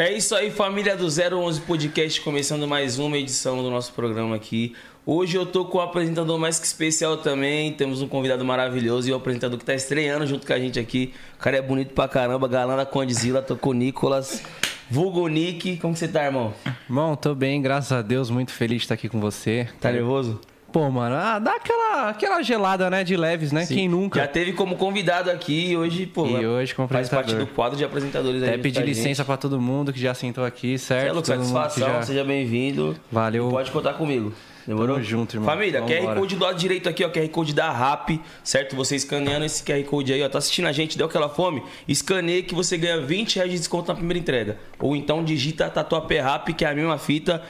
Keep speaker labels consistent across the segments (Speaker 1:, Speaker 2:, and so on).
Speaker 1: É isso aí, família do 011 Podcast, começando mais uma edição do nosso programa aqui. Hoje eu tô com o apresentador mais que especial também. Temos um convidado maravilhoso e o apresentador que tá estreando junto com a gente aqui. O cara é bonito pra caramba, galã da Condizila, tô com o Nicolas. Vulgo Nick, como que você tá, irmão?
Speaker 2: Irmão, tô bem, graças a Deus, muito feliz de estar aqui com você.
Speaker 1: Tá nervoso?
Speaker 2: Pô, mano, ah, dá aquela, aquela gelada, né, de leves, né?
Speaker 1: Sim.
Speaker 2: Quem nunca?
Speaker 1: Já teve como convidado aqui e hoje, pô.
Speaker 2: E hoje como
Speaker 1: Faz parte do quadro de apresentadores aí.
Speaker 2: Até pedir
Speaker 1: a
Speaker 2: licença pra todo mundo que já sentou aqui, certo?
Speaker 1: É
Speaker 2: mundo que
Speaker 1: satisfação,
Speaker 2: já-
Speaker 1: seja bem-vindo.
Speaker 2: Valeu.
Speaker 1: E Pode contar comigo. Demorou?
Speaker 2: Tamo junto, irmão.
Speaker 1: Família, QR
Speaker 2: Vambora.
Speaker 1: Code do lado direito aqui, ó. QR Code da RAP, certo? Você escaneando esse QR Code aí, ó. Tá assistindo a gente, deu aquela fome? Escaneie que você ganha 20 reais de desconto na primeira entrega. Ou então digita Tatuapé RAP, que é a mesma fita.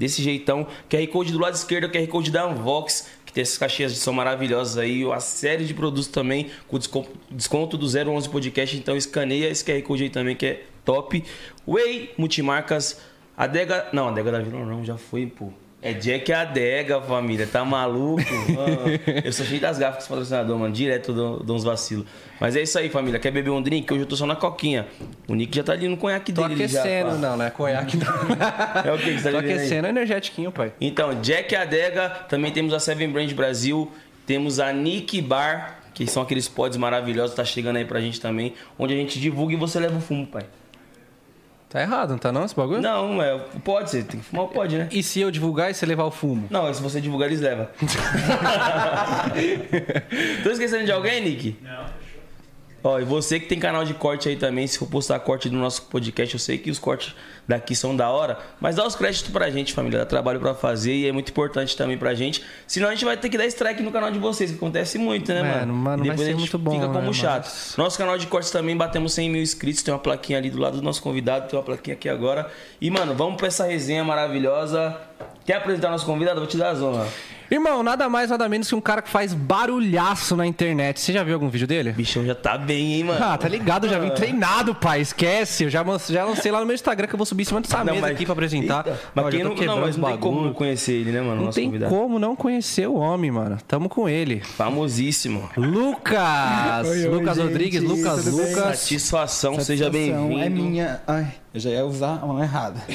Speaker 1: Desse jeitão. QR Code do lado esquerdo, QR Code da Unvox, que tem essas caixinhas de som maravilhosas aí, uma série de produtos também, com descon- desconto do 011 Podcast. Então escaneia esse QR Code aí também, que é top. Way Multimarcas, Adega. Não, Adega da Vila não, já foi, pô. É Jack Adega, família. Tá maluco? Mano, eu sou cheio das gafas com esse patrocinador, mano. Direto dou, dou uns vacilos. Mas é isso aí, família. Quer beber um drink? Hoje eu tô só na coquinha. O Nick já tá ali no conhaque
Speaker 2: Tô
Speaker 1: dele. já,
Speaker 2: aquecendo,
Speaker 1: pá.
Speaker 2: não, né? Conhaque não.
Speaker 1: É o que que você tá
Speaker 2: Tô
Speaker 1: bebendo aí?
Speaker 2: aquecendo energétiquinho, pai.
Speaker 1: Então, Jack Adega, também temos a Seven Brand Brasil, temos a Nick Bar, que são aqueles pods maravilhosos, tá chegando aí pra gente também, onde a gente divulga e você leva o fumo, pai.
Speaker 2: Tá errado, não tá não esse bagulho?
Speaker 1: Não, é, pode, você tem que fumar o pod, né?
Speaker 2: E se eu divulgar e você levar o fumo?
Speaker 1: Não, se você divulgar, eles levam. Tô esquecendo de alguém, Nick? Não. Ó, e você que tem canal de corte aí também, se for postar corte do nosso podcast, eu sei que os cortes daqui são da hora, mas dá os créditos pra gente, família, dá trabalho pra fazer e é muito importante também pra gente. Senão a gente vai ter que dar strike no canal de vocês, que acontece muito, né,
Speaker 2: Mano,
Speaker 1: mano?
Speaker 2: mano,
Speaker 1: e depois a gente
Speaker 2: muito bom,
Speaker 1: fica como
Speaker 2: né,
Speaker 1: chato.
Speaker 2: mas-
Speaker 1: Nosso canal de cortes também batemos 100 mil inscritos, tem uma plaquinha ali do lado do nosso convidado, tem uma plaquinha aqui agora. E, mano, vamos pra essa resenha maravilhosa. Quer apresentar nosso convidado? Vou te dar as honras.
Speaker 2: Irmão, nada mais, nada menos que um cara que faz barulhaço na internet. Você já viu algum vídeo dele?
Speaker 1: O bichão já tá bem, hein, mano?
Speaker 2: Ah, tá ligado, eu já vim treinado, pai. Esquece. Eu já, já lancei lá no meu Instagram que eu vou subir em cima dessa
Speaker 1: Não,
Speaker 2: mesa
Speaker 1: mas-
Speaker 2: aqui pra apresentar.
Speaker 1: Eita, Mas quem não, não, mas não tem como não conhecer ele, né, mano?
Speaker 2: Não tem
Speaker 1: convidado.
Speaker 2: como não conhecer o homem, mano. Tamo com ele.
Speaker 1: Famosíssimo.
Speaker 2: Lucas!
Speaker 3: Oi, oi,
Speaker 2: Lucas
Speaker 3: gente,
Speaker 2: Rodrigues, Lucas,
Speaker 3: tudo bem?
Speaker 2: Lucas.
Speaker 1: Satisfação, seja
Speaker 3: Satisfação
Speaker 1: bem-vindo.
Speaker 3: É minha. Ai, eu já ia usar a mão errada.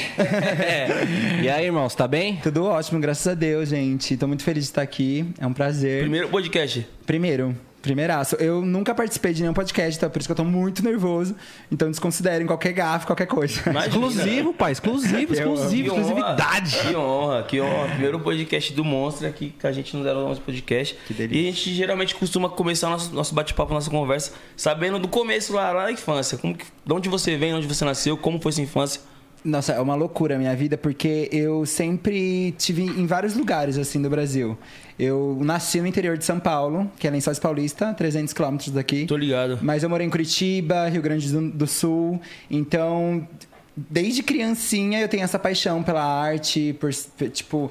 Speaker 2: E aí, irmão, você tá bem?
Speaker 3: Tudo ótimo, graças a Deus, gente. Tô muito feliz de estar aqui. É um prazer.
Speaker 1: Primeiro podcast.
Speaker 3: Primeiro, primeiraço. Eu nunca participei de nenhum podcast, então é por isso que eu tô muito nervoso. Então desconsiderem qualquer gafe, qualquer coisa.
Speaker 1: Imagina.
Speaker 2: Exclusivo, pai. Exclusivo, exclusivo,
Speaker 1: Que honra,
Speaker 2: exclusividade.
Speaker 1: Que honra, que honra. Primeiro podcast do Monstro aqui que a gente não deram o nosso podcast.
Speaker 3: Que delícia.
Speaker 1: E a gente geralmente costuma começar o nosso, nosso bate-papo, nossa conversa, sabendo do começo lá, lá na infância. Como que, de onde você vem, onde você nasceu, como foi sua infância.
Speaker 3: Nossa, é uma loucura a minha vida, porque eu sempre tive em vários lugares, assim, do Brasil. Eu nasci no interior de São Paulo, que é Lençóis Paulista, 300 quilômetros daqui.
Speaker 1: Tô ligado.
Speaker 3: Mas eu morei em Curitiba, Rio Grande do, do Sul. Então, desde criancinha eu tenho essa paixão pela arte, por, tipo,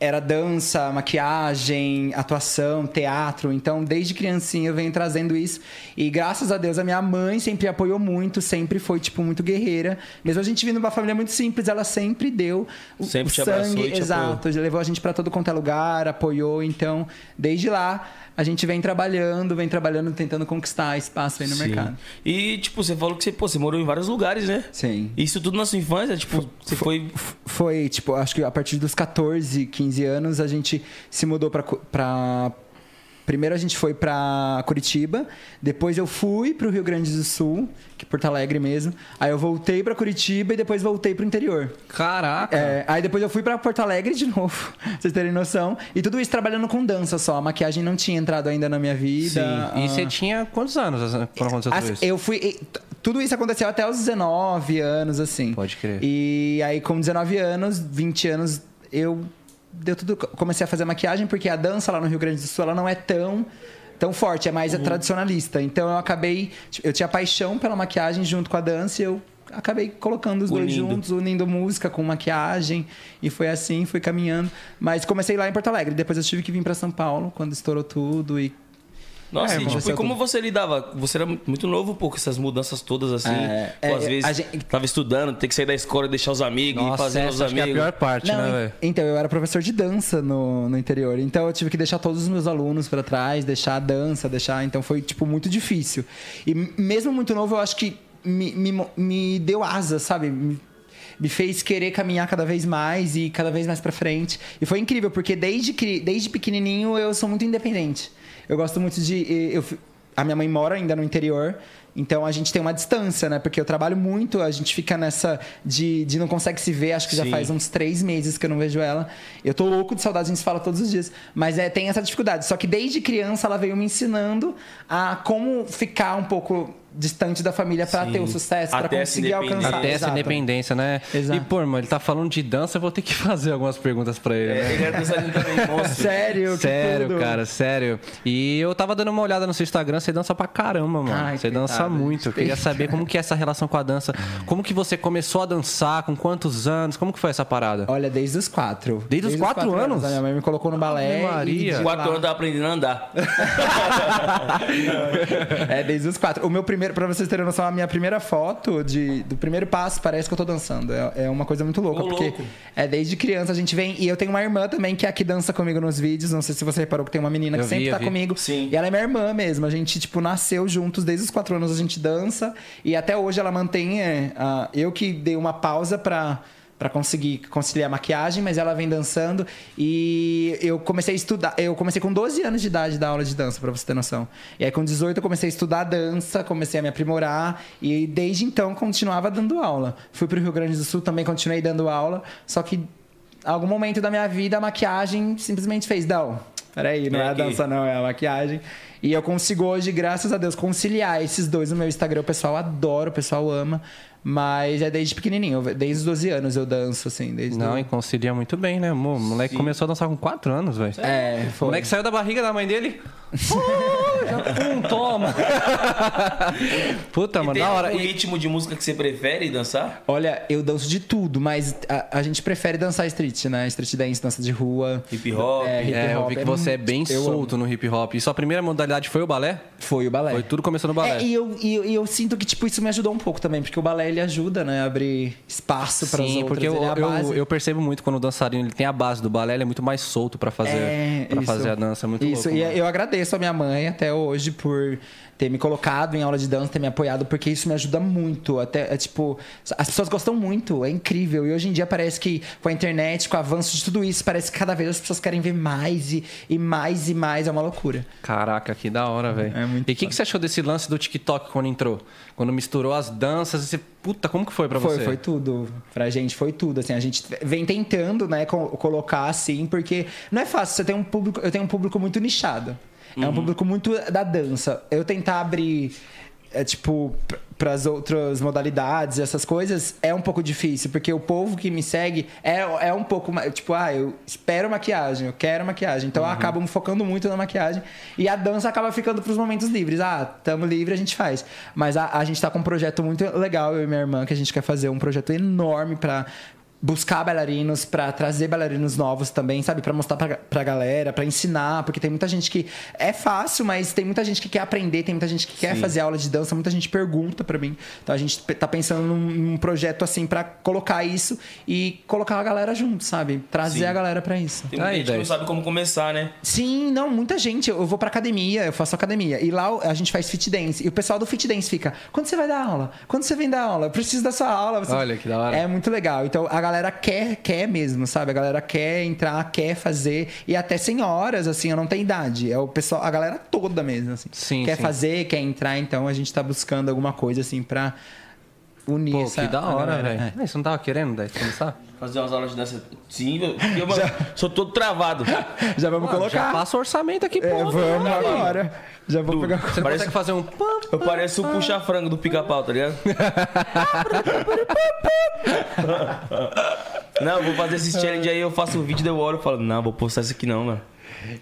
Speaker 3: era dança, maquiagem, atuação, teatro. Então, desde criancinha eu venho trazendo isso. E graças a Deus a minha mãe sempre apoiou muito, sempre foi tipo muito guerreira. Mesmo a gente vindo de uma família muito simples, ela sempre deu o,
Speaker 1: Sempre
Speaker 3: o
Speaker 1: te
Speaker 3: sangue,
Speaker 1: te
Speaker 3: exato, levou a gente para todo quanto é lugar, apoiou. Então, desde lá a gente vem trabalhando, vem trabalhando, tentando conquistar espaço aí no
Speaker 1: Sim.
Speaker 3: mercado.
Speaker 1: E, tipo, você falou que você, pô, você morou em vários lugares, né?
Speaker 3: Sim.
Speaker 1: Isso tudo na sua infância? Tipo, você foi.
Speaker 3: Foi, tipo, acho que a partir dos 14, 15 anos, a gente se mudou pra. Pra... Primeiro a gente foi pra Curitiba, depois eu fui pro Rio Grande do Sul, que é Porto Alegre mesmo. Aí eu voltei pra Curitiba e depois voltei pro interior.
Speaker 2: Caraca.
Speaker 3: É, aí depois eu fui pra Porto Alegre de novo, pra vocês terem noção. E tudo isso trabalhando com dança só. A maquiagem não tinha entrado ainda na minha vida.
Speaker 2: E
Speaker 3: Ah,
Speaker 2: você tinha quantos anos quando aconteceu tudo isso?
Speaker 3: eu fui. Tudo isso aconteceu até os 19 anos, assim.
Speaker 2: Pode crer.
Speaker 3: E aí, com 19 anos, 20 anos, eu deu tudo. Comecei a fazer maquiagem, porque a dança lá no Rio Grande do Sul ela não é tão. Tão forte, é mais tradicionalista. Então eu acabei. Eu tinha paixão pela maquiagem junto com a dança e eu acabei colocando os dois
Speaker 1: Unindo.
Speaker 3: juntos, unindo música com maquiagem. E foi assim, fui caminhando. Mas comecei lá em Porto Alegre. Depois eu tive que vir para São Paulo quando estourou tudo. E
Speaker 1: Nossa,
Speaker 3: É,
Speaker 1: e, tipo,
Speaker 3: você
Speaker 1: e
Speaker 3: é
Speaker 1: como
Speaker 3: tudo.
Speaker 1: você lidava? Você era muito novo, pô, com essas mudanças todas assim.
Speaker 3: É,
Speaker 1: Pô,
Speaker 3: é,
Speaker 1: às vezes
Speaker 3: a gente-
Speaker 1: tava estudando, ter que sair da escola e deixar os amigos, e
Speaker 2: Nossa,
Speaker 1: fazer os
Speaker 2: acho que é a
Speaker 1: amigos.
Speaker 2: pior parte,
Speaker 3: Não,
Speaker 2: né, velho?
Speaker 3: então, eu era professor de dança no, no interior. Então, eu tive que deixar todos os meus alunos para trás, deixar a dança, deixar. Então, foi, tipo, muito difícil. E mesmo muito novo, eu acho que me, me, me deu asa, sabe? Me, me fez querer caminhar cada vez mais e cada vez mais pra frente. E foi incrível, porque desde, desde pequenininho eu sou muito independente. Eu gosto muito de. Eu, a minha mãe mora ainda no interior. Então a gente tem uma distância, né? Porque eu trabalho muito, a gente fica nessa de, de não consegue se ver, acho que já
Speaker 1: Sim.
Speaker 3: faz uns três meses que eu não vejo ela. Eu tô louco de saudade, a gente se fala todos os dias. Mas é, tem essa dificuldade. Só que desde criança ela veio me ensinando a como ficar um pouco distante da família pra
Speaker 1: Sim.
Speaker 3: ter o sucesso,
Speaker 1: essa
Speaker 3: conseguir alcançar.
Speaker 2: Até essa
Speaker 3: Exato.
Speaker 2: independência, né?
Speaker 3: Exato.
Speaker 2: E, pô, irmão, ele tá falando de dança, eu vou ter que fazer algumas perguntas pra ele, né?
Speaker 1: É, ele era dançarino também, monstro.
Speaker 3: Sério,
Speaker 2: Sério,
Speaker 3: tudo.
Speaker 2: cara, sério. E eu tava dando uma olhada no seu Instagram, você dança pra caramba, mano.
Speaker 3: Ai,
Speaker 2: você dança muito. Eu queria saber como que é essa relação com a dança. Como que você começou a dançar, com quantos anos? Como que foi essa parada?
Speaker 3: Olha, desde os quatro.
Speaker 2: Desde os quatro anos?
Speaker 3: A minha mãe me colocou no balé.
Speaker 2: Ave Maria.
Speaker 3: e
Speaker 1: Quatro
Speaker 3: lá-
Speaker 1: anos tava aprendendo a andar.
Speaker 3: É, desde os quatro. O meu primeiro, pra vocês terem noção, a minha primeira foto de, do primeiro passo parece que eu tô dançando. É, é uma coisa muito louca,
Speaker 1: Ô,
Speaker 3: porque
Speaker 1: louco.
Speaker 3: é desde criança a gente vem. E eu tenho uma irmã também que é a que dança comigo nos vídeos. Não sei se você reparou que tem uma menina
Speaker 2: Eu
Speaker 3: que sempre
Speaker 2: vi, eu
Speaker 3: tá
Speaker 2: vi.
Speaker 3: comigo.
Speaker 1: Sim.
Speaker 3: E ela é minha irmã mesmo. A gente, tipo, nasceu juntos desde os quatro anos a gente dança. E até hoje ela mantém. é, a- eu que dei uma pausa pra. Pra conseguir conciliar a maquiagem, mas ela vem dançando e eu comecei a estudar. Eu comecei com 12 anos de idade da aula de dança, pra você ter noção. E aí, com 18, eu comecei a estudar dança, comecei a me aprimorar e desde então continuava dando aula. Fui pro Rio Grande do Sul, também continuei dando aula, só que algum momento da minha vida a maquiagem simplesmente fez, não, peraí, não
Speaker 1: Vem
Speaker 3: é a
Speaker 1: aqui."
Speaker 3: dança, não, é a maquiagem. E eu consigo hoje, graças a Deus, conciliar esses dois no meu Instagram. O pessoal adora, o pessoal ama. Mas é desde pequenininho, desde os 12 anos eu danço, assim. Desde
Speaker 2: Não, e concilia muito bem, né? O moleque
Speaker 1: Sim.
Speaker 2: começou a dançar com 4 anos, velho.
Speaker 3: É,
Speaker 2: O
Speaker 3: foi.
Speaker 2: moleque saiu da barriga da mãe dele. Oh, já, pum, toma. Puta,
Speaker 1: E
Speaker 2: mano,
Speaker 1: tem
Speaker 2: da hora.
Speaker 1: algum
Speaker 2: E-
Speaker 1: ritmo de música que você prefere dançar?
Speaker 3: Olha, eu danço de tudo, mas a, a gente prefere dançar street, né? Street dance, dança de rua.
Speaker 1: Hip hop?
Speaker 3: É, hip
Speaker 2: É, eu
Speaker 3: hop
Speaker 2: vi que
Speaker 3: é
Speaker 2: você é bem
Speaker 3: eu
Speaker 2: solto no hip hop. E sua primeira modalidade foi o balé?
Speaker 3: Foi o balé.
Speaker 2: Foi tudo começou no balé.
Speaker 3: É, e eu, e, eu- e eu sinto que, tipo, isso me ajudou um pouco também, porque o balé, ele ajuda, né? A abrir espaço para
Speaker 2: Sim, porque eu,
Speaker 3: é
Speaker 2: eu, eu percebo muito quando o dançarino ele tem a base do balé, ele é muito mais solto pra fazer,
Speaker 3: É,
Speaker 2: pra
Speaker 3: isso.
Speaker 2: fazer a dança. É muito
Speaker 3: Isso,
Speaker 2: louco.
Speaker 3: e
Speaker 2: mano.
Speaker 3: eu agradeço a minha mãe até hoje por ter me colocado em aula de dança, ter me apoiado, porque isso me ajuda muito. Até, é, tipo, as pessoas gostam muito, é incrível. E hoje em dia parece que com a internet, com o avanço de tudo isso, parece que cada vez as pessoas querem ver mais e, e mais e mais. É uma loucura.
Speaker 2: Caraca, que da hora, velho.
Speaker 3: É muito
Speaker 2: e o que, que você achou desse lance do TikTok quando entrou? Quando misturou as danças, você... Puta, como que foi pra
Speaker 3: Foi,
Speaker 2: você?
Speaker 3: foi tudo. Pra gente foi tudo. Assim, a gente vem tentando, né, co- colocar assim, porque não é fácil. Você tem um público, eu tenho um público muito nichado. É um público muito da dança. Eu tentar abrir é, tipo para as outras modalidades, essas coisas, é um pouco difícil, porque o povo que me segue é, é um pouco mais, tipo, ah, eu espero maquiagem, eu quero maquiagem. Então eu acabo me focando muito na maquiagem e a dança acaba ficando pros momentos livres. Ah, tamo livre, a gente faz. Mas a, a gente tá com um projeto muito legal, eu e minha irmã, que a gente quer fazer um projeto enorme pra buscar bailarinos, pra trazer bailarinos novos também, sabe? Pra mostrar pra, pra galera, pra ensinar, porque tem muita gente que é fácil, mas tem muita gente que quer aprender, tem muita gente que quer
Speaker 1: Sim.
Speaker 3: fazer aula de dança, muita gente pergunta pra mim. Então a gente tá pensando num, num projeto assim pra colocar isso e colocar a galera junto, sabe? Trazer
Speaker 1: Sim.
Speaker 3: a galera pra isso.
Speaker 1: Tem muita
Speaker 2: Aí,
Speaker 1: gente que não sabe como começar, né?
Speaker 3: Sim, não, muita gente. Eu vou pra academia, eu faço academia. E lá a gente faz fit dance. E o pessoal do fit dance fica: quando você vai dar aula? Quando você vem dar aula? Eu preciso da sua aula. Você-
Speaker 2: Olha, que da hora.
Speaker 3: É muito legal. Então a galera quer, quer mesmo, sabe? A galera quer entrar, quer fazer. E até senhoras, assim, eu não tenho idade. É o pessoal, a galera toda mesmo, assim.
Speaker 2: Sim,
Speaker 3: quer
Speaker 2: sim.
Speaker 3: fazer, quer entrar. Então a gente tá buscando alguma coisa, assim, pra unir
Speaker 2: Pô,
Speaker 3: essa.
Speaker 2: que da hora, velho.
Speaker 3: É.
Speaker 2: Você não tava querendo, daí, começar?
Speaker 1: Fazer umas aulas de dança. Sim, eu, eu mano, sou todo travado.
Speaker 3: Já vamos
Speaker 2: Mano,
Speaker 3: colocar.
Speaker 2: Já passa o orçamento aqui, pô.
Speaker 3: É, vamos agora. Já vou pegar.
Speaker 2: Você não
Speaker 1: Parece-
Speaker 2: consegue fazer um...
Speaker 1: Eu pareço o puxa-frango do pica-pau, tá ligado? Não, eu vou fazer esse challenge aí, eu faço um vídeo, deu hora, eu falo, não, vou postar isso aqui não, mano.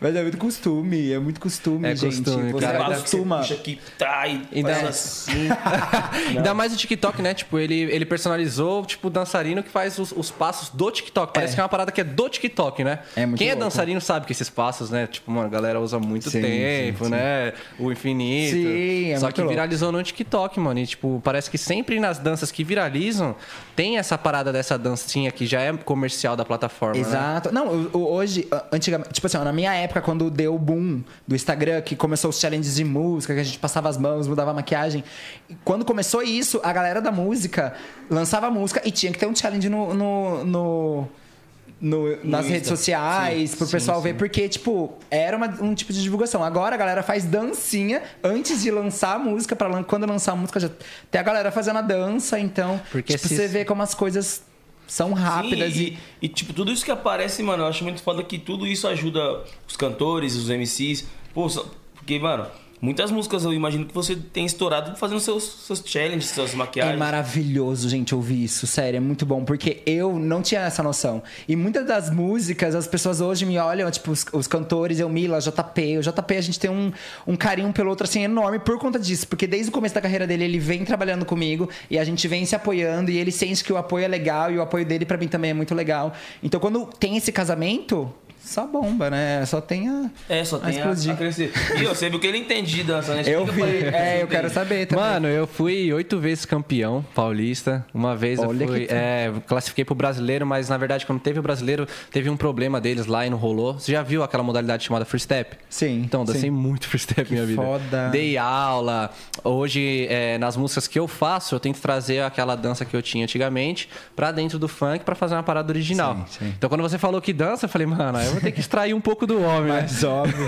Speaker 3: Mas é muito costume, é muito costume,
Speaker 2: É
Speaker 3: gente.
Speaker 2: costume,
Speaker 3: Você
Speaker 2: cara.
Speaker 1: Que você puxa aqui, tá, e
Speaker 2: Ainda-
Speaker 1: faz assim.
Speaker 2: Ainda mais o TikTok, né? Tipo, ele, ele personalizou, tipo, o dançarino que faz os, os passos do TikTok. Parece
Speaker 3: É.
Speaker 2: que é uma parada que é do TikTok, né?
Speaker 3: É muito
Speaker 2: Quem é
Speaker 3: louco.
Speaker 2: dançarino sabe que esses passos, né? Tipo, mano, a galera usa muito
Speaker 3: Sim,
Speaker 2: tempo,
Speaker 3: sim, sim.
Speaker 2: né? O infinito.
Speaker 3: Sim, é
Speaker 2: Só
Speaker 3: muito
Speaker 2: que
Speaker 3: louco.
Speaker 2: viralizou no TikTok, mano. E, tipo, parece que sempre nas danças que viralizam, tem essa parada dessa dancinha que já é comercial da plataforma, né?
Speaker 3: Exato. Não, eu- eu- hoje, antigamente, tipo assim, na minha minha época, quando deu o boom do Instagram, que começou os challenges de música, que a gente passava as mãos, mudava a maquiagem. Quando começou isso, a galera da música lançava a música e tinha que ter um challenge no. no, no- no- nas
Speaker 1: Insta.
Speaker 3: redes sociais, pro pessoal ver, porque, tipo, era uma- um tipo de divulgação. Agora a galera faz dancinha antes de lançar a música, pra lan- quando lançar a música já tem a galera fazendo a dança, então,
Speaker 2: Porque
Speaker 3: tipo, você vê como as coisas são rápidas
Speaker 1: Sim,
Speaker 3: e,
Speaker 1: e, e, tipo, tudo isso que aparece, mano, eu acho muito foda que tudo isso ajuda os cantores, os MCs. Pô, porque, mano, muitas músicas eu imagino que você tem estourado fazendo seus, seus challenges, suas
Speaker 3: É
Speaker 1: maquiagens.
Speaker 3: maravilhoso, gente, ouvir isso. Sério, é muito bom. Porque eu não tinha essa noção. E muitas das músicas, as pessoas hoje me olham, tipo, os, os cantores, eu, Mila, JP. O JP, a gente tem um, um carinho pelo outro, assim, enorme por conta disso. Porque desde o começo da carreira dele, ele vem trabalhando comigo e a gente vem se apoiando. E ele sente que o apoio é legal e o apoio dele, pra mim, também é muito legal. Então, quando tem esse casamento, só bomba, né? Só tem a.
Speaker 1: É, só tem a,
Speaker 3: explodir.
Speaker 1: a crescer. E você viu que ele entende de dança, né?
Speaker 3: Eu
Speaker 1: pra ele.
Speaker 3: é, eu quero saber também.
Speaker 2: Mano, eu fui oito vezes campeão paulista. Uma vez
Speaker 3: Olha
Speaker 2: eu fui. É, classifiquei pro brasileiro, mas na verdade, quando teve o brasileiro, teve um problema deles lá e não rolou. Você já viu aquela modalidade chamada free step?
Speaker 3: Sim,
Speaker 2: Então, dancei
Speaker 3: sim.
Speaker 2: muito free step na minha vida.
Speaker 3: foda.
Speaker 2: Dei aula. Hoje, é, nas músicas que eu faço, eu tento trazer aquela dança que eu tinha antigamente pra dentro do funk pra fazer uma parada original.
Speaker 3: Sim, sim.
Speaker 2: Então, quando você falou que dança, eu falei, mano, eu vou ter que extrair um pouco do homem, né?
Speaker 3: Mas óbvio.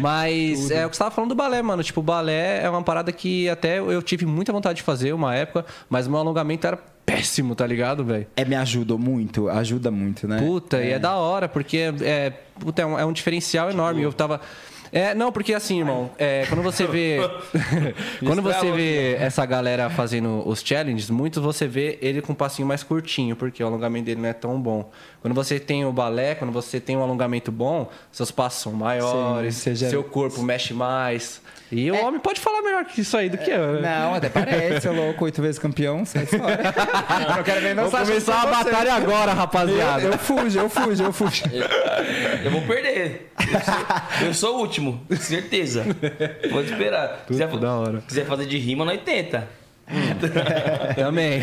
Speaker 2: Mas é o que você tava falando do balé, mano. Tipo, o balé é uma parada que até eu tive muita vontade de fazer uma época, mas o meu alongamento era péssimo, tá ligado, velho?
Speaker 3: É, me ajudou muito, ajuda muito, né?
Speaker 2: Puta, e é da hora, porque é, puta, é, um, é um diferencial enorme. Eu tava. É, não, porque assim, irmão, é, quando você vê. quando você vê essa galera fazendo os challenges, muitos você vê ele com um passinho mais curtinho, porque o alongamento dele não é tão bom. Quando você tem o balé, quando você tem um alongamento bom, seus passos são maiores,
Speaker 3: Sim, já-
Speaker 2: seu corpo mexe mais. E o homem pode falar melhor que isso aí do que eu. né?
Speaker 3: Não, até parece, louco, oito vezes campeão, sai fora. Eu não quero ver
Speaker 2: Vamos
Speaker 3: dançar
Speaker 2: começar a batalha agora, rapaziada.
Speaker 3: Eu, eu fujo, eu fujo, eu fujo.
Speaker 1: Eu vou perder. Eu sou, eu sou o último, certeza. Pode esperar. Quiser,
Speaker 2: da hora.
Speaker 1: quiser fazer de rima, nós tenta.
Speaker 2: Também.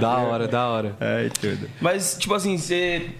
Speaker 2: da hora, da hora.
Speaker 3: Ai, tudo.
Speaker 1: Mas, tipo assim, você.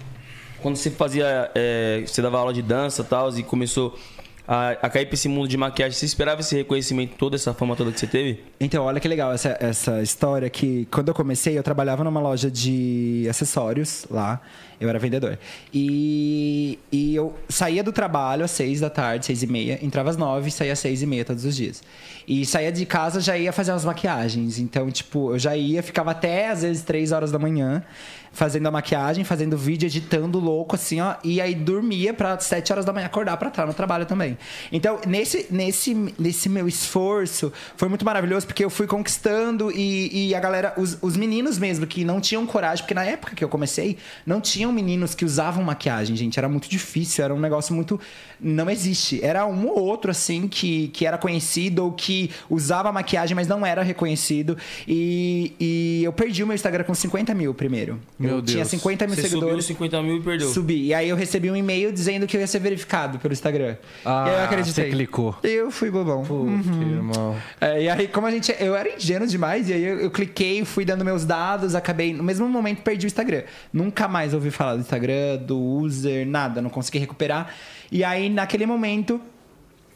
Speaker 1: Quando você fazia. é, você dava aula de dança e tal, e começou a, a cair pra esse mundo de maquiagem, você esperava esse reconhecimento, toda essa fama toda que você teve?
Speaker 3: Então, olha que legal essa, essa história que quando eu comecei, eu trabalhava numa loja de acessórios lá. Eu era vendedor. E, e eu saía do trabalho às seis da tarde, seis e meia, entrava às nove saía às seis e meia todos os dias. E saía de casa, já ia fazer umas maquiagens. Então, tipo, eu já ia, ficava até às vezes três horas da manhã fazendo a maquiagem, fazendo vídeo, editando louco, assim, ó. E aí dormia pra sete horas da manhã acordar pra estar no trabalho também. Então, nesse, nesse, nesse meu esforço, foi muito maravilhoso, porque eu fui conquistando e, e a galera, os, os meninos mesmo, que não tinham coragem, porque na época que eu comecei, não tinham meninos que usavam maquiagem, gente. Era muito difícil, era um negócio muito. Não existe. Era um ou outro, assim, que, que era conhecido ou que usava maquiagem, mas não era reconhecido. E, e eu perdi o meu Instagram com 50 mil primeiro.
Speaker 2: Meu
Speaker 3: eu tinha
Speaker 2: Deus.
Speaker 3: 50 mil
Speaker 1: Você subiu
Speaker 3: seguidores.
Speaker 1: os 50 mil e perdeu.
Speaker 3: Subi. E aí eu recebi um e-mail dizendo que eu ia ser verificado pelo Instagram.
Speaker 2: Ah,
Speaker 3: e aí eu acreditei.
Speaker 2: você clicou.
Speaker 3: Eu fui bobão.
Speaker 2: Puta, irmão.
Speaker 3: É, e aí, como a gente. Eu era ingênuo demais, e aí eu, eu cliquei, fui dando meus dados, acabei. No mesmo momento perdi o Instagram. Nunca mais ouvi falar do Instagram, do user, nada, não consegui recuperar. E aí, naquele momento.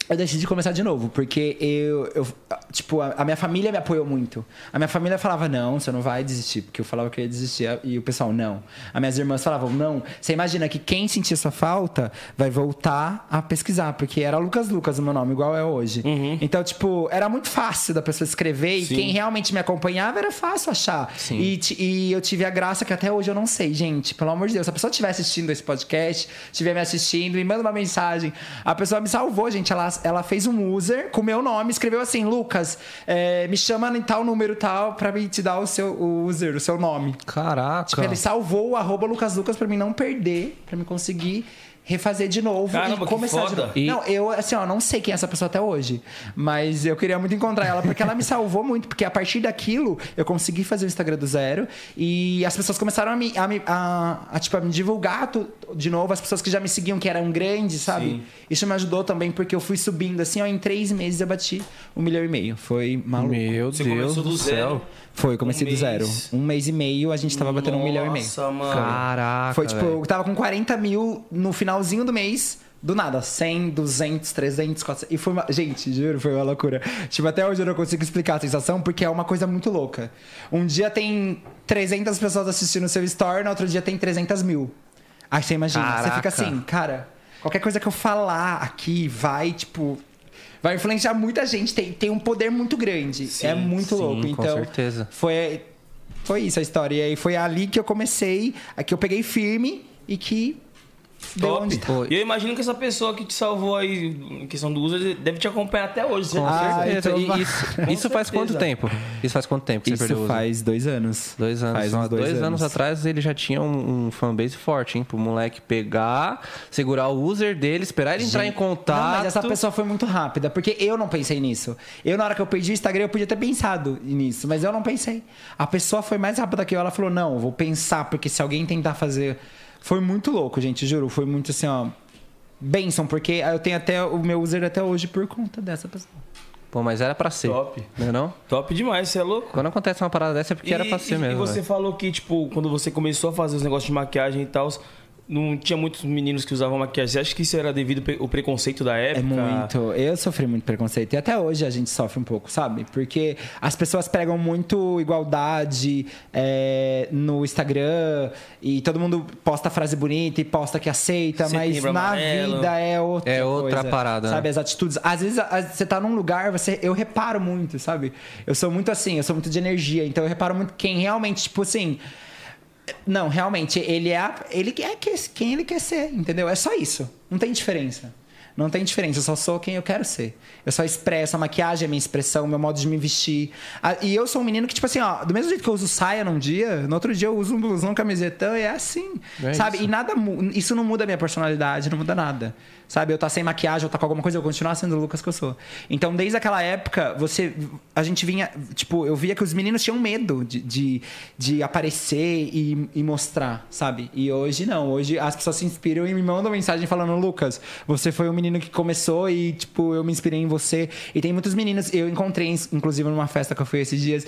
Speaker 3: Eu decidi começar de novo, porque eu, eu tipo, a, a minha família me apoiou muito. A minha família falava, não, você não vai desistir, porque eu falava que eu ia desistir, e o pessoal, não. As minhas irmãs falavam, não. Você imagina que quem sentir sua falta vai voltar a pesquisar, porque era Lucas Lucas o meu nome, igual é hoje. Então, tipo, era muito fácil da pessoa escrever, e quem realmente me acompanhava era fácil achar.
Speaker 2: Sim.
Speaker 3: E, e eu tive a graça que até hoje eu não sei, gente, pelo amor de Deus. Se a pessoa estiver assistindo esse podcast, estiver me assistindo, me manda uma mensagem. A pessoa me salvou, gente. Ela, ela fez um user com o meu nome, escreveu assim: Lucas, é, me chama em tal número tal pra mim te dar o seu o user, o seu nome.
Speaker 2: Caraca.
Speaker 3: Tipo, ele salvou o arroba Lucas Lucas pra mim não perder, pra me conseguir refazer de novo
Speaker 1: Caramba,
Speaker 3: e
Speaker 1: que
Speaker 3: começar de
Speaker 1: foda.
Speaker 3: novo.
Speaker 2: E-
Speaker 3: Não, eu, assim, ó, não sei quem é essa pessoa até hoje. Mas eu queria muito encontrar ela, porque ela me salvou muito. Porque a partir daquilo, eu consegui fazer o Instagram do zero. E as pessoas começaram a me, a, me- a- a, tipo, a me divulgar tu- de novo. As pessoas que já me seguiam, que eram grandes, sabe?
Speaker 1: Sim.
Speaker 3: Isso me ajudou também, porque eu fui subindo. Assim, ó, em três meses eu bati um milhão e meio. Foi maluco.
Speaker 2: Meu
Speaker 1: Você
Speaker 2: Deus
Speaker 1: começou
Speaker 2: do,
Speaker 1: do
Speaker 2: céu.
Speaker 1: zero.
Speaker 3: Foi, comecei
Speaker 1: Um
Speaker 3: do zero.
Speaker 1: mês.
Speaker 3: Um mês e meio, a gente tava batendo um milhão e meio.
Speaker 1: Nossa, mano.
Speaker 2: Caraca.
Speaker 3: Foi tipo,
Speaker 2: velho.
Speaker 3: eu tava com 40 mil no final finalzinho do mês, do nada, 100, 200, 300, 400. E foi uma. Gente, juro, foi uma loucura. Tipo, até hoje eu não consigo explicar a sensação, porque é uma coisa muito louca. Um dia tem 300 pessoas assistindo o seu story, no outro dia tem 300 mil. Aí você imagina, você
Speaker 2: Caraca.
Speaker 3: fica assim, cara, qualquer coisa que eu falar aqui vai, tipo. Vai influenciar muita gente, tem, tem um poder muito grande.
Speaker 1: Sim,
Speaker 3: é muito
Speaker 2: sim,
Speaker 3: louco.
Speaker 2: com
Speaker 3: Então,
Speaker 2: certeza.
Speaker 3: foi, foi isso a história. E aí foi ali que eu comecei, que eu peguei firme e que
Speaker 1: Top.
Speaker 3: tá.
Speaker 1: E eu imagino que essa pessoa que te salvou aí, em questão do uso, deve te acompanhar até hoje.
Speaker 2: Com
Speaker 3: Ah, então
Speaker 2: E isso,
Speaker 1: Com
Speaker 2: isso faz quanto tempo? Isso faz quanto tempo que você perdeu o
Speaker 3: Isso
Speaker 2: uso?
Speaker 3: faz dois anos.
Speaker 2: Dois anos.
Speaker 3: Faz uns
Speaker 2: dois, anos. atrás ele já tinha um, um fanbase forte, hein? Pro moleque pegar, segurar o user dele, esperar ele entrar em contato.
Speaker 3: Não, mas essa pessoa foi muito rápida, porque eu não pensei nisso. Eu, na hora que eu perdi o Instagram, eu podia ter pensado nisso, mas eu não pensei. A pessoa foi mais rápida que eu, ela falou: não, eu vou pensar, porque se alguém tentar fazer. Foi muito louco, gente, juro. Foi muito assim, ó. Benção, porque eu tenho até o meu user até hoje por conta dessa pessoa.
Speaker 2: Pô, mas era pra ser.
Speaker 1: Top.
Speaker 2: Não é não?
Speaker 1: Top demais, você é louco.
Speaker 2: Quando acontece uma parada dessa é porque era pra ser
Speaker 1: e,
Speaker 2: mesmo.
Speaker 1: E você
Speaker 2: velho.
Speaker 1: falou que, tipo, quando você começou a fazer os negócios de maquiagem e tal, não tinha muitos meninos que usavam maquiagem. Você acha que isso era devido ao preconceito da
Speaker 3: É
Speaker 1: época?
Speaker 3: muito. Eu sofri muito preconceito. E até hoje a gente sofre um pouco, sabe? Porque as pessoas pregam muito igualdade é, no Instagram e todo mundo posta frase bonita e posta que aceita, mas na
Speaker 1: amarelo.
Speaker 3: vida é outra
Speaker 2: É outra
Speaker 3: coisa,
Speaker 2: parada,
Speaker 3: Sabe?
Speaker 2: né?
Speaker 3: As atitudes. Às vezes você tá num lugar, você, eu reparo muito, sabe? Eu sou muito assim, eu sou muito de energia. Então eu reparo muito quem realmente, tipo assim. Não, realmente, ele é, ele é que- quem ele quer ser, entendeu? É só isso. Não tem diferença. Não tem diferença, eu só sou quem eu quero ser. Eu só expresso, a maquiagem é minha expressão, meu modo de me vestir. E eu sou um menino que, tipo assim, ó, do mesmo jeito que eu uso saia num dia, no outro dia eu uso um blusão, camisetão, e é assim.
Speaker 2: É
Speaker 3: sabe?
Speaker 2: isso.
Speaker 3: E nada isso não muda a minha personalidade, não muda nada. Sabe? Eu tá sem maquiagem, eu tá com alguma coisa, eu vou continuar sendo o Lucas que eu sou. Então, desde aquela época, você. A gente vinha. Tipo, eu via que os meninos tinham medo de, de, de aparecer e, e mostrar, sabe? E hoje não. Hoje as pessoas se inspiram e me mandam mensagem falando, Lucas, você foi o menino que começou e, tipo, eu me inspirei em você. E tem muitos meninos, eu encontrei, inclusive, numa festa que eu fui esses dias,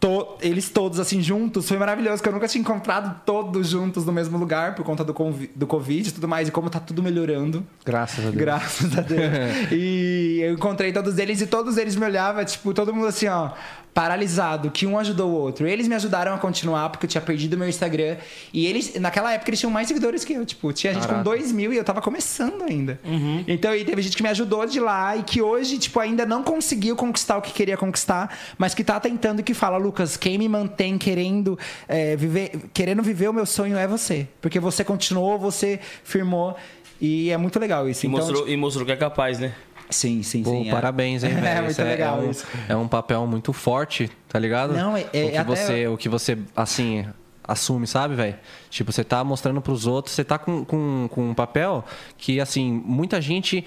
Speaker 3: to- eles todos assim juntos. Foi maravilhoso, que eu nunca tinha encontrado todos juntos no mesmo lugar por conta do, do Covid e tudo mais, e como tá tudo melhorando.
Speaker 2: Graças a Deus.
Speaker 3: Graças a Deus. e eu encontrei todos eles e todos eles me olhavam, tipo, todo mundo assim, ó, paralisado, que um ajudou o outro. Eles me ajudaram a continuar, porque eu tinha perdido meu Instagram. E eles, naquela época, eles tinham mais seguidores que eu. Tipo, tinha gente
Speaker 2: Caraca.
Speaker 3: com 2 mil e eu tava começando ainda. Então, e teve gente que me ajudou de lá e que hoje, tipo, ainda não conseguiu conquistar o que queria conquistar, mas que tá tentando e que fala, Lucas, quem me mantém querendo é, viver, querendo viver o meu sonho é você. Porque você continuou, você firmou. E é muito legal isso.
Speaker 1: E,
Speaker 3: então,
Speaker 1: mostrou, e mostrou que é capaz, né?
Speaker 3: Sim, sim,
Speaker 2: Pô,
Speaker 3: sim. é.
Speaker 2: parabéns, hein, velho.
Speaker 3: É muito
Speaker 2: Isso
Speaker 3: legal
Speaker 2: um,
Speaker 3: isso.
Speaker 2: É um papel muito forte, tá ligado?
Speaker 3: Não, é- é
Speaker 2: o, que
Speaker 3: até-
Speaker 2: você, o que você, assim, assume, sabe, velho? Tipo, você tá mostrando pros outros, você tá com, com, com um papel que, assim, muita gente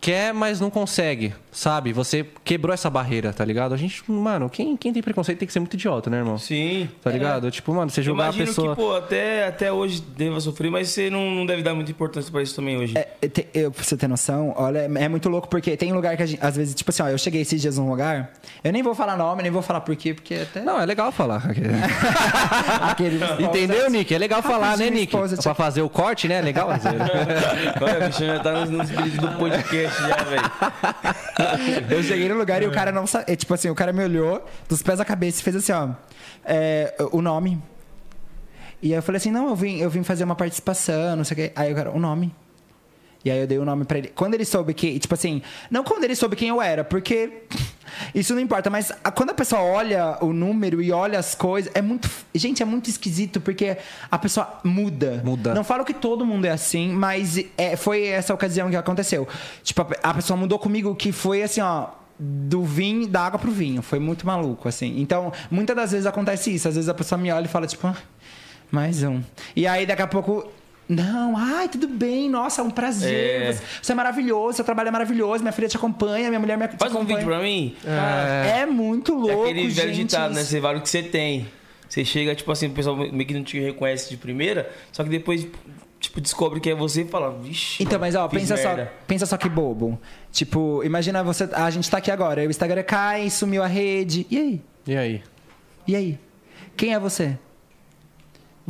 Speaker 2: quer, mas não consegue, sabe? Você quebrou essa barreira, tá ligado? A gente, mano, quem, quem tem preconceito tem que ser muito idiota, né, irmão?
Speaker 1: Sim.
Speaker 2: Tá ligado? Tipo, mano, você
Speaker 1: Eu
Speaker 2: julgar a
Speaker 1: imagino
Speaker 2: pessoa.
Speaker 1: que, pô, até, até hoje deva sofrer, mas você não, não deve dar muita importância pra isso também hoje.
Speaker 3: É, é, te- eu, pra você ter noção, olha, é muito louco porque tem lugar que a gente, às vezes, tipo assim, ó, eu cheguei esses dias num lugar, eu nem vou falar nome, nem vou falar por quê, porque até.
Speaker 2: Não, é legal falar.
Speaker 3: Aquele
Speaker 2: Entendeu, Nick? É legal falar, né, Nick?
Speaker 3: esposa,
Speaker 2: Pra fazer o corte, né? É legal.
Speaker 1: Olha, o bicho já tá no, no espírito do podcast já, velho.
Speaker 3: Eu cheguei no lugar e o cara não sabia. Tipo assim, o cara me olhou dos pés à cabeça e fez assim, ó. é, o nome. E aí eu falei assim, não, eu vim, eu vim fazer uma participação, não sei o quê. Aí o cara, o nome. E aí eu dei o nome pra ele. Quando ele soube que, tipo assim, não quando ele soube quem eu era, porque isso não importa, mas a- quando a pessoa olha o número e olha as coisas, é muito, gente, é muito esquisito porque a pessoa muda.
Speaker 2: Muda.
Speaker 3: Não falo que todo mundo é assim, mas é, foi essa ocasião que aconteceu. Tipo, a, a pessoa mudou comigo que foi assim, ó, do vinho, da água pro vinho. Foi muito maluco, assim. Então, muitas das vezes acontece isso. Às vezes a pessoa me olha e fala, tipo, ah, mais um. E aí, daqui a pouco. Não, ai, tudo bem, nossa, é um prazer.
Speaker 1: É.
Speaker 3: Você, é maravilhoso, seu trabalho é maravilhoso, minha filha te acompanha, minha mulher me te
Speaker 1: Faz um
Speaker 3: acompanha.
Speaker 1: vídeo pra mim.
Speaker 3: É muito
Speaker 1: É
Speaker 3: louco,
Speaker 1: aquele velho
Speaker 3: gente.
Speaker 1: ditado, né? Você vale o que você tem. Você chega, tipo assim, o pessoal meio que não te reconhece de primeira, só que depois, tipo, descobre que é você e fala, vixe.
Speaker 3: Então, mas ó, pensa só, pensa só que bobo. Tipo, imagina você. A gente tá aqui agora, o Instagram cai, sumiu a rede. E aí?
Speaker 2: E aí?
Speaker 3: E aí? Quem é você?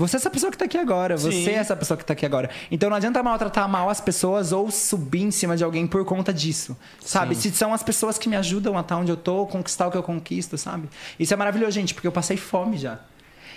Speaker 3: Você é essa pessoa que tá aqui agora. Você
Speaker 1: Sim.
Speaker 3: é essa pessoa que tá aqui agora. Então não adianta maltratar mal as pessoas ou subir em cima de alguém por conta disso. Sabe? Se são as pessoas que me ajudam a estar onde eu tô, conquistar o que eu conquisto, sabe? Isso é maravilhoso, gente, porque eu passei fome já.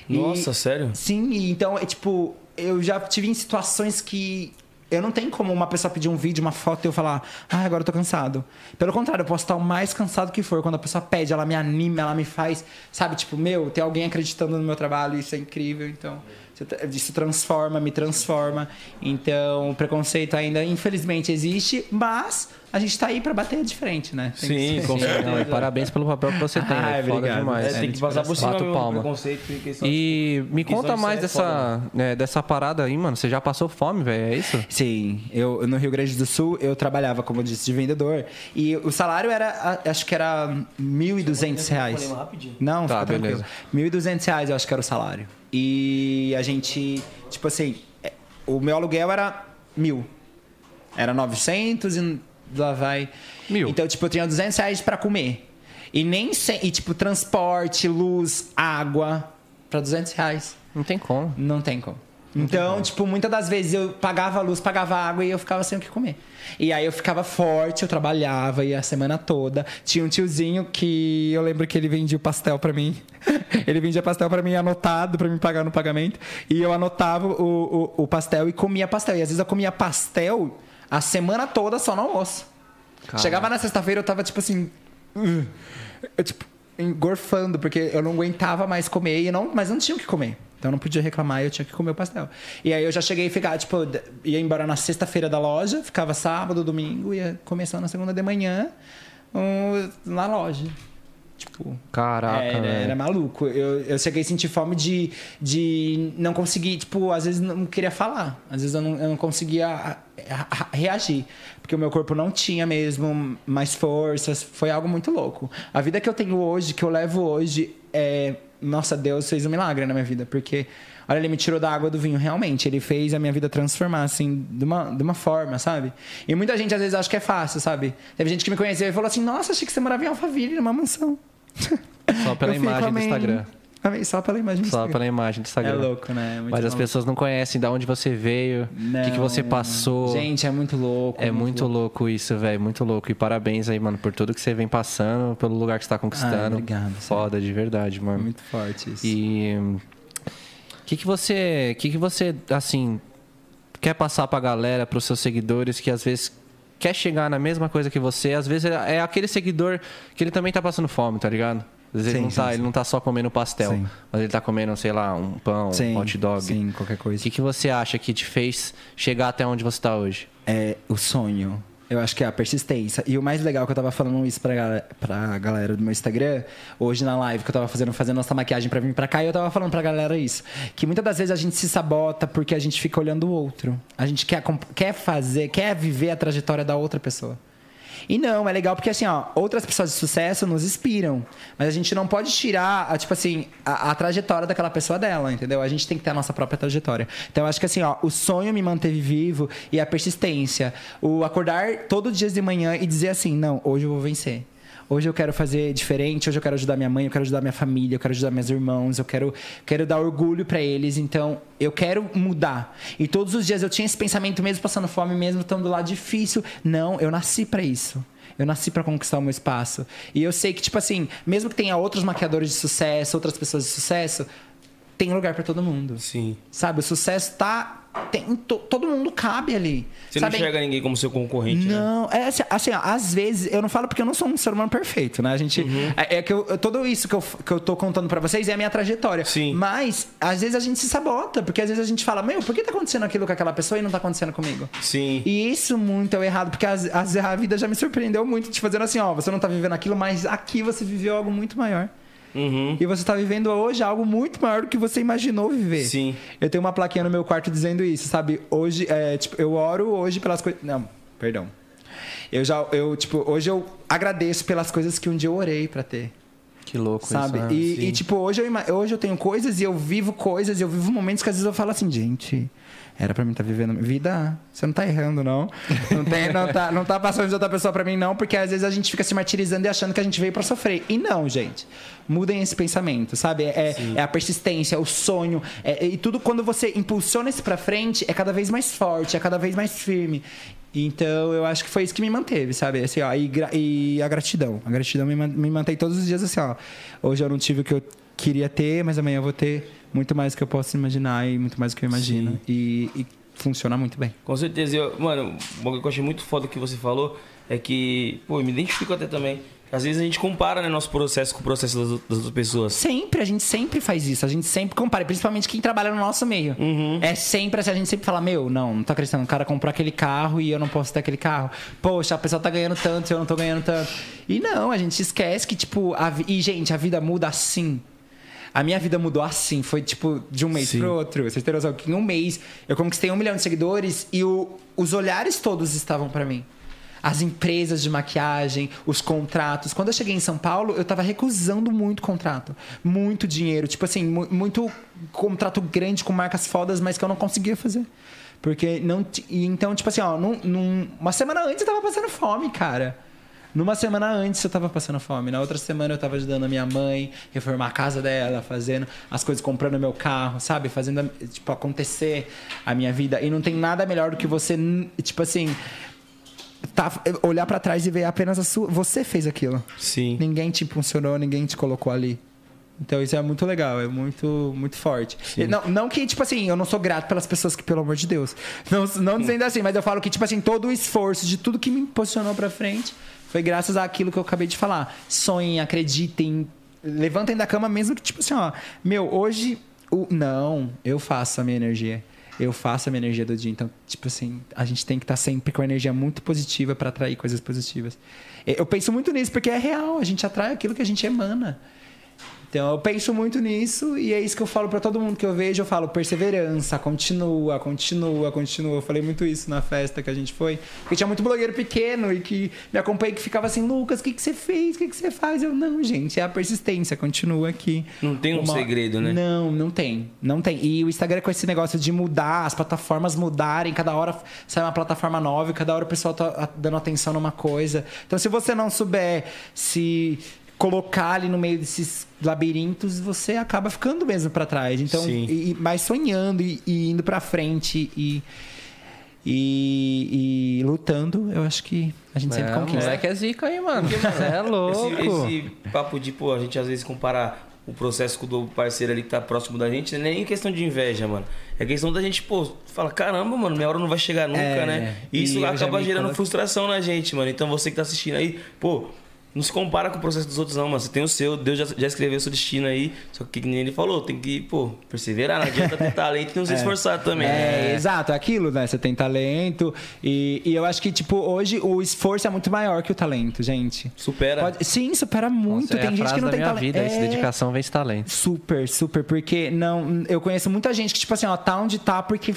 Speaker 3: E-
Speaker 1: Nossa, sério?
Speaker 3: Sim, e então, é tipo, eu já tive em situações que eu não tenho como uma pessoa pedir um vídeo, uma foto e eu falar, ah, agora eu tô cansado. Pelo contrário, eu posso estar o mais cansado que for. Quando a pessoa pede, ela me anima, ela me faz, sabe, tipo, meu, tem alguém acreditando no meu trabalho, isso é incrível. Então, isso tra- isso transforma, me transforma. Então, o preconceito ainda, infelizmente, existe, mas a gente tá aí pra bater de frente, né? Tem que
Speaker 1: Sim, com
Speaker 2: Sim,
Speaker 1: certeza.
Speaker 2: não, e parabéns pelo papel que você tem,
Speaker 3: Ah,
Speaker 2: velho. Foda
Speaker 3: obrigado.
Speaker 2: demais.
Speaker 1: É, tem que passar por cima
Speaker 2: palma. E me conta mais
Speaker 1: é
Speaker 2: dessa, né, dessa parada aí, mano. Você já passou fome, velho? É isso?
Speaker 3: Sim, eu no Rio Grande do Sul eu trabalhava, como eu disse, de vendedor. E o salário era, a- acho que era 1.200 reais.
Speaker 1: Falei rapidinho.
Speaker 3: Não,
Speaker 2: Tá,
Speaker 3: fica tranquilo.
Speaker 2: beleza.
Speaker 3: 1.200 reais eu acho que era o salário. E a gente, tipo assim, é, o meu aluguel era mil. Era 900 e lá vai.
Speaker 2: Mil.
Speaker 3: Então, tipo, eu tinha 200 reais pra comer. E nem sem, e tipo, transporte, luz, água, pra 200 reais.
Speaker 2: Não tem como.
Speaker 3: Não tem como. Então, tipo, muitas das vezes eu pagava a luz, pagava a água e eu ficava sem o que comer. E aí eu ficava forte, eu trabalhava ia a semana toda. Tinha um tiozinho que eu lembro que ele vendia o pastel pra mim. ele vendia pastel pra mim anotado pra me pagar no pagamento. E eu anotava o, o, o pastel e comia pastel. E às vezes eu comia pastel a semana toda só no almoço.
Speaker 2: Caraca.
Speaker 3: Chegava na sexta-feira eu tava tipo assim. "Ugh". Eu, tipo, engorfando, porque eu não aguentava mais comer, e não, mas não tinha o que comer. Então eu não podia reclamar e eu tinha que comer o pastel. E aí eu já cheguei a ficar, tipo, ia embora na sexta-feira da loja, ficava sábado, domingo, ia começando na segunda de manhã um, na loja. Tipo.
Speaker 2: Caraca,
Speaker 3: era,
Speaker 2: velho.
Speaker 3: era maluco. Eu, eu cheguei a sentir fome de, de não conseguir, tipo, às vezes não queria falar. Às vezes eu não, eu não conseguia a- a- a- reagir. Porque o meu corpo não tinha mesmo mais forças. Foi algo muito louco. A vida que eu tenho hoje, que eu levo hoje, é. Nossa, Deus fez um milagre na minha vida. Porque, olha, ele me tirou da água do vinho, realmente. Ele fez a minha vida transformar, assim, de uma, de uma forma, sabe? E muita gente às vezes acha que é fácil, sabe? Teve gente que me conheceu e falou assim: Nossa, achei que você morava em Alphaville, numa mansão.
Speaker 2: Só pela imagem do. Instagram.
Speaker 3: Amém, Só pela imagem do
Speaker 2: Só
Speaker 3: Instagram.
Speaker 2: pela imagem do Instagram.
Speaker 3: É louco, né? É muito
Speaker 2: Mas as
Speaker 3: maluco.
Speaker 2: pessoas não conhecem de onde você veio, o que, que você passou.
Speaker 3: Gente, é muito louco.
Speaker 2: é muito louco isso, velho. Muito louco. E parabéns aí, mano, por tudo que você vem passando, pelo lugar que você tá conquistando.
Speaker 3: Ah, obrigado,
Speaker 2: Foda, de verdade, mano.
Speaker 3: Muito forte isso.
Speaker 2: E o que que você, que que você assim quer passar pra galera, pros seus seguidores que às vezes quer chegar na mesma coisa que você, às vezes é aquele seguidor que ele também tá passando fome, tá ligado? Às vezes ele,
Speaker 3: Sim,
Speaker 2: não tá,
Speaker 3: sim,
Speaker 2: ele não tá só comendo pastel,
Speaker 3: Sim.
Speaker 2: mas ele tá comendo, sei lá, um pão, um hot dog.
Speaker 3: Sim, qualquer
Speaker 2: O
Speaker 3: coisa.
Speaker 2: que, que você acha que te fez chegar até onde você tá hoje?
Speaker 3: É o sonho. Eu acho que é a persistência. E o mais legal que eu tava falando isso pra, gal- pra galera do meu Instagram, hoje na live que eu tava fazendo, fazendo nossa maquiagem pra vir pra cá, e eu tava falando pra galera isso. Que muitas das vezes a gente se sabota porque a gente fica olhando o outro. A gente quer, quer fazer, quer viver a trajetória da outra pessoa. E não, é legal porque assim, ó, outras pessoas de sucesso nos inspiram. Mas a gente não pode tirar, a, tipo assim, a, a trajetória daquela pessoa dela, entendeu? A gente tem que ter a nossa própria trajetória. Então eu acho que assim, ó, o sonho me manteve vivo e a persistência. O acordar todo dia de manhã e dizer assim, não, hoje eu vou vencer. Hoje eu quero fazer diferente, hoje eu quero ajudar minha mãe, eu quero ajudar minha família, eu quero ajudar meus irmãos, eu quero, quero dar orgulho pra eles, então eu quero mudar. E todos os dias eu tinha esse pensamento, mesmo passando fome, mesmo estando lá difícil. Não, eu nasci pra isso. Eu nasci pra conquistar o meu espaço. E eu sei que, tipo assim, mesmo que tenha outros maquiadores de sucesso, outras pessoas de sucesso, tem lugar pra todo mundo.
Speaker 1: Sim.
Speaker 3: Sabe? O sucesso tá. Tem, to- todo mundo cabe ali.
Speaker 1: Você
Speaker 3: sabe?
Speaker 1: não enxerga ninguém como seu concorrente, né?
Speaker 3: Não, é assim, assim, ó, às vezes, eu não falo porque eu não sou um ser humano perfeito, né? A gente.
Speaker 1: Uhum.
Speaker 3: É, é que eu, tudo isso que eu, que eu tô contando pra vocês é a minha trajetória.
Speaker 1: Sim.
Speaker 3: Mas, às vezes a gente se sabota, porque às vezes a gente fala, meu, por que tá acontecendo aquilo com aquela pessoa e não tá acontecendo comigo?
Speaker 1: Sim.
Speaker 3: E isso muito é o errado, porque às vezes a vida já me surpreendeu muito, te fazendo assim, ó, você não tá vivendo aquilo, mas aqui você viveu algo muito maior.
Speaker 1: Uhum.
Speaker 3: E você tá vivendo hoje algo muito maior do que você imaginou viver.
Speaker 1: Sim.
Speaker 3: Eu tenho uma plaquinha no meu quarto dizendo isso, sabe? Hoje, é, tipo, eu oro hoje pelas coisas. Não, perdão. Eu já, eu, tipo, hoje eu agradeço pelas coisas que um dia eu orei pra ter.
Speaker 2: Que louco
Speaker 3: sabe?
Speaker 2: isso. né?
Speaker 3: E, e, tipo, hoje eu, hoje eu tenho coisas e eu vivo coisas, e eu vivo momentos que às vezes eu falo assim, gente, era pra mim estar vivendo minha vida. Você não tá errando, não. Não, tem, não, tá, não tá passando de outra pessoa pra mim, não, porque às vezes a gente fica se martirizando e achando que a gente veio pra sofrer. E não, gente. Mudem esse pensamento, sabe? É, é a persistência, o sonho. é- e tudo quando você impulsiona isso pra frente, é cada vez mais forte, é cada vez mais firme. Então, eu acho que foi isso que me manteve, sabe? Assim, ó, e, e a gratidão. A gratidão me, me mantém todos os dias assim, ó. Hoje eu não tive o que eu queria ter, mas amanhã eu vou ter muito mais do que eu posso imaginar e muito mais do que eu imagino. E, e funciona muito bem.
Speaker 1: Com certeza. Eu, mano, bagulho que eu achei muito foda que você falou é que, pô, eu me identifico até também. Às vezes a gente compara né, nosso processo com o processo das, das outras pessoas.
Speaker 3: Sempre, a gente sempre faz isso. A gente sempre compara, principalmente quem trabalha no nosso meio. É sempre assim, a gente sempre fala, meu, não, não tô acreditando. O cara comprou aquele carro e eu não posso ter aquele carro. Poxa, a pessoa tá ganhando tanto e eu não tô ganhando tanto. E não, a gente esquece que, tipo, a e, gente, a vida muda assim. A minha vida mudou assim, foi tipo de um mês
Speaker 1: Sim.
Speaker 3: pro outro. Vocês terem noção que em um mês eu conquistei um milhão de seguidores e o- os olhares todos estavam pra mim. As empresas de maquiagem, os contratos. Quando eu cheguei em São Paulo, eu tava recusando muito contrato. Muito dinheiro. Tipo assim, mu- muito contrato grande com marcas fodas, mas que eu não conseguia fazer. Porque não. e Então, tipo assim, ó, num, num- uma semana antes eu tava passando fome, cara. Numa semana antes eu tava passando fome. Na outra semana eu tava ajudando a minha mãe, reformar a casa dela, fazendo as coisas, comprando meu carro, sabe? Fazendo, tipo, acontecer a minha vida. E não tem nada melhor do que você, tipo assim, tá, olhar pra trás e ver apenas a sua. Você fez aquilo.
Speaker 1: Sim.
Speaker 3: Ninguém te impulsionou, ninguém te colocou ali. Então isso é muito legal, é muito, muito forte. E Não, não que, tipo assim, eu não sou grato pelas pessoas que, pelo amor de Deus. Não, não dizendo assim, mas eu falo que, tipo assim, todo o esforço de tudo que me impulsionou pra frente foi graças àquilo que eu acabei de falar. Sonhem, acreditem, levantem da cama mesmo que, tipo assim, ó, meu, hoje. O, não, eu faço a minha energia. Eu faço a minha energia do dia. Então, tipo assim, a gente tem que estar sempre com a energia muito positiva pra atrair coisas positivas. Eu penso muito nisso, porque é real, a gente atrai aquilo que a gente emana. Então eu penso muito nisso e é isso que eu falo pra todo mundo que eu vejo, eu falo perseverança, continua, continua, continua. Eu falei muito isso na festa que a gente foi, porque tinha muito blogueiro pequeno e que me acompanha que ficava assim, Lucas, o que que você fez? O que que você faz? Eu não, gente, é a persistência, continua aqui.
Speaker 1: Não tem um segredo, né?
Speaker 3: Não, não tem, não tem. E o Instagram com esse negócio de mudar, as plataformas mudarem, cada hora sai uma plataforma nova e cada hora o pessoal tá dando atenção numa coisa. Então se você não souber se colocar ali no meio desses labirintos, você acaba ficando mesmo pra trás. Então, e, e- mas sonhando e, e indo pra frente e, e, e lutando, eu acho que a gente sempre
Speaker 2: É,
Speaker 3: conquista.
Speaker 2: moleque é zica aí, mano. Você é louco.
Speaker 1: Esse, esse papo de, pô, a gente às vezes comparar o processo com o do parceiro ali que tá próximo da gente, não é nem questão de inveja, mano. É questão da gente, pô, fala, caramba, mano, minha hora não vai chegar nunca,
Speaker 3: É,
Speaker 1: né?
Speaker 3: e
Speaker 1: isso acaba gerando frustração na gente, mano. Então você que tá assistindo aí, pô, não se compara com o processo dos outros, não, mano. Você tem o seu, Deus já, já escreveu o seu destino aí. Só que, que nem ele falou, tem que, pô, perseverar. Não adianta ter talento e não se esforçar também.
Speaker 3: É, exato, é aquilo, né? Você tem talento. E, e eu acho que, tipo, hoje o esforço é muito maior que o talento, gente.
Speaker 1: Supera.
Speaker 3: Pode- sim, supera muito.
Speaker 2: Nossa, é
Speaker 3: tem
Speaker 2: a
Speaker 3: gente
Speaker 2: frase
Speaker 3: que não
Speaker 2: da
Speaker 3: tem
Speaker 2: minha
Speaker 3: talento.
Speaker 2: vida,
Speaker 3: É,
Speaker 2: dedicação vence talento.
Speaker 3: Super, super, porque não. Eu conheço muita gente que, tipo assim, ó, tá onde tá porque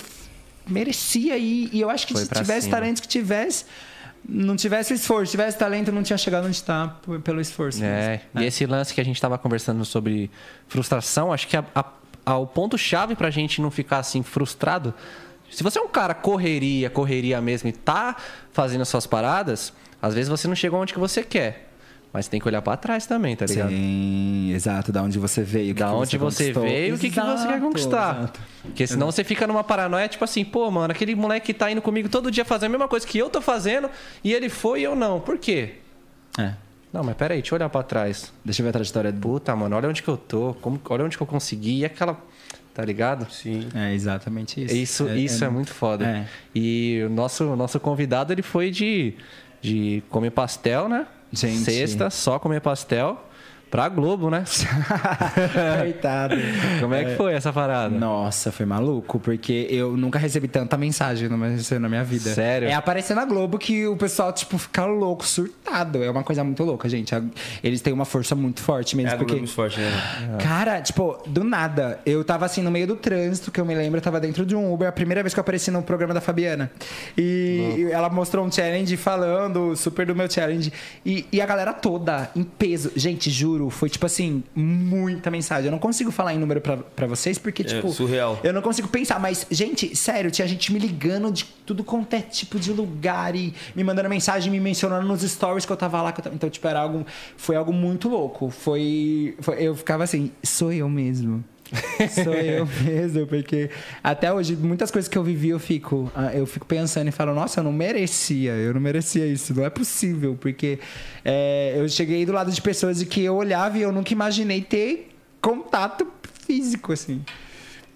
Speaker 3: merecia ir. E eu acho que
Speaker 2: Foi
Speaker 3: se tivesse
Speaker 2: cima.
Speaker 3: talento que tivesse. Não tivesse esforço, tivesse talento, não tinha chegado onde tá por- pelo esforço.
Speaker 2: É,
Speaker 3: mesmo.
Speaker 2: e esse lance que a gente tava conversando sobre frustração, acho que a- a- a- o ponto-chave pra gente não ficar assim frustrado. Se você é um cara correria, correria mesmo e tá fazendo as suas paradas, às vezes você não chegou onde que você quer. Mas tem que olhar pra trás também, tá ligado?
Speaker 3: Sim, exato. Da onde você veio. o que
Speaker 2: Da
Speaker 3: que
Speaker 2: onde você,
Speaker 3: conquistou.
Speaker 2: veio, o que, que você quer
Speaker 3: Exato,
Speaker 2: conquistar.
Speaker 3: exato.
Speaker 2: Porque senão você fica numa paranoia, tipo assim, pô, mano, aquele moleque que tá indo comigo todo dia fazendo a mesma coisa que eu tô fazendo, e ele foi e eu não. Por quê?
Speaker 3: É.
Speaker 2: Não, mas peraí, deixa eu olhar pra trás.
Speaker 3: Deixa eu ver a trajetória do.
Speaker 2: Puta, mano, olha onde que eu tô, como, olha onde que eu consegui, e aquela. Tá ligado?
Speaker 1: Sim.
Speaker 3: É exatamente isso.
Speaker 2: Isso, isso é, muito foda.
Speaker 3: é.
Speaker 2: E o nosso, nosso convidado, ele foi de, de comer pastel, né?
Speaker 3: Gente.
Speaker 2: Sexta, só comer pastel. Pra Globo, né?
Speaker 3: Coitado.
Speaker 2: Como é que foi essa parada?
Speaker 3: Nossa, foi maluco, porque eu nunca recebi tanta mensagem numa- na minha vida.
Speaker 2: Sério?
Speaker 3: É aparecer na Globo que o pessoal, tipo, fica louco, surtado. É uma coisa muito louca, gente. Eles têm uma força muito forte
Speaker 1: É
Speaker 3: mesmo.
Speaker 1: a
Speaker 3: porque...
Speaker 1: Globo Esporte, né?
Speaker 3: Cara, tipo, do nada. Eu tava assim no meio do trânsito, que eu me lembro, eu tava dentro de um Uber, a primeira vez que eu apareci no programa da Fabiana. E ela mostrou um challenge falando super do meu challenge. E, e a galera toda, em peso. Gente, juro, foi tipo assim, muita mensagem. Eu não consigo falar em número pra, pra vocês, porque, tipo.
Speaker 1: surreal.
Speaker 3: Eu não consigo pensar, mas, gente, sério, tinha gente me ligando de tudo quanto é tipo de lugar e me mandando mensagem, me mencionando nos stories que eu tava lá. eu tava- Então, tipo, era algo. Foi algo muito louco. Foi. foi- eu ficava assim, sou eu mesmo. Sou eu mesmo, porque até hoje, muitas coisas que eu vivi, eu fico, ah, eu fico pensando e falo, nossa, eu não merecia, eu não merecia isso, não é possível, porque é, eu cheguei do lado de pessoas de que eu olhava e eu nunca imaginei ter contato físico, assim.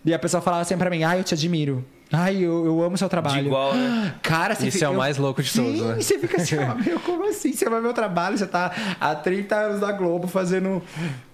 Speaker 3: E a pessoa falava sempre pra mim, ai, eu te admiro. Ai, eu, eu amo seu trabalho.
Speaker 1: De igual, né?
Speaker 3: Cara, você
Speaker 2: Esse
Speaker 3: fica-
Speaker 2: é o
Speaker 3: eu-
Speaker 2: mais louco de
Speaker 3: Sim,
Speaker 2: todos, né?
Speaker 3: você fica assim, ó, meu, como assim? Você vai ver o trabalho, você tá há 30 anos na Globo fazendo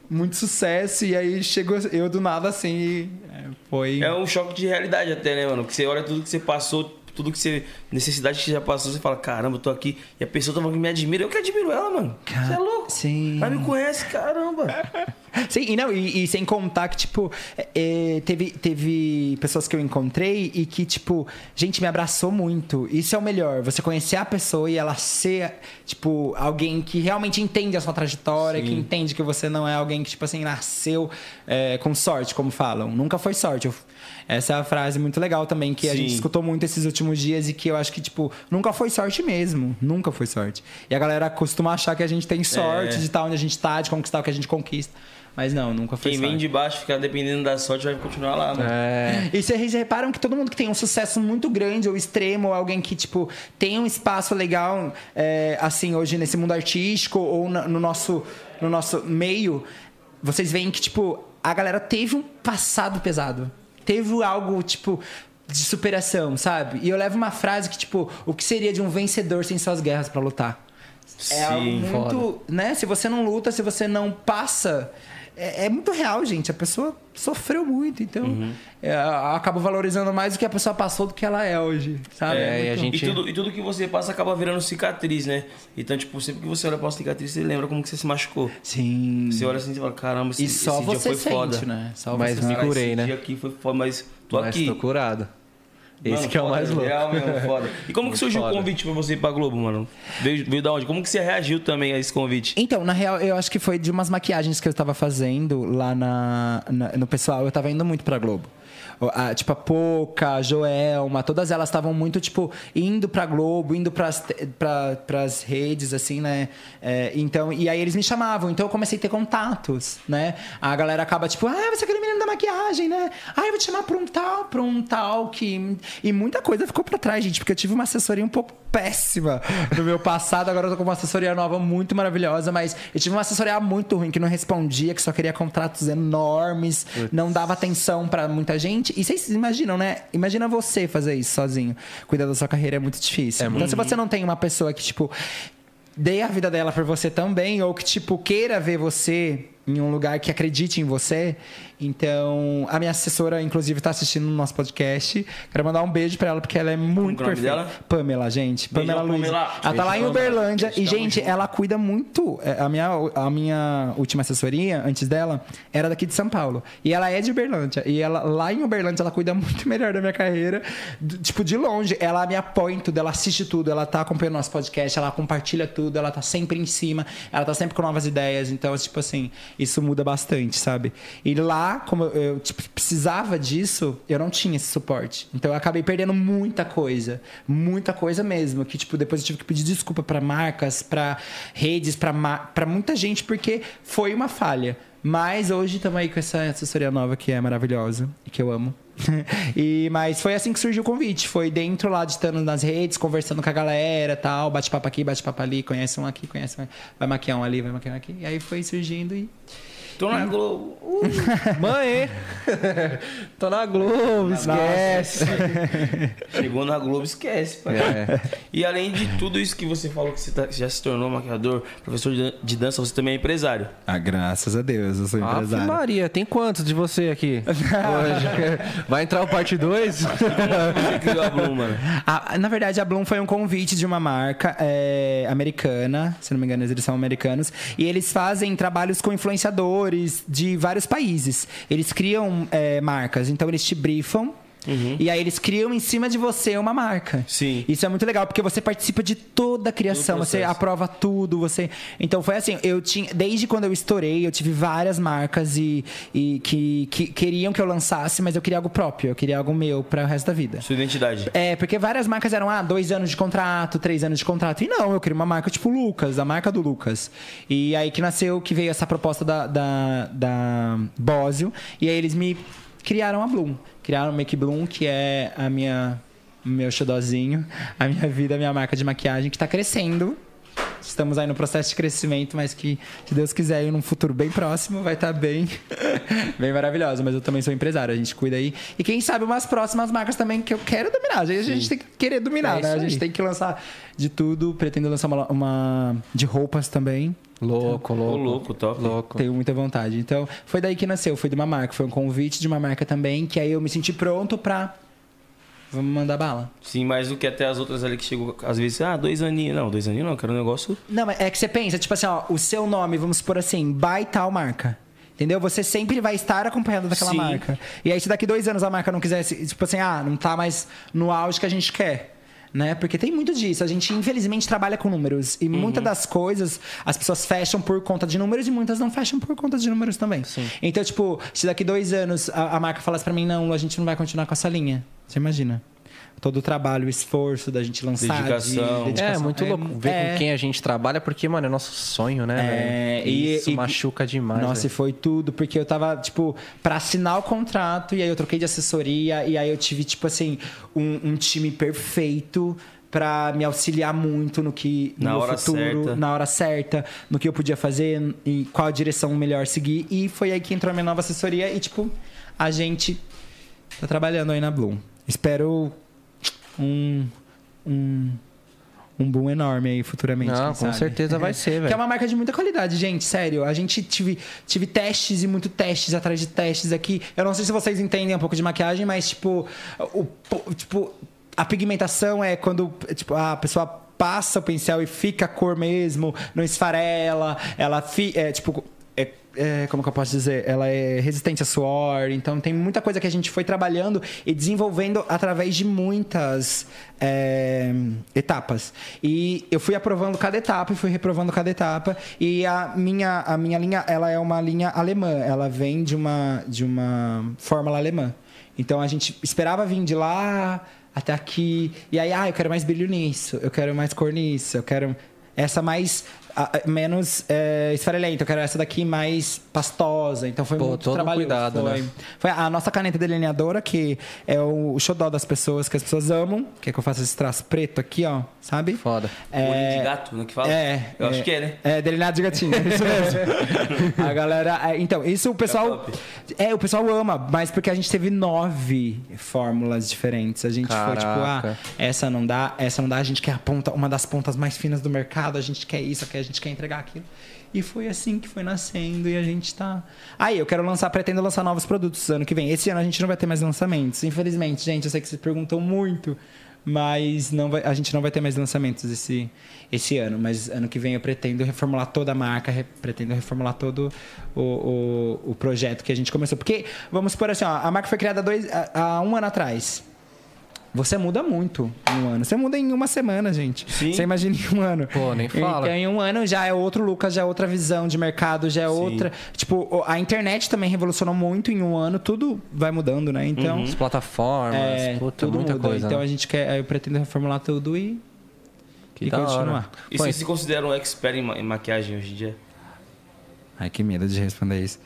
Speaker 3: muito sucesso e aí chegou eu do nada assim e é, foi...
Speaker 1: É um choque de realidade até, né, mano? Que você olha tudo que você passou, tudo que você. necessidade que você já passou, você fala, caramba, eu tô aqui. E a pessoa tá falando que me admira. Eu que admiro ela, mano. Você é louco.
Speaker 3: Sim.
Speaker 1: Ela me conhece, caramba.
Speaker 3: Sim, e, não, e, e sem contar que, tipo, é, teve, teve pessoas que eu encontrei e que, tipo, gente, me abraçou muito. Isso é o melhor. Você conhecer a pessoa e ela ser, tipo, alguém que realmente entende a sua trajetória, que entende que você não é alguém que, tipo assim, nasceu é, com sorte, como falam. Nunca foi sorte. Eu- essa é a frase muito legal também, que a
Speaker 1: Sim.
Speaker 3: gente escutou muito esses últimos dias e que eu acho que, tipo, nunca foi sorte mesmo. Nunca foi sorte. E a galera costuma achar que a gente tem sorte
Speaker 1: É.
Speaker 3: de estar onde a gente tá, de conquistar o que a gente conquista. Mas não, nunca foi
Speaker 1: Quem
Speaker 3: sorte.
Speaker 1: vem de baixo, ficar dependendo da sorte, vai continuar lá, mano.
Speaker 2: É.
Speaker 3: E vocês reparam que todo mundo que tem um sucesso muito grande ou extremo, ou alguém que, tipo, tem um espaço legal, é, assim, hoje nesse mundo artístico ou no nosso, no nosso meio, vocês veem que, tipo, a galera teve um passado pesado. Teve algo, tipo, de superação, sabe? E eu levo uma frase que, tipo, o que seria de um vencedor sem suas guerras pra lutar? É algo muito, né? Se você não luta, se você não passa, é, é muito real, gente. A pessoa sofreu muito, então
Speaker 1: Uhum.
Speaker 3: é, eu acabo valorizando mais o que a pessoa passou do que ela é hoje, sabe?
Speaker 2: É, e a
Speaker 3: muito-
Speaker 2: gente-
Speaker 1: E tudo, e tudo que você passa acaba virando cicatriz, né? Então, tipo, sempre que você olha pra cicatriz, você lembra como que você se machucou.
Speaker 3: Sim.
Speaker 1: Você olha assim e fala, caramba, esse,
Speaker 3: E só
Speaker 1: esse dia
Speaker 3: você
Speaker 1: foi
Speaker 3: sente,
Speaker 1: foda.
Speaker 3: né? Só
Speaker 2: Mas
Speaker 3: você
Speaker 2: me curei,
Speaker 1: esse
Speaker 2: né?
Speaker 1: dia aqui foi foda, mas tô
Speaker 2: Mas
Speaker 1: aqui.
Speaker 2: tô curado. Esse
Speaker 1: Mano,
Speaker 2: que é o mais louco.
Speaker 1: Real mesmo, foda. E como que surgiu
Speaker 2: foda.
Speaker 1: o convite pra você ir pra Globo, mano? Veio, veio da onde? Como que você reagiu também a esse convite?
Speaker 3: Então, na real, eu acho que foi de umas maquiagens que eu tava fazendo lá na, na- no pessoal. Eu tava indo muito pra Globo. A- tipo, a Poca, a Joelma, todas elas estavam muito, tipo, indo pra Globo, indo pras, pra, pras redes, assim, né? É, então, e aí eles me chamavam, então eu comecei a ter contatos, né? A galera acaba, tipo, ah, você da maquiagem, né? Ah, eu vou te chamar pra um tal, pra um tal que. E muita coisa ficou pra trás, gente, porque eu tive uma assessoria um pouco péssima no meu passado, agora eu tô com uma assessoria nova muito maravilhosa, mas eu tive uma assessoria muito ruim, que não respondia, que só queria contratos enormes, não dava atenção pra muita gente. E vocês imaginam, né? Imagina você fazer isso sozinho. Cuidar da sua carreira é muito difícil. então, se você não tem uma pessoa que, tipo, dê a vida dela por você também, ou que, tipo, queira ver você em um lugar que acredite em você. Então, a minha assessora, inclusive, tá assistindo no nosso podcast. Quero mandar um beijo pra ela, porque ela é muito
Speaker 1: que é o
Speaker 3: perfeita.
Speaker 1: dela?
Speaker 3: Pamela, gente.
Speaker 1: Beijão,
Speaker 3: Pamela Luiz. Ela tá lá em Uberlândia.
Speaker 1: Tamo
Speaker 3: E, gente,
Speaker 1: junto.
Speaker 3: ela cuida muito. é, A minha, a minha última assessoria, antes dela, era daqui de São Paulo. E ela é de Uberlândia. E ela, lá em Uberlândia, ela cuida muito melhor da minha carreira. Tipo, de longe. Ela me apoia em tudo, ela assiste tudo, ela tá acompanhando nosso podcast, ela compartilha tudo, ela tá sempre em cima, ela tá sempre com novas ideias. Então, tipo assim, isso muda bastante, sabe? E lá, como eu, tipo, precisava disso, eu não tinha esse suporte. Então eu acabei perdendo muita coisa. Muita coisa mesmo. Que, tipo, depois eu tive que pedir desculpa pra marcas, pra redes, pra, ma- pra muita gente, porque foi uma falha. Mas hoje estamos aí com essa assessoria nova que é maravilhosa e que eu amo. e, mas foi assim que surgiu o convite. Foi dentro lá de estando nas redes, conversando com a galera tal, bate-papo aqui, bate-papo ali, conhece um aqui, conhece um. Vai maquiar um ali, vai maquiar um aqui. E aí foi surgindo e.
Speaker 1: Tô na Globo. Uh,
Speaker 2: Mãe! Tô na Globo, esquece.
Speaker 1: chegou na Globo, esquece, pai.
Speaker 2: É.
Speaker 1: E além de tudo isso que você falou, que você tá- já se tornou maquiador, professor de dan- de dança, você também é empresário.
Speaker 3: Ah, graças a Deus, eu sou
Speaker 2: Ave Maria, tem quantos de você aqui? Hoje? Vai entrar o parte 2?
Speaker 1: Você criou a Bloom, mano.
Speaker 3: Ah, na verdade, a Bloom foi um convite de uma marca é, americana, se não me engano, eles são americanos, e eles fazem trabalhos com influenciadores de vários países. Eles criam é, marcas, então eles te briefam. E aí eles criam em cima de você uma marca.
Speaker 1: Sim.
Speaker 3: Isso é muito legal, porque você participa de toda a criação, você aprova tudo, você. Então foi assim, eu tinha. Desde quando eu estourei, eu tive várias marcas e, e que, que queriam que eu lançasse, mas eu queria algo próprio, eu queria algo meu para o resto da vida.
Speaker 1: Sua identidade.
Speaker 3: É, porque várias marcas eram, ah, dois anos de contrato, três anos de contrato. E não, eu queria uma marca tipo Lucas, a marca do Lucas. E aí que nasceu, que veio essa proposta da, da, da Bósio. E aí eles me criaram a Bloom. Criaram o Make Bloom, que é a minha meu xodózinho, a minha vida, a minha marca de maquiagem, que tá crescendo. Estamos aí no processo de crescimento, mas que, se Deus quiser, em um futuro bem próximo, vai estar bem, bem maravilhoso. Mas eu também sou empresário, a gente cuida aí. E quem sabe umas próximas marcas também que eu quero dominar. A gente, gente tem que querer dominar,
Speaker 2: É
Speaker 3: né? A gente tem que lançar de tudo. Pretendo lançar uma, uma de roupas também.
Speaker 2: Louco, louco.
Speaker 1: Louco, top.
Speaker 2: Louco.
Speaker 3: Tenho muita vontade. Então, foi daí que nasceu. Foi de uma marca. Foi um convite de uma marca também, que aí eu me senti pronto pra... Vamos mandar bala.
Speaker 1: Sim, mais do que até as outras ali que chegou, às vezes, ah, dois aninhos. Não, dois aninhos não, quero um negócio.
Speaker 3: Não, mas é que você pensa, tipo assim, ó, o seu nome, vamos supor assim, by tal marca. Entendeu? Você sempre vai estar acompanhado daquela
Speaker 1: Sim.
Speaker 3: marca. E aí, se daqui dois anos a marca não quisesse, tipo assim, ah, não tá mais no auge que a gente quer. Né? Porque tem muito disso. A gente, infelizmente, trabalha com números. E muitas das coisas as pessoas fecham por conta de números e muitas não fecham por conta de números também. Então, tipo, se daqui dois anos a, a marca falasse pra mim, não, a gente não vai continuar com essa linha. Você imagina? Todo o trabalho, o esforço da gente lançar. de-
Speaker 1: Dedicação.
Speaker 2: É, muito louco ver
Speaker 3: é.
Speaker 2: com quem a gente trabalha, porque, mano, é nosso sonho, né?
Speaker 3: É, e-
Speaker 2: Isso
Speaker 3: e-
Speaker 2: machuca demais.
Speaker 3: Nossa, e
Speaker 2: velho.
Speaker 3: foi tudo, porque eu tava, tipo, pra assinar o contrato, e aí eu troquei de assessoria, e aí eu tive, tipo assim, um, um time perfeito pra me auxiliar muito no que no
Speaker 1: Na
Speaker 3: meu
Speaker 1: hora
Speaker 3: futuro,
Speaker 1: certa.
Speaker 3: na hora certa, no que eu podia fazer e qual a direção melhor seguir. E foi aí que entrou a minha nova assessoria e, tipo, a gente tá trabalhando aí na Bloom. Espero um. um um boom enorme aí futuramente.
Speaker 2: Não,
Speaker 3: quem
Speaker 2: com
Speaker 3: sabe?
Speaker 2: certeza vai ser,
Speaker 3: Que é
Speaker 2: velho.
Speaker 3: uma marca de muita qualidade, gente, sério. A gente tive, tive testes e muito testes atrás de testes aqui. Eu não sei se vocês entendem um pouco de maquiagem, mas, tipo, o, po- tipo a pigmentação é quando tipo, a pessoa passa o pincel e fica a cor mesmo, não esfarela, ela fi, é, tipo. É, como que eu posso dizer? Ela é resistente a suor. Então tem muita coisa que a gente foi trabalhando e desenvolvendo através de muitas é, etapas. E eu fui aprovando cada etapa e fui reprovando cada etapa. E a minha, a minha linha, ela é uma linha alemã. Ela vem de uma, de uma fórmula alemã. Então a gente esperava vir de lá até aqui. E aí, ah, eu quero mais brilho nisso, eu quero mais cor nisso, eu quero essa mais. Menos é, esfarelenta, eu quero essa daqui mais pastosa. Então foi
Speaker 2: Pô,
Speaker 3: muito trabalhoso.
Speaker 2: cuidado,
Speaker 3: foi,
Speaker 2: né?
Speaker 3: foi a nossa caneta delineadora, que é o, xodó das pessoas, que as pessoas amam. Que é que eu faço esse traço preto aqui, ó, sabe?
Speaker 2: Foda.
Speaker 1: Olho de gato, né? Que fala?
Speaker 3: É.
Speaker 1: Eu acho que é, né?
Speaker 3: É, delineado de gatinho, é isso mesmo. a galera. é, então, isso o pessoal.
Speaker 1: top.
Speaker 3: É, o pessoal ama, mas porque a gente teve nove fórmulas diferentes. A gente foi tipo, ah,
Speaker 2: Caraca.
Speaker 3: essa não dá, essa não dá, a gente quer a ponta, uma das pontas mais finas do mercado, a gente quer isso, a gente quer entregar aquilo. E foi assim que foi nascendo e a gente tá. Aí, eu quero lançar, pretendo lançar novos produtos ano que vem. Esse ano a gente não vai ter mais lançamentos. Infelizmente, gente, eu sei que vocês perguntam muito, mas não vai- a gente não vai ter mais lançamentos esse, esse ano. Mas ano que vem eu pretendo reformular toda a marca, re- pretendo reformular todo o, o, o projeto que a gente começou. Porque, vamos supor assim, ó, a marca foi criada dois, há um ano atrás. Você muda muito em um ano. Você muda em uma semana, gente.
Speaker 1: Sim.
Speaker 3: Você imagina em um ano.
Speaker 2: Pô, nem fala.
Speaker 3: Então, em um ano já é outro Lucas, já é outra visão de mercado, já é outra. Tipo, a internet também revolucionou muito em um ano, tudo vai mudando, né? Então,
Speaker 2: As plataformas,
Speaker 3: é,
Speaker 2: puta,
Speaker 3: tudo
Speaker 2: muita
Speaker 3: muda.
Speaker 2: coisa.
Speaker 3: Então
Speaker 2: né?
Speaker 3: a gente quer, eu pretendo reformular tudo e,
Speaker 2: Que
Speaker 3: e
Speaker 2: da hora.
Speaker 3: continuar.
Speaker 1: E
Speaker 2: Pô,
Speaker 1: você se considera um expert em, ma- em maquiagem hoje em dia?
Speaker 3: Ai, que medo de responder isso.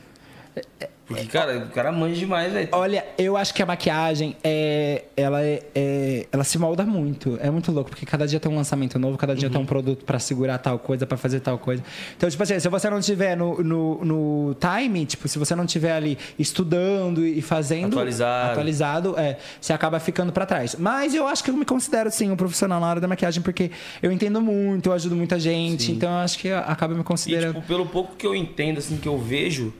Speaker 1: Porque, cara, o cara manja demais, velho.
Speaker 3: Olha, eu acho que a maquiagem é, ela é, é- ela se molda muito. É muito louco, porque cada dia tem um lançamento novo, cada dia tem um produto pra segurar tal coisa, pra fazer tal coisa. Então, tipo assim, se você não tiver no, no, no time, tipo, se você não tiver ali estudando e fazendo
Speaker 1: Atualizado.
Speaker 3: atualizado, é, você acaba ficando pra trás. Mas eu acho que eu me considero sim um profissional na área da maquiagem, porque eu entendo muito, eu ajudo muita gente, então eu acho que acaba me
Speaker 1: E,
Speaker 3: considerando.
Speaker 1: tipo, pelo pouco que eu entendo, assim, que eu vejo,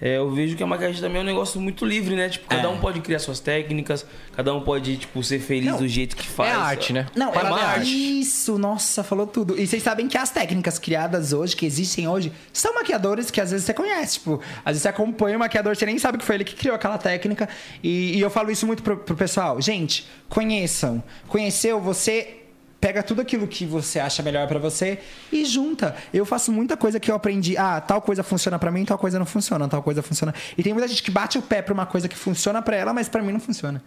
Speaker 1: é, eu vejo que a maquiagem também é um negócio muito livre, né? Tipo, cada
Speaker 3: É.
Speaker 1: um pode criar suas técnicas, cada um pode, tipo, ser feliz do jeito que faz.
Speaker 2: É arte, né?
Speaker 3: Não, é
Speaker 1: é arte.
Speaker 3: Isso, nossa, falou tudo. E vocês sabem que as técnicas criadas hoje, que existem hoje, são maquiadores que às vezes você conhece. Tipo, às vezes você acompanha o maquiador, você nem sabe que foi ele que criou aquela técnica. E, e eu falo isso muito pro, pro pessoal. Gente, conheçam. Conheceu, você pega tudo aquilo que você acha melhor pra você e junta. Eu faço muita coisa que eu aprendi. Ah, tal coisa funciona pra mim, tal coisa não funciona, tal coisa funciona. E tem muita gente que bate o pé pra uma coisa que funciona pra ela, mas pra mim não funciona.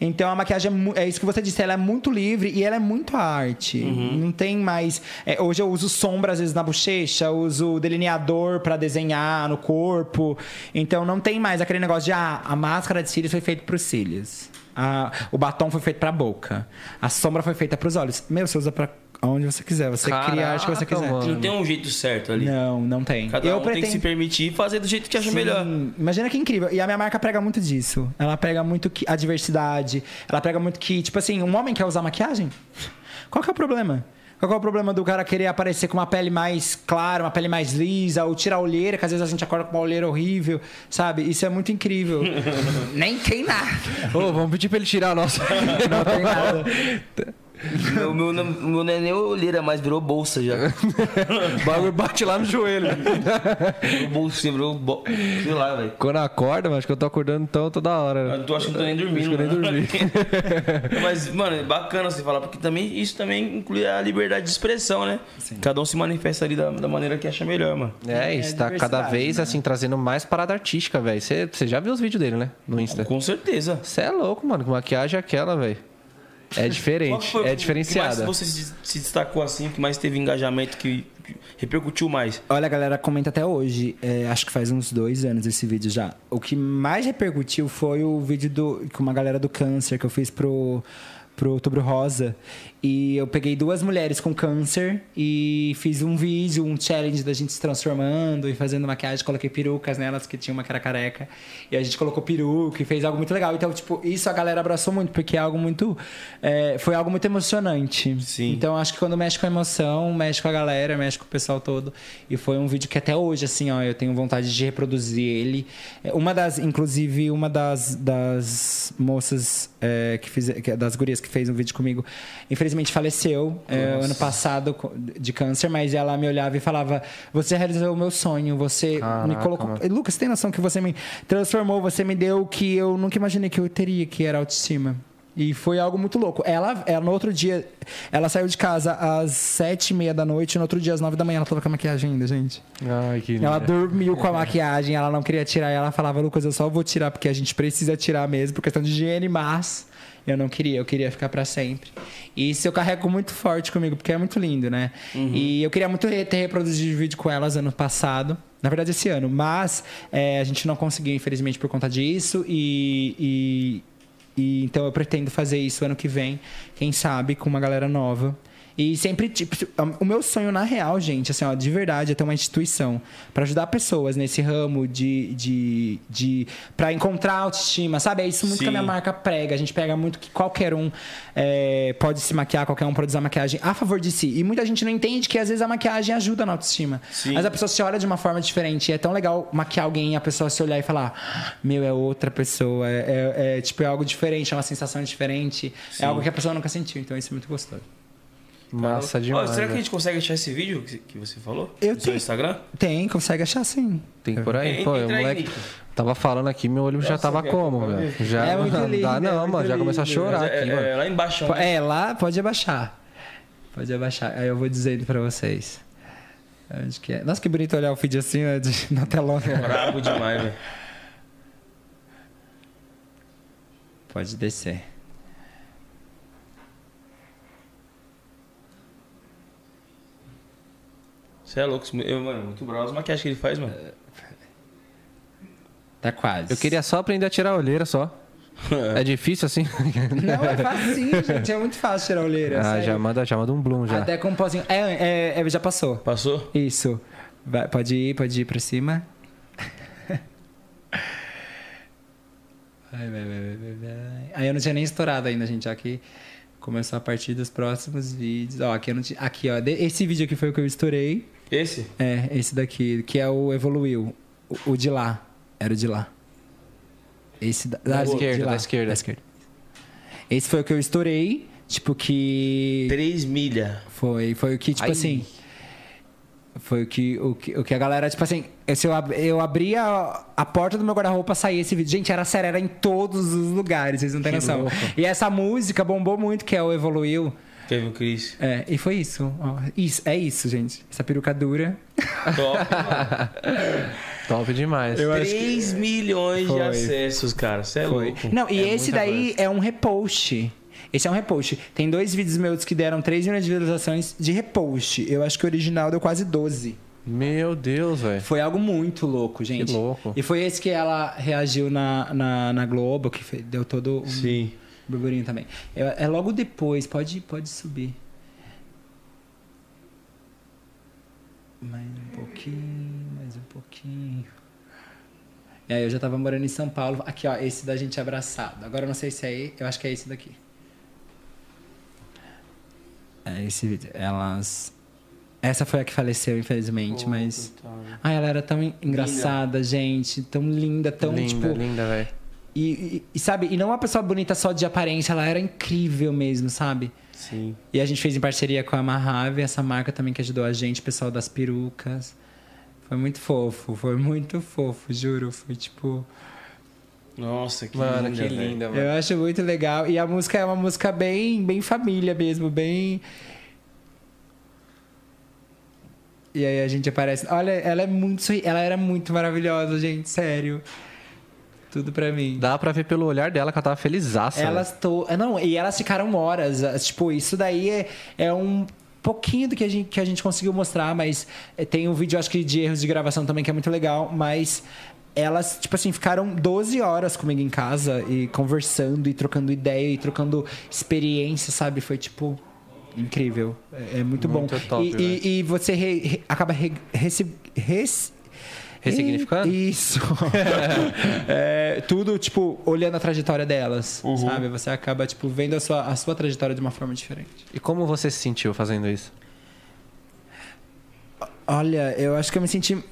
Speaker 3: Então a maquiagem é, é isso que você disse, ela é muito livre e ela é muito arte. Não tem mais. é, hoje eu uso sombra às vezes na bochecha, uso delineador pra desenhar no corpo. Então não tem mais aquele negócio de ah, a máscara de cílios foi feita pros cílios. Ah, o batom foi feito pra boca. A sombra foi feita pros olhos. Meu, você usa pra onde você quiser. Você cria a arte que você
Speaker 2: Caraca,
Speaker 3: quiser.
Speaker 2: mano.
Speaker 1: Não tem um jeito certo ali.
Speaker 3: Não, não tem.
Speaker 1: Cada
Speaker 3: eu
Speaker 1: um tem que se
Speaker 3: pretendo-
Speaker 1: permitir fazer do jeito que acha
Speaker 3: Sim,
Speaker 1: melhor.
Speaker 3: Imagina que incrível. E a minha marca prega muito disso. Ela prega muito que a diversidade. Ela prega muito que, tipo assim, um homem quer usar maquiagem? Qual que é o problema? Qual é o problema do cara querer aparecer com uma pele mais clara, uma pele mais lisa, ou tirar a olheira, que às vezes a gente acorda com uma olheira horrível, sabe? Isso é muito incrível. Nem tem nada.
Speaker 2: Ô, vamos pedir pra ele tirar a nossa.
Speaker 3: Não tem nada.
Speaker 1: meu, meu, meu não é nem olheira, mas virou bolsa já.
Speaker 2: o bagulho bate lá no joelho.
Speaker 1: virou bolsa, virou. Bo... Sei lá, velho.
Speaker 2: Quando acorda, mas acho que eu tô acordando então toda hora.
Speaker 1: Eu tô achando que eu tô nem dormindo.
Speaker 2: Acho que eu nem
Speaker 1: mano.
Speaker 2: dormi.
Speaker 1: Mas, mano, é bacana você falar, porque também isso também inclui a liberdade de expressão, né? Cada um se manifesta ali da, da maneira que acha melhor, mano.
Speaker 2: É, isso tá cada vez
Speaker 3: né?
Speaker 2: assim trazendo mais parada artística, velho. Você você já viu os vídeos dele, né? No Insta.
Speaker 1: Com certeza.
Speaker 2: Você é louco, mano. Que maquiagem é aquela, velho? É diferente, é
Speaker 1: que
Speaker 2: diferenciada.
Speaker 1: mais você se, destacou assim, que mais teve engajamento, que que repercutiu mais?
Speaker 3: Olha, a galera comenta até hoje. é, acho que faz uns dois anos esse vídeo já. O que mais repercutiu foi o vídeo do, com uma galera do câncer que eu fiz pro, pro Outubro Rosa. E eu peguei duas mulheres com câncer e fiz um vídeo, um challenge da gente se transformando e fazendo maquiagem. Coloquei perucas nelas, que tinha uma que era careca. E a gente colocou peruca e fez algo muito legal. Então, tipo, isso a galera abraçou muito, porque é algo muito. é, foi algo muito emocionante.
Speaker 1: Sim.
Speaker 3: Então, acho que quando mexe com a emoção, mexe com a galera, mexe com o pessoal todo. E foi um vídeo que até hoje, assim, ó, eu tenho vontade de reproduzir ele. É, Uma das, inclusive, uma das, das moças é, que fiz, que- das gurias que fez um vídeo comigo, infelizmente faleceu é, ano passado de câncer, mas ela me olhava e falava: Você realizou o meu sonho, você me
Speaker 2: Caraca,
Speaker 3: colocou.
Speaker 2: mano.
Speaker 3: Lucas, você tem noção que você me transformou, você me deu o que eu nunca imaginei que eu teria, que era autoestima. E foi algo muito louco. Ela, ela, no outro dia, ela saiu de casa às sete e meia da noite, e no outro dia, às nove da manhã, ela tava com a maquiagem ainda, gente.
Speaker 2: Ai, que lindo.
Speaker 3: Ela dormiu com a maquiagem, ela não queria tirar, e ela falava, Lucas, eu só vou tirar porque a gente precisa tirar mesmo, por questão de higiene, mas eu não queria, eu queria ficar pra sempre. E isso eu carrego muito forte comigo, porque é muito lindo, né? E eu queria muito ter reproduzido vídeo com elas ano passado. Na verdade, esse ano. Mas é, a gente não conseguiu, infelizmente, por conta disso. E, e, e então eu pretendo fazer isso ano que vem, quem sabe, com uma galera nova. E sempre, tipo, o meu sonho na real, gente, assim, ó, de verdade, é ter uma instituição para ajudar pessoas nesse ramo de. de, de para encontrar autoestima, sabe? É isso muito que a minha
Speaker 1: Sim.
Speaker 3: marca prega. A gente pega muito que qualquer um é, pode se maquiar, qualquer um pode usar maquiagem a favor de si. E muita gente não entende que às vezes a maquiagem ajuda na autoestima.
Speaker 1: Sim.
Speaker 3: Mas a pessoa se olha de uma forma diferente. E é tão legal maquiar alguém e a pessoa se olhar e falar: "Ah, Meu, é outra pessoa. É, é- é, tipo, é algo diferente, é uma sensação diferente. É algo que a pessoa nunca sentiu. Então isso é muito gostoso.
Speaker 2: Massa demais.
Speaker 1: será que a
Speaker 2: velho.
Speaker 1: gente consegue achar esse vídeo que, que você falou?
Speaker 3: Eu
Speaker 1: no seu
Speaker 3: tenho.
Speaker 1: Instagram?
Speaker 3: Tem, consegue achar sim.
Speaker 2: Tem por aí?
Speaker 1: Entra
Speaker 2: Pô, o moleque tava falando aqui, meu olho já
Speaker 1: Nossa,
Speaker 2: tava
Speaker 1: velho,
Speaker 2: como, velho? Já
Speaker 3: É muito
Speaker 2: não
Speaker 3: lindo,
Speaker 2: dá
Speaker 3: é
Speaker 2: não,
Speaker 3: muito
Speaker 2: mano. Já começou a chorar
Speaker 1: é,
Speaker 2: aqui,
Speaker 1: é,
Speaker 2: mano.
Speaker 1: lá embaixo. né?
Speaker 3: É, lá pode abaixar. Pode abaixar. Aí eu vou dizendo pra vocês. Acho que é. Nossa, que bonito olhar o feed assim, né, de- na telona.
Speaker 1: Brabo demais, velho.
Speaker 3: Pode descer.
Speaker 1: Você é louco. Eu, mano, muito bravo as maquiagens que ele faz, mano.
Speaker 3: Tá quase.
Speaker 2: Eu queria só aprender a tirar a olheira só. É difícil assim?
Speaker 3: Não, é facinho, gente. É muito fácil tirar a olheira.
Speaker 2: ah,
Speaker 3: sério.
Speaker 2: já manda, já manda um bloom já.
Speaker 3: Até com um pozinho. É, é, é, já passou.
Speaker 1: Passou?
Speaker 3: Isso. Vai, pode ir, pode ir pra cima. Vai, vai, vai, vai, vai. Aí eu não tinha nem estourado ainda, gente. Aqui começou a partir dos próximos vídeos. Ó, aqui eu não tinha. Aqui, ó. Esse vídeo aqui foi o que eu estourei.
Speaker 1: Esse?
Speaker 3: É, esse daqui, que é o Evoluiu. O, o de lá. Era o de lá. Esse da,
Speaker 2: Da
Speaker 3: de
Speaker 2: esquerda,
Speaker 3: lá,
Speaker 2: da esquerda.
Speaker 3: Da esquerda. Esse foi o que eu estourei. Tipo que.
Speaker 1: 3 milha.
Speaker 3: Foi, foi o que, tipo
Speaker 2: Ai.
Speaker 3: assim. Foi o que, o que, o que a galera, tipo assim, se eu, ab- eu abria a, a porta do meu guarda-roupa, saía esse vídeo. Gente, era sério, era em todos os lugares, vocês não têm
Speaker 2: Que
Speaker 3: noção.
Speaker 2: louco.
Speaker 3: E essa música bombou muito, que é o Evoluiu.
Speaker 1: Teve o Chris.
Speaker 3: É, e foi isso. ó. Isso, é isso, gente. Essa peruca dura.
Speaker 1: Top, mano.
Speaker 2: Top demais.
Speaker 3: Eu acho
Speaker 1: 3 milhões de
Speaker 3: Foi.
Speaker 1: acessos, cara. Você é
Speaker 3: Foi.
Speaker 1: louco.
Speaker 3: Não, e
Speaker 2: É
Speaker 3: esse daí
Speaker 2: coisa.
Speaker 3: é um repost. Esse é um repost. Tem dois vídeos meus que deram 3 milhões de visualizações de repost. Eu acho que o original deu quase 12.
Speaker 2: Meu Deus, velho.
Speaker 3: Foi algo muito louco, gente.
Speaker 2: Que louco.
Speaker 3: E foi esse que ela reagiu na, na, na Globo, que deu todo um
Speaker 1: Sim.
Speaker 3: Burburinho também. É, é logo depois, pode, pode subir. Mais um pouquinho, mais um pouquinho. E aí eu já tava morando em São Paulo. Aqui, ó, esse da gente abraçado. Agora eu não sei se é esse, eu acho que é esse daqui. É esse vídeo. Elas. Essa foi a que faleceu, infelizmente, mas. Ai, ela era tão en- engraçada, gente. Tão linda, tão,
Speaker 2: linda,
Speaker 3: tipo.
Speaker 2: linda, velho.
Speaker 3: E, e- sabe, e não uma pessoa bonita só de aparência, ela era incrível mesmo, sabe?
Speaker 1: Sim.
Speaker 3: E a gente fez em parceria com a Mahave, essa marca também que ajudou a gente, o pessoal das perucas. Foi muito fofo, foi muito fofo, juro. Foi tipo.
Speaker 1: Nossa, que
Speaker 2: Mano,
Speaker 1: linda,
Speaker 2: que
Speaker 1: velho.
Speaker 2: linda, mano.
Speaker 3: Eu acho muito legal. E a música é uma música bem, bem família mesmo, bem. E aí a gente aparece. Olha, ela é muito. Ela era muito maravilhosa, gente, sério. Tudo pra mim.
Speaker 2: Dá pra ver pelo olhar dela que ela tava felizaça.
Speaker 3: Elas to... é, Não, e elas ficaram horas. ah, Tipo, isso daí é, é um pouquinho do que a, gente, que a gente conseguiu mostrar, mas é, tem um vídeo, acho que, de erros de gravação também, que é muito legal, mas elas, tipo assim, ficaram 12 horas comigo em casa e conversando e trocando ideia e trocando experiência, sabe? Foi tipo. Incrível. É, é muito,
Speaker 2: Muito
Speaker 3: bom.
Speaker 2: top,
Speaker 3: e, e, e você re- re- acaba re- res-
Speaker 2: Ressignificando?
Speaker 3: Isso. É, tudo, tipo, olhando a trajetória delas,
Speaker 2: Uhum.
Speaker 3: sabe? Você acaba, tipo, vendo a sua, a sua trajetória de uma forma diferente.
Speaker 2: E como você se sentiu fazendo isso?
Speaker 3: Olha, eu acho que eu me senti.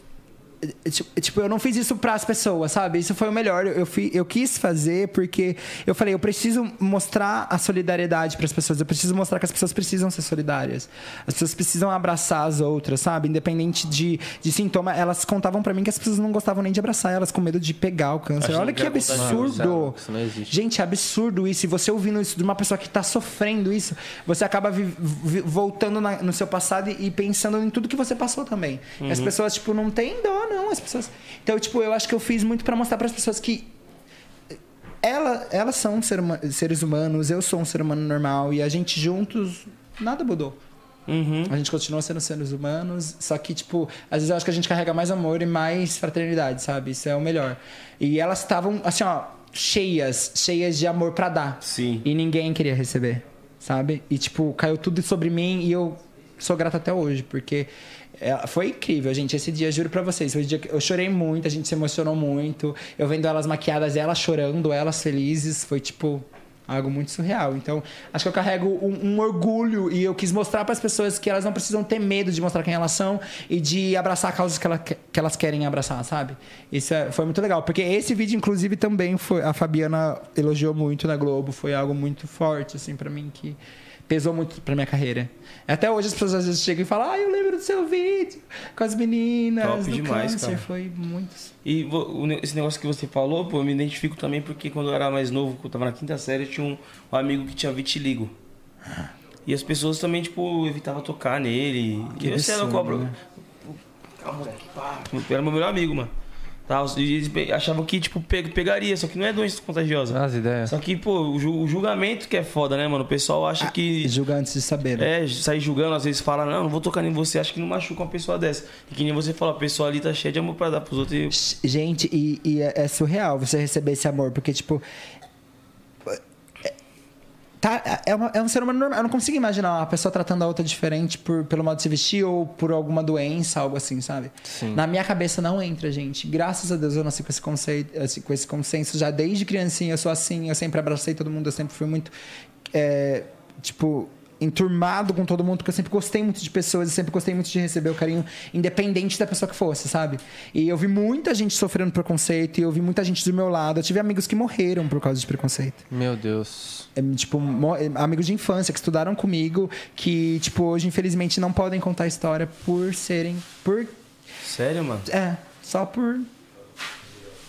Speaker 3: Tipo- Tipo, eu não fiz isso pras pessoas, sabe? Isso foi o melhor. Eu, fui, eu quis fazer porque eu falei, eu preciso mostrar a solidariedade pras pessoas. Eu preciso mostrar que as pessoas precisam ser solidárias. As pessoas precisam abraçar as outras, sabe? Independente de, de sintoma. Elas contavam pra mim que as pessoas não gostavam nem de abraçar elas com medo de pegar o câncer. Olha
Speaker 1: que contagioso.
Speaker 3: absurdo.
Speaker 2: Mano, isso não existe.
Speaker 3: Gente, é absurdo isso. E você ouvindo isso de uma pessoa que tá sofrendo isso, você acaba vi- vi- voltando na- no seu passado e, e pensando em tudo que você passou também. E As pessoas, tipo, não tem dó, não. As pessoas. Então, tipo, eu acho que eu fiz muito pra mostrar pras pessoas que. Ela, elas são ser huma- seres humanos, eu sou um ser humano normal e a gente juntos, nada mudou.
Speaker 1: Uhum.
Speaker 3: A gente continua sendo seres humanos, só que, tipo, às vezes eu acho que a gente carrega mais amor e mais fraternidade, sabe? Isso é o melhor. E elas estavam, assim, ó, cheias, cheias de amor pra dar.
Speaker 1: Sim.
Speaker 3: E ninguém queria receber, sabe? E, tipo, caiu tudo sobre mim e eu sou grato até hoje, porque é, foi incrível, gente. Esse dia, juro pra vocês, foi o dia que eu chorei muito, a gente se emocionou muito. Eu vendo elas maquiadas, elas chorando, elas felizes, foi, tipo, algo muito surreal. Então, acho que eu carrego um, um orgulho e eu quis mostrar para as pessoas que elas não precisam ter medo de mostrar quem elas são e de abraçar causas que, ela, que elas querem abraçar, sabe? Isso é- foi muito legal, porque esse vídeo inclusive também foi a Fabiana elogiou muito na Globo, foi algo muito forte assim para mim que pesou muito pra minha carreira. Até hoje as pessoas às vezes chegam e falam: "Ah, eu lembro do seu vídeo com as meninas
Speaker 1: Top demais,
Speaker 3: câncer".
Speaker 1: cara.
Speaker 3: Foi muito
Speaker 1: E esse negócio que você falou, pô, eu me identifico também porque quando eu era mais novo, quando eu tava na quinta série, eu tinha um, um amigo que tinha vitiligo. E as pessoas também, tipo, evitavam tocar nele.
Speaker 3: Que
Speaker 1: e
Speaker 3: absurdo,
Speaker 1: cobra.
Speaker 3: né?
Speaker 1: Calma, moleque, pá. Era meu melhor amigo, mano. Tá, e eles achavam que, tipo, pe- pegaria, só que não é doença contagiosa.
Speaker 2: As ideias.
Speaker 1: Só que, pô, o, ju- o julgamento que é foda, né, mano? O pessoal acha que.
Speaker 3: julga antes de saber. Né?
Speaker 1: É, sair julgando, às vezes fala, não, não vou tocar em você, acho que não machuca uma pessoa dessa. E que nem você falou, a pessoa ali tá cheia de amor pra dar pros outros e
Speaker 3: Gente, e, e é, é surreal você receber esse amor, porque, tipo. É- Tá, é, uma- é um ser humano normal. Eu não consigo imaginar uma pessoa tratando a outra diferente por, pelo modo de se vestir ou por alguma doença, algo assim, sabe?
Speaker 2: Sim.
Speaker 3: Na minha cabeça não entra, gente. Graças a Deus eu nasci com esse conceito, esse- com esse consenso já desde criancinha. Eu sou assim, eu sempre abracei todo mundo, eu sempre fui muito. é, tipo, enturmado com todo mundo, porque eu sempre gostei muito de pessoas, eu sempre gostei muito de receber o carinho, independente da pessoa que fosse, sabe? E eu vi muita gente sofrendo preconceito, e eu vi muita gente do meu lado. Eu tive amigos que morreram por causa de preconceito.
Speaker 2: Meu Deus.
Speaker 3: É, tipo, mo- amigos de infância que estudaram comigo, que, tipo, hoje, infelizmente, não podem contar a história por serem. Por.
Speaker 1: Sério, mano?
Speaker 3: É, só por.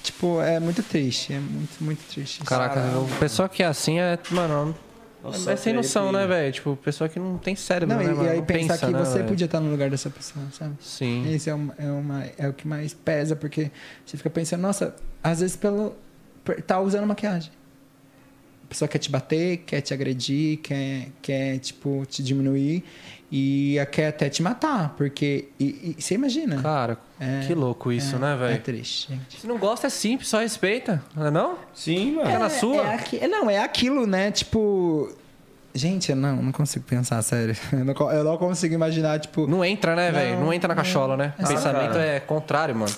Speaker 3: Tipo, é muito triste. É muito, muito triste.
Speaker 2: Caraca, o pessoa que é assim é, mano,
Speaker 1: Nossa,
Speaker 2: é sem
Speaker 1: que
Speaker 2: noção,
Speaker 1: arrepio.
Speaker 2: né, velho? Tipo, pessoa que não tem cérebro,
Speaker 3: Não,
Speaker 2: né,
Speaker 3: e,
Speaker 2: mano?
Speaker 3: e aí
Speaker 2: Não
Speaker 3: pensar
Speaker 2: pensa,
Speaker 3: que
Speaker 2: né,
Speaker 3: você
Speaker 2: velho?
Speaker 3: podia estar no lugar dessa pessoa, sabe?
Speaker 2: Sim.
Speaker 3: Esse é, uma, é, uma, é o que mais pesa, porque você fica pensando, nossa, às vezes pelo. tá usando maquiagem. A pessoa quer te bater, quer te agredir, quer, quer tipo, te diminuir e quer até te matar, porque. E, e você imagina?
Speaker 2: Cara,
Speaker 3: É,
Speaker 2: que louco isso,
Speaker 3: é,
Speaker 2: né,
Speaker 3: É
Speaker 2: velho?
Speaker 3: triste, gente.
Speaker 2: Se não gosta, é simples, só respeita, não é não?
Speaker 1: Sim, mano.
Speaker 2: É na sua?
Speaker 3: É, aqui- não, é aquilo, né? Tipo. Gente, eu não, não consigo pensar, sério. Eu não, eu não consigo imaginar, tipo.
Speaker 2: Não entra, né, velho? Não entra na
Speaker 3: não.
Speaker 2: cachola, né? O pensamento
Speaker 1: Cara.
Speaker 2: é contrário, mano.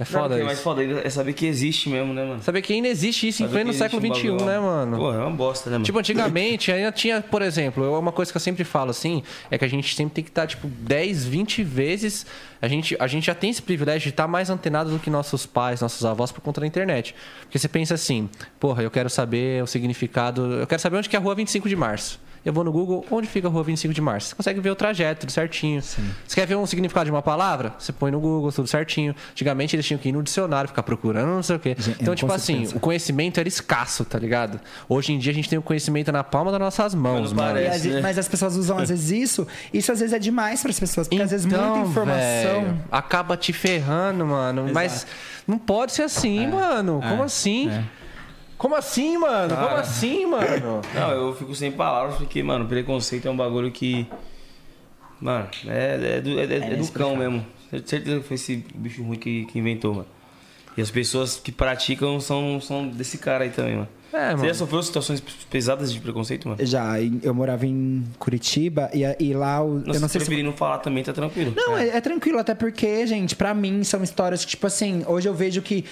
Speaker 2: É
Speaker 1: Não,
Speaker 2: foda
Speaker 1: porque é mais
Speaker 2: isso.
Speaker 1: foda é saber que existe mesmo, né, mano?
Speaker 2: Saber que ainda existe isso em
Speaker 1: Saber
Speaker 2: pleno
Speaker 1: que
Speaker 2: século
Speaker 1: um
Speaker 2: XXI,
Speaker 1: bagulho,
Speaker 2: né, mano?
Speaker 1: Pô, é uma bosta, né, mano?
Speaker 2: Tipo, antigamente ainda tinha, por exemplo, eu- uma coisa que eu sempre falo assim, é que a gente sempre tem que estar, tipo, 10, 20 vezes. A gente, a gente já tem esse privilégio de estar mais antenado do que nossos pais, nossos avós por conta da internet. Porque você pensa assim, porra, eu quero saber o significado. Eu quero saber onde que é a rua 25 de março. Eu vou no Google, onde fica a rua 25 de março? Você consegue ver o trajeto, tudo certinho. Você quer ver um significado de uma palavra? Você põe no Google, tudo certinho. Antigamente eles tinham que ir no dicionário, ficar procurando, não sei o quê.
Speaker 3: Gente,
Speaker 2: Então,
Speaker 3: eu
Speaker 2: tipo assim, o conhecimento era escasso, tá ligado? Hoje em dia a gente tem o conhecimento na palma das nossas mãos, mano.
Speaker 1: parece.
Speaker 3: E
Speaker 1: né?
Speaker 3: Mas as pessoas usam às vezes isso. Isso às vezes é demais para as pessoas, porque às vezes muita
Speaker 2: Então,
Speaker 3: informação.
Speaker 2: velho, acaba te ferrando, mano. Mas não pode ser assim, mano. Como assim? Como assim, mano? Como
Speaker 1: Cara.
Speaker 2: assim, mano?
Speaker 1: Não, eu fico sem palavras porque, mano, preconceito é um bagulho que. Mano, é, é do, é, é- é do cão mesmo. Certeza que foi esse bicho ruim que, que inventou, mano. E as pessoas que praticam são, são desse cara aí também, mano.
Speaker 2: É,
Speaker 1: Você já sofreu situações pesadas de preconceito, mano?
Speaker 3: Já, eu morava em Curitiba e, e lá o-
Speaker 1: Não,
Speaker 3: eu não
Speaker 1: se
Speaker 3: sei se
Speaker 1: não falar também, tá tranquilo.
Speaker 3: Não, é, é tranquilo, até porque, gente, pra mim são histórias que, tipo assim, hoje eu vejo que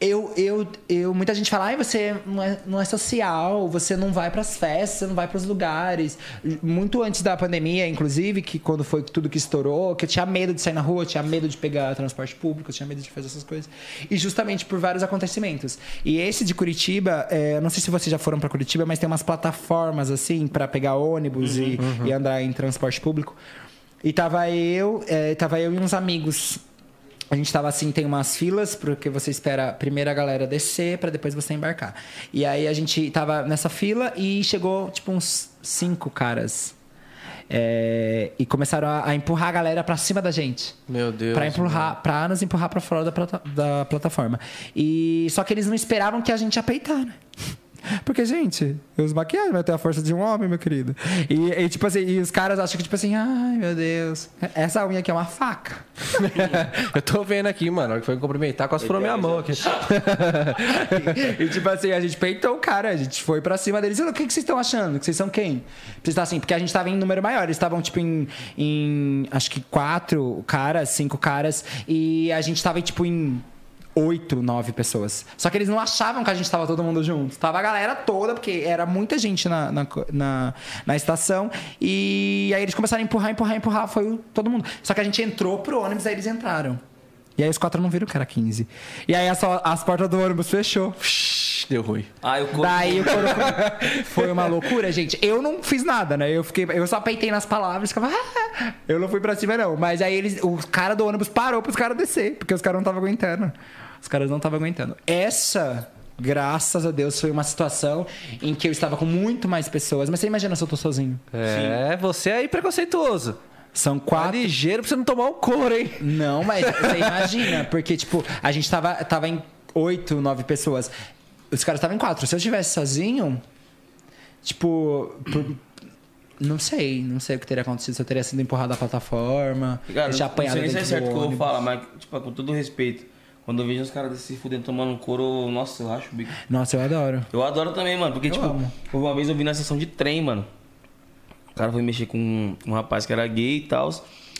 Speaker 3: eu, eu, eu muita gente fala, ai, você não é, não é social, você não vai pras festas, você não vai pros lugares. Muito antes da pandemia, inclusive, que quando foi tudo que estourou, que eu tinha medo de sair na rua, eu tinha medo de pegar transporte público, eu tinha medo de fazer essas coisas. E justamente por vários acontecimentos. E esse de Curitiba, é, não sei se vocês já foram pra Curitiba, mas tem umas plataformas assim pra pegar ônibus e, e andar em transporte público. E tava eu, é, tava eu e uns amigos. A gente tava assim, tem umas filas, porque você espera primeiro a galera descer pra depois você embarcar. E aí a gente tava nessa fila e chegou, tipo, uns cinco caras. É, e começaram a, a empurrar a galera pra cima da gente.
Speaker 2: Meu Deus.
Speaker 3: Pra empurrar, pra nos empurrar pra fora da, da plataforma. E só que eles não esperavam que a gente ia peitar, né? Porque, gente, eu uso maquiagem, mas eu tenho a força de um homem, meu querido. E, e, tipo assim, e os caras acham que, tipo assim, ai meu Deus, essa unha aqui é uma faca.
Speaker 2: Eu tô vendo aqui, mano. A hora que foi me cumprimentar, quase furou minha mão aqui.
Speaker 3: e tipo assim, a gente peitou o cara, a gente foi pra cima deles. O que, que vocês estão achando? Que vocês são quem? Vocês estão assim, porque a gente tava em número maior. Eles estavam, tipo, em, em. Acho que quatro caras, cinco caras. E a gente tava, tipo, em. Oito, nove pessoas. Só que eles não achavam que a gente tava todo mundo junto. Tava a galera toda, porque era muita gente na, na, na, na estação. E aí eles começaram a empurrar, empurrar, empurrar. Foi o- todo mundo. Só que a gente entrou pro ônibus, aí eles entraram. E aí os quatro não viram que era 15. E aí as, as portas do ônibus fechou.
Speaker 2: Deu ruim.
Speaker 1: Ah, eu corro.
Speaker 3: Daí o coro foi uma loucura, gente. Eu não fiz nada, né? Eu fiquei, eu só peitei nas palavras, ficava, "Ah". eu não fui pra cima não. Mas aí eles, o cara do ônibus parou pros caras descer, porque os caras não estavam aguentando. Os caras não estavam aguentando. Essa, graças a Deus, foi uma situação em que eu estava com muito mais pessoas. Mas você imagina se eu tô sozinho?
Speaker 2: É, você aí preconceituoso.
Speaker 3: São
Speaker 2: Tá
Speaker 3: quatro.
Speaker 2: ligeiro pra você não tomar um couro, hein?
Speaker 3: Não, mas você imagina, porque, tipo, a gente tava, tava em oito, nove pessoas. Os caras estavam em quatro. Se eu estivesse sozinho, tipo. por- não sei, não sei o que teria acontecido. Se eu teria sido empurrado da plataforma,
Speaker 1: Cara,
Speaker 3: já
Speaker 1: não
Speaker 3: apanhado
Speaker 1: sei nem se é certo o que eu vou falar, mas, tipo, com todo respeito, quando eu vejo uns caras se fudendo tomando um couro, nossa, eu racho o bico.
Speaker 3: Nossa, eu adoro.
Speaker 1: Eu adoro também, mano, porque,
Speaker 3: Eu
Speaker 1: tipo,
Speaker 3: amo.
Speaker 1: uma vez eu vi na sessão de trem, mano. O cara foi mexer com um, um rapaz que era gay e tal,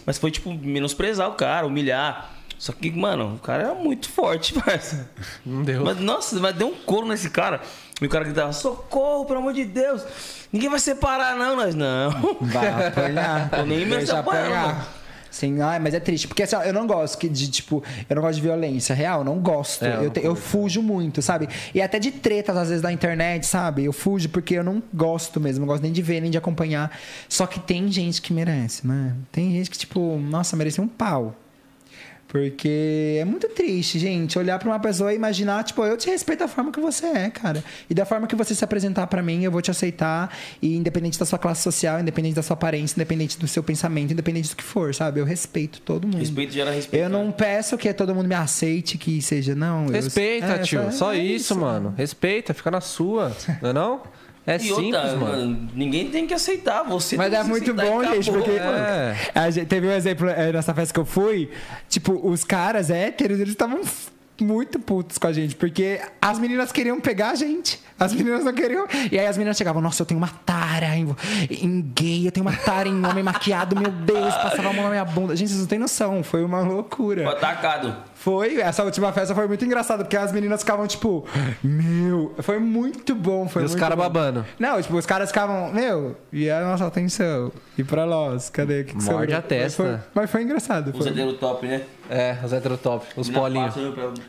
Speaker 1: mas foi, tipo, menosprezar o cara, humilhar. Só que, mano, o cara era muito forte, parça.
Speaker 2: Não deu.
Speaker 1: Mas, nossa, mas deu um couro nesse cara. E o cara gritava, socorro, pelo amor de Deus. Ninguém vai separar, não, nós não.
Speaker 3: Vai apanhar.
Speaker 1: Tô nem mesmo apanhando,
Speaker 3: Sim, ai, mas é triste. Porque assim, ó, eu não gosto que de, tipo, eu não gosto de violência real, não gosto.
Speaker 2: É, eu
Speaker 3: eu, te- eu fujo muito, sabe? E até de tretas, às vezes, da internet, sabe? Eu fujo porque eu não gosto mesmo, não gosto nem de ver, nem de acompanhar. Só que tem gente que merece, né? Tem gente que, tipo, nossa, merece um pau. Porque é muito triste, gente, olhar pra uma pessoa e imaginar, tipo, eu te respeito da forma que você é, cara. E da forma que você se apresentar pra mim, eu vou te aceitar. E independente da sua classe social, independente da sua aparência, independente do seu pensamento, independente do que for, sabe? Eu respeito todo mundo.
Speaker 1: Respeito gera respeito.
Speaker 3: Eu não peço que todo mundo me aceite, que seja, não. eu-
Speaker 2: Respeita,
Speaker 3: é,
Speaker 2: tio. Só
Speaker 3: é
Speaker 2: isso, mano. Respeita, fica na sua. Não é não? É
Speaker 1: E
Speaker 2: simples,
Speaker 1: outra,
Speaker 2: mano.
Speaker 1: ninguém tem que aceitar. Você
Speaker 3: Mas
Speaker 1: tem
Speaker 3: é muito bom, gente, porque.
Speaker 2: É.
Speaker 3: a gente- teve um exemplo é, nessa festa que eu fui. Tipo, os caras héteros, eles estavam muito putos com a gente, porque as meninas queriam pegar a gente. As meninas não queriam. E aí as meninas chegavam, nossa, eu tenho uma tara em, em gay, eu tenho uma tara em homem maquiado, meu Deus, passava a mão na minha bunda. Gente, vocês não têm noção, foi uma
Speaker 1: Foi
Speaker 3: loucura.
Speaker 1: atacado.
Speaker 3: Foi, essa última festa foi muito engraçada, porque as meninas ficavam, tipo, meu, foi muito bom. Foi
Speaker 2: E os caras babando.
Speaker 3: Não, tipo, os caras ficavam, meu, e a nossa atenção? E pra nós? Cadê? Que que
Speaker 2: Morde
Speaker 3: sobrou?
Speaker 2: a testa.
Speaker 3: Mas foi, mas foi engraçado.
Speaker 1: Os
Speaker 3: Foi.
Speaker 1: hétero top, né?
Speaker 2: É, os heterotop, os polinhos.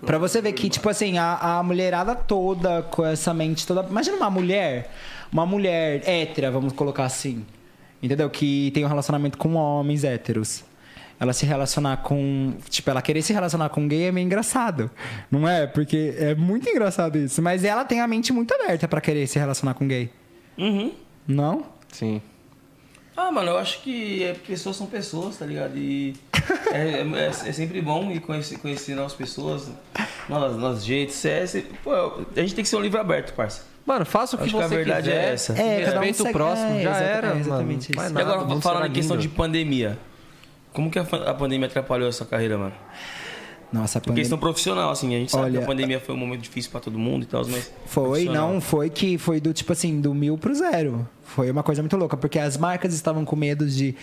Speaker 3: Pra você ver que, tipo assim, a, a mulherada toda com essa mente toda. Imagina uma mulher, uma mulher hétera, vamos colocar assim. Entendeu? Que tem um relacionamento com homens héteros. Ela se relacionar com. Tipo, ela querer se relacionar com gay é meio engraçado. Não é? Porque é muito engraçado isso. Mas ela tem a mente muito aberta pra querer se relacionar com gay.
Speaker 1: Uhum.
Speaker 3: Não?
Speaker 2: Sim.
Speaker 1: Ah, mano, eu acho que é, pessoas são pessoas, tá ligado? E é, é- é sempre bom ir conhecer, conhecer novas pessoas, novos, novos jeitos. É, pô, a gente tem que ser um livro aberto, parça.
Speaker 2: Mano, faça o que
Speaker 1: Acho que
Speaker 2: você
Speaker 1: a verdade
Speaker 2: quiser.
Speaker 1: é essa.
Speaker 3: É, cada um
Speaker 2: Respeita o próximo,
Speaker 3: é,
Speaker 2: já era,
Speaker 3: é, exatamente
Speaker 2: mano.
Speaker 3: isso.
Speaker 2: Mais
Speaker 1: E
Speaker 2: nada,
Speaker 1: agora, falando em questão de pandemia. Como que a, a pandemia atrapalhou a sua carreira, mano?
Speaker 3: Nossa, a
Speaker 1: Em
Speaker 3: pandemia.
Speaker 1: questão profissional, assim, a gente sabe
Speaker 3: Olha,
Speaker 1: que a pandemia foi um momento difícil pra todo mundo e tal, mas.
Speaker 3: Foi, não, foi que foi do tipo assim, do mil pro zero. Foi uma coisa muito louca, porque as marcas estavam com medo de.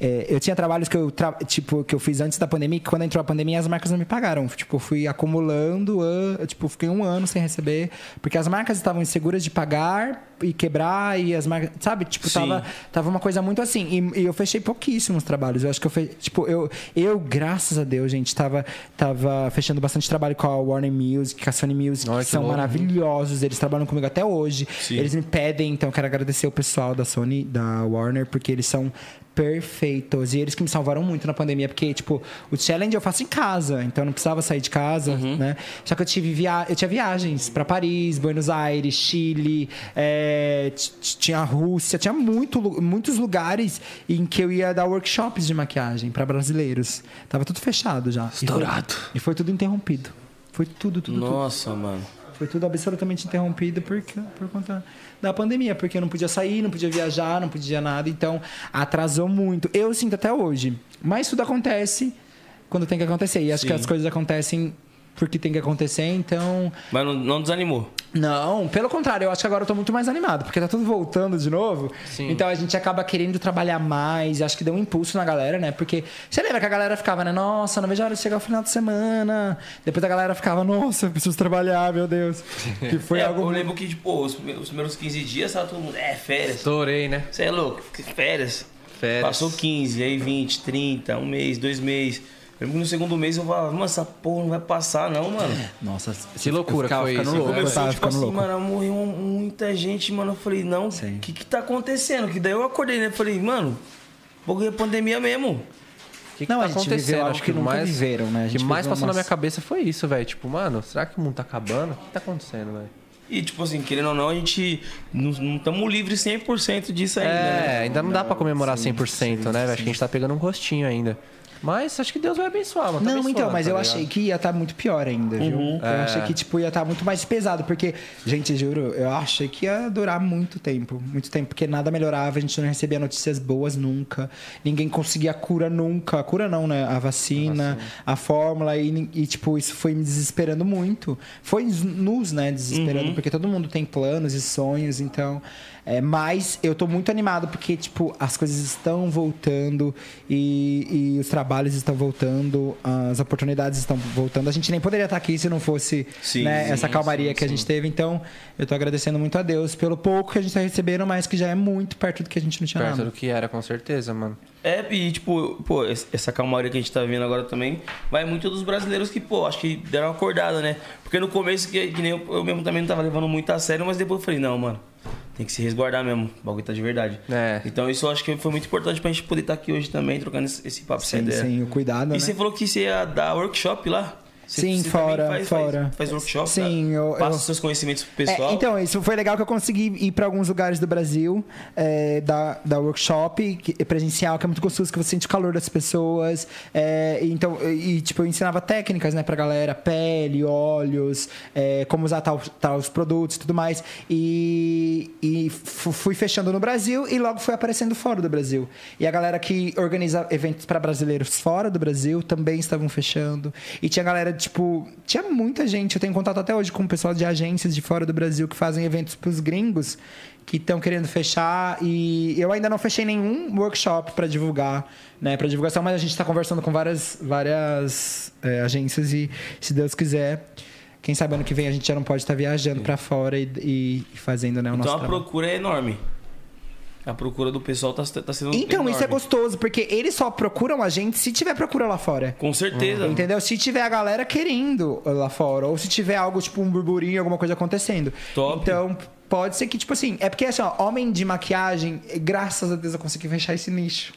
Speaker 3: é, eu tinha trabalhos que eu, tra- tipo, que eu fiz antes da pandemia, que quando entrou a pandemia as marcas não me pagaram. Tipo, fui acumulando, ah, tipo, fiquei um ano sem receber, porque as marcas estavam inseguras de pagar e quebrar, e as marcas. Sabe? Tipo,
Speaker 1: Sim.
Speaker 3: tava, tava uma coisa muito assim. E, e eu fechei pouquíssimos trabalhos. Eu acho que eu fechei. Tipo, eu, eu, graças a Deus, gente, tava, tava fechando bastante trabalho com a Warner Music, com a Sony Music,
Speaker 2: Olha
Speaker 3: que
Speaker 2: que
Speaker 3: são
Speaker 2: louco.
Speaker 3: maravilhosos. Eles trabalham comigo até hoje.
Speaker 1: Sim.
Speaker 3: Eles me pedem, então eu quero agradecer o pessoal da Sony, da Warner, porque eles são perfeitos. E eles que me salvaram muito na pandemia, porque, tipo, o challenge eu faço em casa, então eu não precisava sair de casa,
Speaker 1: Uhum.
Speaker 3: né? Só que eu tive via... eu tinha viagens para Paris, Buenos Aires, Chile, é, tinha Rússia, tinha muito, muitos lugares em que eu ia dar workshops de maquiagem para brasileiros. Tava tudo fechado já. E foi-
Speaker 2: Estourado.
Speaker 3: E foi tudo interrompido. Foi tudo, tudo, tudo.
Speaker 1: Nossa, mano.
Speaker 3: Foi tudo absolutamente interrompido por, por conta da pandemia, porque eu não podia sair, não podia viajar, não podia nada, então atrasou muito. Eu sinto até hoje. Mas tudo acontece quando tem que acontecer. E acho
Speaker 1: Sim.
Speaker 3: que as coisas acontecem porque tem que acontecer, então.
Speaker 1: Mas não, não desanimou.
Speaker 3: Não, pelo contrário, eu acho que agora eu tô muito mais animado, porque tá tudo voltando de novo.
Speaker 2: Sim.
Speaker 3: Então a gente acaba querendo trabalhar mais, acho que deu um impulso na galera, né? Porque você lembra que a galera ficava, né? Nossa, não vejo a hora de chegar o final de semana. Depois a galera ficava, nossa, eu preciso trabalhar, meu Deus. Que foi
Speaker 1: É,
Speaker 3: algo.
Speaker 1: Eu lembro que, tipo, os, os primeiros 15 dias tava todo mundo. É, férias.
Speaker 2: Estourei, né?
Speaker 1: Você é louco? Férias.
Speaker 2: Férias.
Speaker 1: Passou 15, aí 20, 30, um mês, dois meses. Eu lembro que no segundo mês eu falava, mano, essa porra não vai passar, não, mano.
Speaker 3: Nossa,
Speaker 2: Que loucura
Speaker 3: ficava
Speaker 2: foi isso,
Speaker 3: louco, eu
Speaker 1: Começou,
Speaker 3: tava
Speaker 1: tipo assim,
Speaker 3: louco.
Speaker 1: mano, morreu muita gente, mano. Eu falei, não, o
Speaker 3: Sim.
Speaker 1: que que tá acontecendo? Que daí eu acordei, né? Falei, mano, bagulho é pandemia mesmo.
Speaker 2: O que, que
Speaker 3: Não,
Speaker 2: tá
Speaker 3: a gente viveu
Speaker 2: acontecendo?
Speaker 3: algo
Speaker 2: Acho
Speaker 3: que
Speaker 2: que
Speaker 3: nunca
Speaker 2: mais,
Speaker 3: viveram, né?
Speaker 2: O que mais
Speaker 3: viveu
Speaker 2: passou na
Speaker 3: umas-
Speaker 2: minha cabeça foi isso, velho. Tipo, mano, será que o mundo tá acabando? O que tá acontecendo, velho?
Speaker 1: E, tipo assim, querendo ou não, a gente não estamos livres 100% disso ainda,
Speaker 2: É,
Speaker 1: né?
Speaker 2: ainda não dá pra comemorar
Speaker 3: sim,
Speaker 2: 100%,
Speaker 3: sim,
Speaker 2: né? velho? Acho
Speaker 3: sim.
Speaker 2: que a gente tá pegando um gostinho ainda. Mas acho que Deus vai abençoar, mano. Tá
Speaker 3: Não, então, mas
Speaker 2: tá
Speaker 3: eu
Speaker 2: ligado?
Speaker 3: achei que ia estar muito pior ainda, viu? Eu
Speaker 2: É.
Speaker 3: achei que, tipo, ia estar muito mais pesado, porque, gente, juro, eu achei que ia durar muito tempo, muito tempo, porque nada melhorava, a gente não recebia notícias boas nunca, ninguém conseguia a cura nunca, a cura não, né? A vacina, a, fórmula, e, e, tipo, isso foi me desesperando muito. Foi nos, né, desesperando, porque todo mundo tem planos e sonhos, então... É, mas eu tô muito animado porque, tipo, as coisas estão voltando e, e os trabalhos estão voltando, as oportunidades estão voltando. A gente nem poderia estar aqui se não fosse
Speaker 1: Sim,
Speaker 3: né,
Speaker 1: sim,
Speaker 3: essa calmaria
Speaker 2: sim,
Speaker 3: que a gente teve. Então, eu tô agradecendo muito a Deus pelo pouco que a gente tá recebendo, mas que já é muito perto do que a gente não tinha
Speaker 2: Perto
Speaker 3: nada.
Speaker 2: do que era, com certeza, mano.
Speaker 1: É, e tipo, pô, essa calmaria que a gente tá vendo agora também vai muito dos brasileiros que, pô, acho que deram uma acordada, né? Porque no começo, que, que nem eu, eu mesmo também não tava levando muito a sério, mas depois eu falei, não, mano, tem que se resguardar mesmo, o bagulho tá de verdade.
Speaker 2: É.
Speaker 1: Então isso eu acho que foi muito importante pra gente poder estar aqui hoje também, trocando esse, esse papo sem
Speaker 3: sim, o cuidado,
Speaker 1: E
Speaker 3: né?
Speaker 1: você falou que você ia dar workshop lá? Você-
Speaker 3: Sim,
Speaker 1: você
Speaker 3: fora,
Speaker 1: faz,
Speaker 3: fora.
Speaker 1: Faz, faz workshop?
Speaker 3: Sim,
Speaker 1: tá?
Speaker 3: eu-
Speaker 1: Passa
Speaker 3: eu-
Speaker 1: os seus conhecimentos pro
Speaker 3: É,
Speaker 1: pessoal.
Speaker 3: então, isso foi legal que eu consegui ir para alguns lugares do Brasil, é, da, da workshop que- presencial, que é muito gostoso, que você sente o calor das pessoas. é, então, e, tipo, eu ensinava técnicas, né, pra galera, pele, óleos, é, como usar tal, tal os produtos e tudo mais. E, e fu- fui fechando no Brasil e logo fui aparecendo fora do Brasil. E a galera que organiza eventos para brasileiros fora do Brasil também estavam fechando. E tinha galera, tipo, tinha muita gente. Eu tenho contato até hoje com o pessoal de agências de fora do Brasil que fazem eventos pros gringos que estão querendo fechar. E eu ainda não fechei nenhum workshop para divulgar, né, para divulgação, mas a gente está conversando com várias, várias é, agências e, se Deus quiser. Quem sabe ano que vem a gente já não pode estar viajando para fora e, e- fazendo né, o
Speaker 1: Então
Speaker 3: nosso
Speaker 1: a
Speaker 3: trabalho.
Speaker 1: procura é enorme. A procura do pessoal tá, tá sendo
Speaker 3: Então,
Speaker 1: enorme.
Speaker 3: isso é gostoso, porque eles só procuram a gente se tiver procura lá fora.
Speaker 1: Com certeza.
Speaker 3: Entendeu? Se tiver a galera querendo lá fora, ou se tiver algo, tipo um burburinho, alguma coisa acontecendo.
Speaker 1: Top.
Speaker 3: Então, pode ser que, tipo assim, é porque assim, ó, homem de maquiagem, graças a Deus eu consegui fechar esse nicho.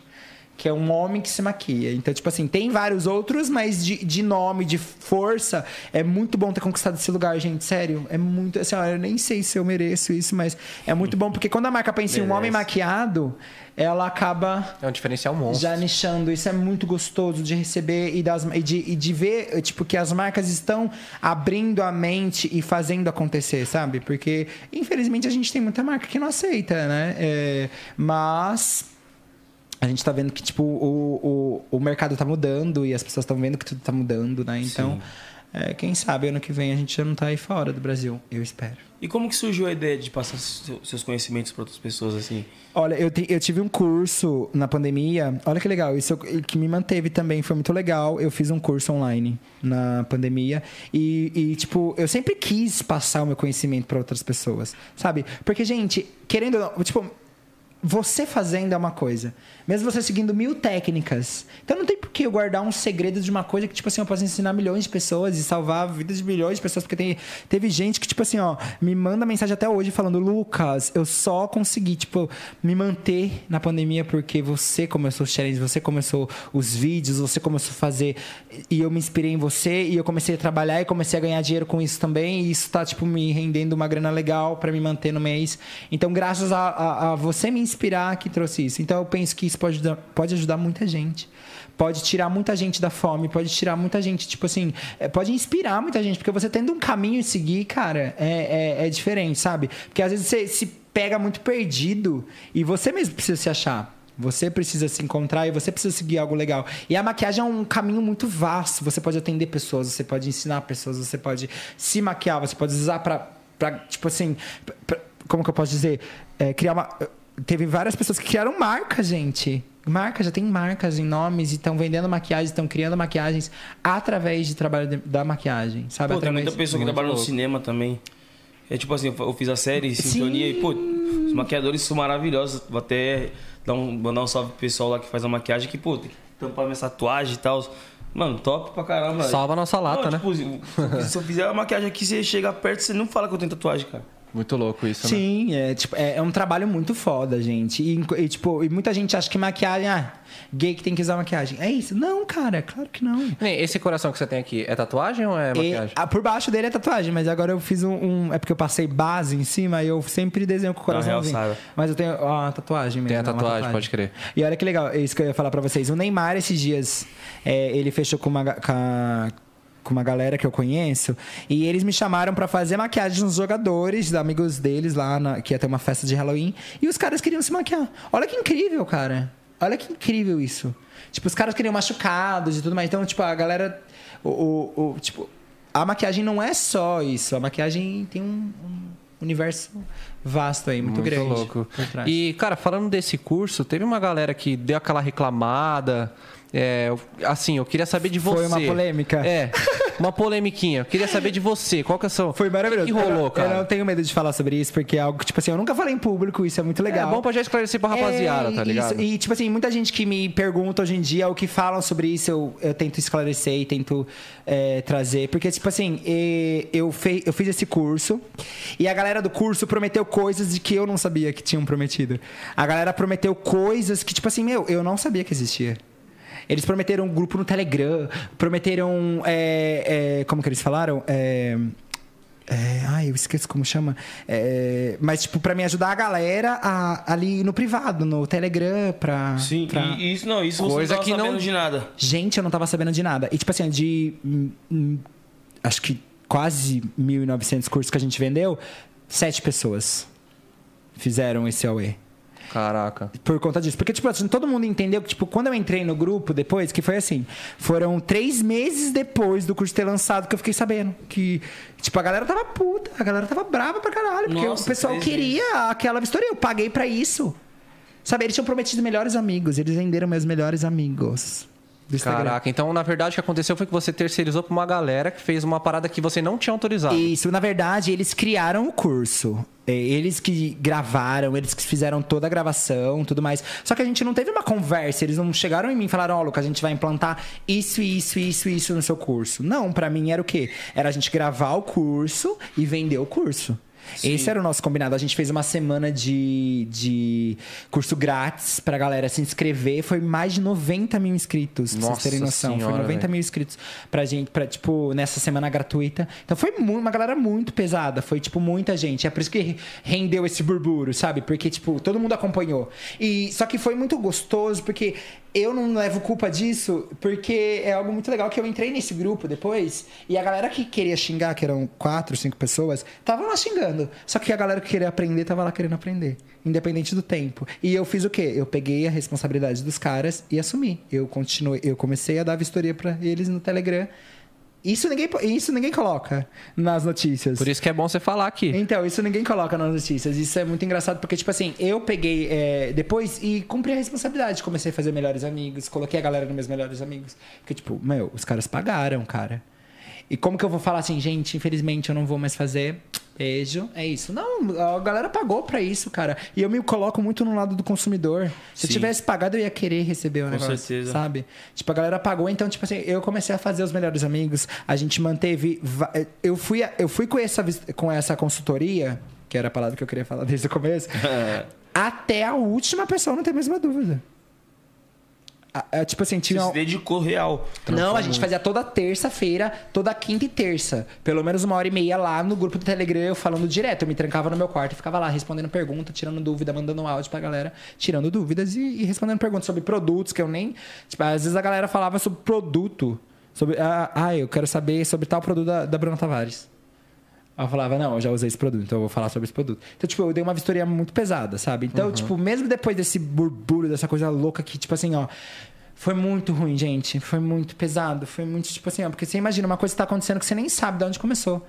Speaker 3: Que é um homem que se maquia. Então, tipo assim, tem vários outros, mas de, de nome, de força, é muito bom ter conquistado esse lugar, gente. Sério. É muito. Assim, ó, eu nem sei se eu mereço isso, mas é muito bom, porque quando a marca pensa em um homem maquiado, ela acaba
Speaker 2: É um diferencial monstro.
Speaker 3: já nichando. Isso é muito gostoso de receber e, das, e, de, e de ver tipo, que as marcas estão abrindo a mente e fazendo acontecer, sabe? Porque, infelizmente, a gente tem muita marca que não aceita, né? É, mas a gente tá vendo que, tipo, o, o, o mercado tá mudando e as pessoas estão vendo que tudo tá mudando, né? Então, é, quem sabe ano que vem a gente já não tá aí fora do Brasil. Eu espero.
Speaker 1: E como que surgiu a ideia de passar seu- seus conhecimentos para outras pessoas assim?
Speaker 3: Olha, eu, te- eu tive um curso na pandemia. Olha que legal, isso que me manteve também, foi muito legal. Eu fiz um curso online na pandemia e, e, tipo, eu sempre quis passar o meu conhecimento para outras pessoas, sabe? Porque, gente, querendo, ou não, tipo, você fazendo é uma coisa, mesmo você seguindo mil técnicas. Então não tem por que eu guardar um segredo de uma coisa que, tipo assim, eu posso ensinar milhões de pessoas e salvar vidas de milhões de pessoas. Porque tem, teve gente que, tipo assim, ó, me manda mensagem até hoje falando, Lucas, eu só consegui, tipo, me manter na pandemia porque você começou os challenges, você começou os vídeos, você começou a fazer. E eu me inspirei em você e eu comecei a trabalhar e comecei a ganhar dinheiro com isso também. E isso tá, tipo, me rendendo uma grana legal para me manter no mês. Então, graças a, a, a você me inspirar que trouxe isso. Então, eu penso que isso pode ajudar, pode ajudar muita gente. Pode tirar muita gente da fome, pode tirar muita gente, tipo assim, é, pode inspirar muita gente, porque você tendo um caminho a seguir, cara, é, é, é diferente, sabe? Porque às vezes você se pega muito perdido e você mesmo precisa se achar. Você precisa se encontrar e você precisa seguir algo legal. E a maquiagem é um caminho muito vasto. Você pode atender pessoas, você pode ensinar pessoas, você pode se maquiar, você pode usar pra, pra tipo assim, pra- como que eu posso dizer? É, criar uma. Teve várias pessoas que criaram marca, gente. Marca, já tem marcas em nomes e estão vendendo maquiagens, estão criando maquiagens através de trabalho de- da maquiagem, sabe?
Speaker 1: Pô, tem muita pessoa que trabalha no
Speaker 2: louco.
Speaker 1: cinema também. É tipo assim, eu fiz a série Sintonia
Speaker 3: Sim.
Speaker 1: e, pô, os maquiadores são maravilhosos. Vou até dar um, mandar um salve pro pessoal lá que faz a maquiagem, que, pô, tem que tampar minha tatuagem e tal. Mano, top pra caramba.
Speaker 2: Salva a nossa lata,
Speaker 1: Não, tipo, se- Se eu fizer a maquiagem aqui, você chega perto, você não fala que eu tenho tatuagem, cara.
Speaker 2: Muito louco isso, né?
Speaker 3: Sim, é, tipo, é, é um trabalho muito foda, gente. E, e, tipo, e muita gente acha que maquiagem, ah, gay que tem que usar maquiagem. É isso? Não, cara, claro que não.
Speaker 2: Nem, Esse coração que você tem aqui é tatuagem ou é
Speaker 3: E,
Speaker 2: maquiagem?
Speaker 3: ah, por baixo dele é tatuagem, mas agora eu fiz um, um- É porque eu passei base em cima e eu sempre desenho com o coraçãozinho.
Speaker 1: realçada.
Speaker 3: Mas eu tenho ó, a tatuagem mesmo.
Speaker 2: Tem a
Speaker 3: é uma
Speaker 2: tatuagem, pode crer.
Speaker 3: E olha que legal, é isso que eu ia falar pra vocês. O Neymar, esses dias, é, ele fechou com uma, com, a- com uma galera que eu conheço. E eles me chamaram pra fazer maquiagem nos jogadores, amigos deles lá, na- que ia ter uma festa de Halloween. E os caras queriam se maquiar. Olha que incrível, cara. Olha que incrível isso. Tipo, os caras queriam machucados e tudo mais. Então, tipo, a galera. O, o- o- tipo, a maquiagem não é só isso. A maquiagem tem um, um universo vasto aí, muito, grande.
Speaker 2: louco. E, cara, falando desse curso, teve uma galera que deu aquela reclamada É, assim, eu queria saber de você.
Speaker 3: Foi uma polêmica?
Speaker 2: É, uma polemiquinha. Eu queria saber de você. Qual que é seu...
Speaker 3: Foi maravilhoso.
Speaker 2: O que, que rolou,
Speaker 3: eu,
Speaker 2: cara?
Speaker 3: Eu não tenho medo de falar sobre isso, porque é algo que, tipo assim, eu nunca falei em público, isso é muito legal.
Speaker 2: É bom pra já esclarecer pra rapaziada,
Speaker 3: É,
Speaker 2: tá ligado?
Speaker 3: isso. E, tipo assim, muita gente que me pergunta hoje em dia o que falam sobre isso, eu, eu tento esclarecer e tento é, trazer. Porque, tipo assim, eu, fe, eu fiz esse curso e a galera do curso prometeu coisas de que eu não sabia que tinham prometido. A galera prometeu coisas que, tipo assim, meu, eu não sabia que existia. Eles prometeram um grupo no Telegram, prometeram. é, é, como que eles falaram? É, é, ai, eu esqueço como chama. É, mas, tipo, pra me ajudar a galera a- ali no privado, no Telegram, pra.
Speaker 1: Sim,
Speaker 3: pra-
Speaker 1: e isso não, isso
Speaker 2: Coisa
Speaker 1: você não
Speaker 2: que
Speaker 1: tava
Speaker 2: não-
Speaker 1: sabendo de nada.
Speaker 3: Gente, eu não tava sabendo de nada. E, tipo assim, de. hum, hum, acho que quase 1.900 cursos que a gente vendeu, sete pessoas fizeram esse AUE.
Speaker 2: Caraca.
Speaker 3: Por conta disso. Porque, tipo, assim, todo mundo entendeu que, tipo, quando eu entrei no grupo depois, que foi assim, foram três meses depois do curso ter lançado que eu fiquei sabendo. Que, tipo, a galera tava puta, a galera tava brava pra caralho. Porque
Speaker 1: Nossa,
Speaker 3: o pessoal queria aquela vistoria. Eu paguei pra isso. Sabe, eles tinham prometido melhores amigos. Eles venderam meus melhores amigos. Do Instagram.
Speaker 2: Caraca, então na verdade o que aconteceu foi que você terceirizou pra uma galera que fez uma parada que você não tinha autorizado.
Speaker 3: Isso, na verdade, eles criaram o curso. É, Eles que gravaram, eles que fizeram toda a gravação, tudo mais. Só que a gente não teve uma conversa, eles não chegaram em mim e falaram: Ó, Lucas, a gente vai implantar isso, isso, isso, isso no seu curso. Não, pra mim era o quê? Era a gente gravar o curso e vender o curso. Esse era o nosso combinado. A gente fez uma semana de, de curso grátis pra galera se inscrever. Foi mais de 90 mil inscritos, pra
Speaker 2: Nossa
Speaker 3: vocês terem noção. Foi
Speaker 2: senhora,
Speaker 3: 90
Speaker 2: velho.
Speaker 3: mil inscritos pra gente, pra, tipo, nessa semana gratuita. Então foi uma galera muito pesada. Foi, tipo, muita gente. É por isso que rendeu esse burburo, sabe? Porque, tipo, todo mundo acompanhou. E só que foi muito gostoso, porque eu não levo culpa disso, porque é algo muito legal que eu entrei nesse grupo depois e a galera que queria xingar, que eram quatro, cinco pessoas, tava lá xingando. Só que a galera que queria aprender tava lá querendo aprender, independente do tempo. E eu fiz o quê? Eu peguei a responsabilidade dos caras e assumi. Eu continuei, eu comecei a dar vistoria pra eles no Telegram. Isso ninguém, isso ninguém coloca nas notícias.
Speaker 2: Por isso que é bom você falar aqui.
Speaker 3: Então, isso ninguém coloca nas notícias. Isso é muito engraçado, porque, tipo assim, eu peguei é, depois e cumpri a responsabilidade. Comecei a fazer melhores amigos, coloquei a galera nos meus melhores amigos. Porque, tipo, meu, os caras pagaram, cara. E como que eu vou falar assim, gente, infelizmente eu não vou mais fazer. Beijo, é isso. Não, a galera pagou pra isso, cara. E eu me coloco muito no lado do consumidor. Se eu
Speaker 1: Sim.
Speaker 3: tivesse pagado, eu ia querer receber o
Speaker 1: Com
Speaker 3: negócio.
Speaker 1: certeza.
Speaker 3: Sabe? Tipo, a galera pagou, então, tipo assim, eu comecei a fazer os melhores amigos. A gente manteve. va- Eu fui, eu fui com, essa, vis- com essa consultoria, que era a palavra que eu queria falar desde o começo, até a última pessoa não ter a mesma dúvida. A- a- tipo assim,
Speaker 1: Você
Speaker 3: tinha.
Speaker 1: se dedicou real.
Speaker 3: Não, a gente fazia toda terça-feira, toda quinta e terça. Pelo menos uma hora e meia lá no grupo do Telegram, eu falando direto. Eu me trancava no meu quarto e ficava lá respondendo pergunta, tirando dúvida, mandando áudio pra galera, tirando dúvidas e, e respondendo perguntas sobre produtos que eu nem. Tipo, às vezes a galera falava sobre produto. Sobre. Ah, ah, eu quero saber sobre tal produto da, da Bruna Tavares. Eu falava, não, eu já usei esse produto, então eu vou falar sobre esse produto. Então, tipo, eu dei uma vistoria muito pesada, sabe? Então, tipo, mesmo depois desse burburo, dessa coisa louca que, tipo assim, ó. Foi muito ruim, gente. Foi muito pesado. Foi muito, tipo assim, ó. Porque você imagina uma coisa que tá acontecendo que você nem sabe de onde começou.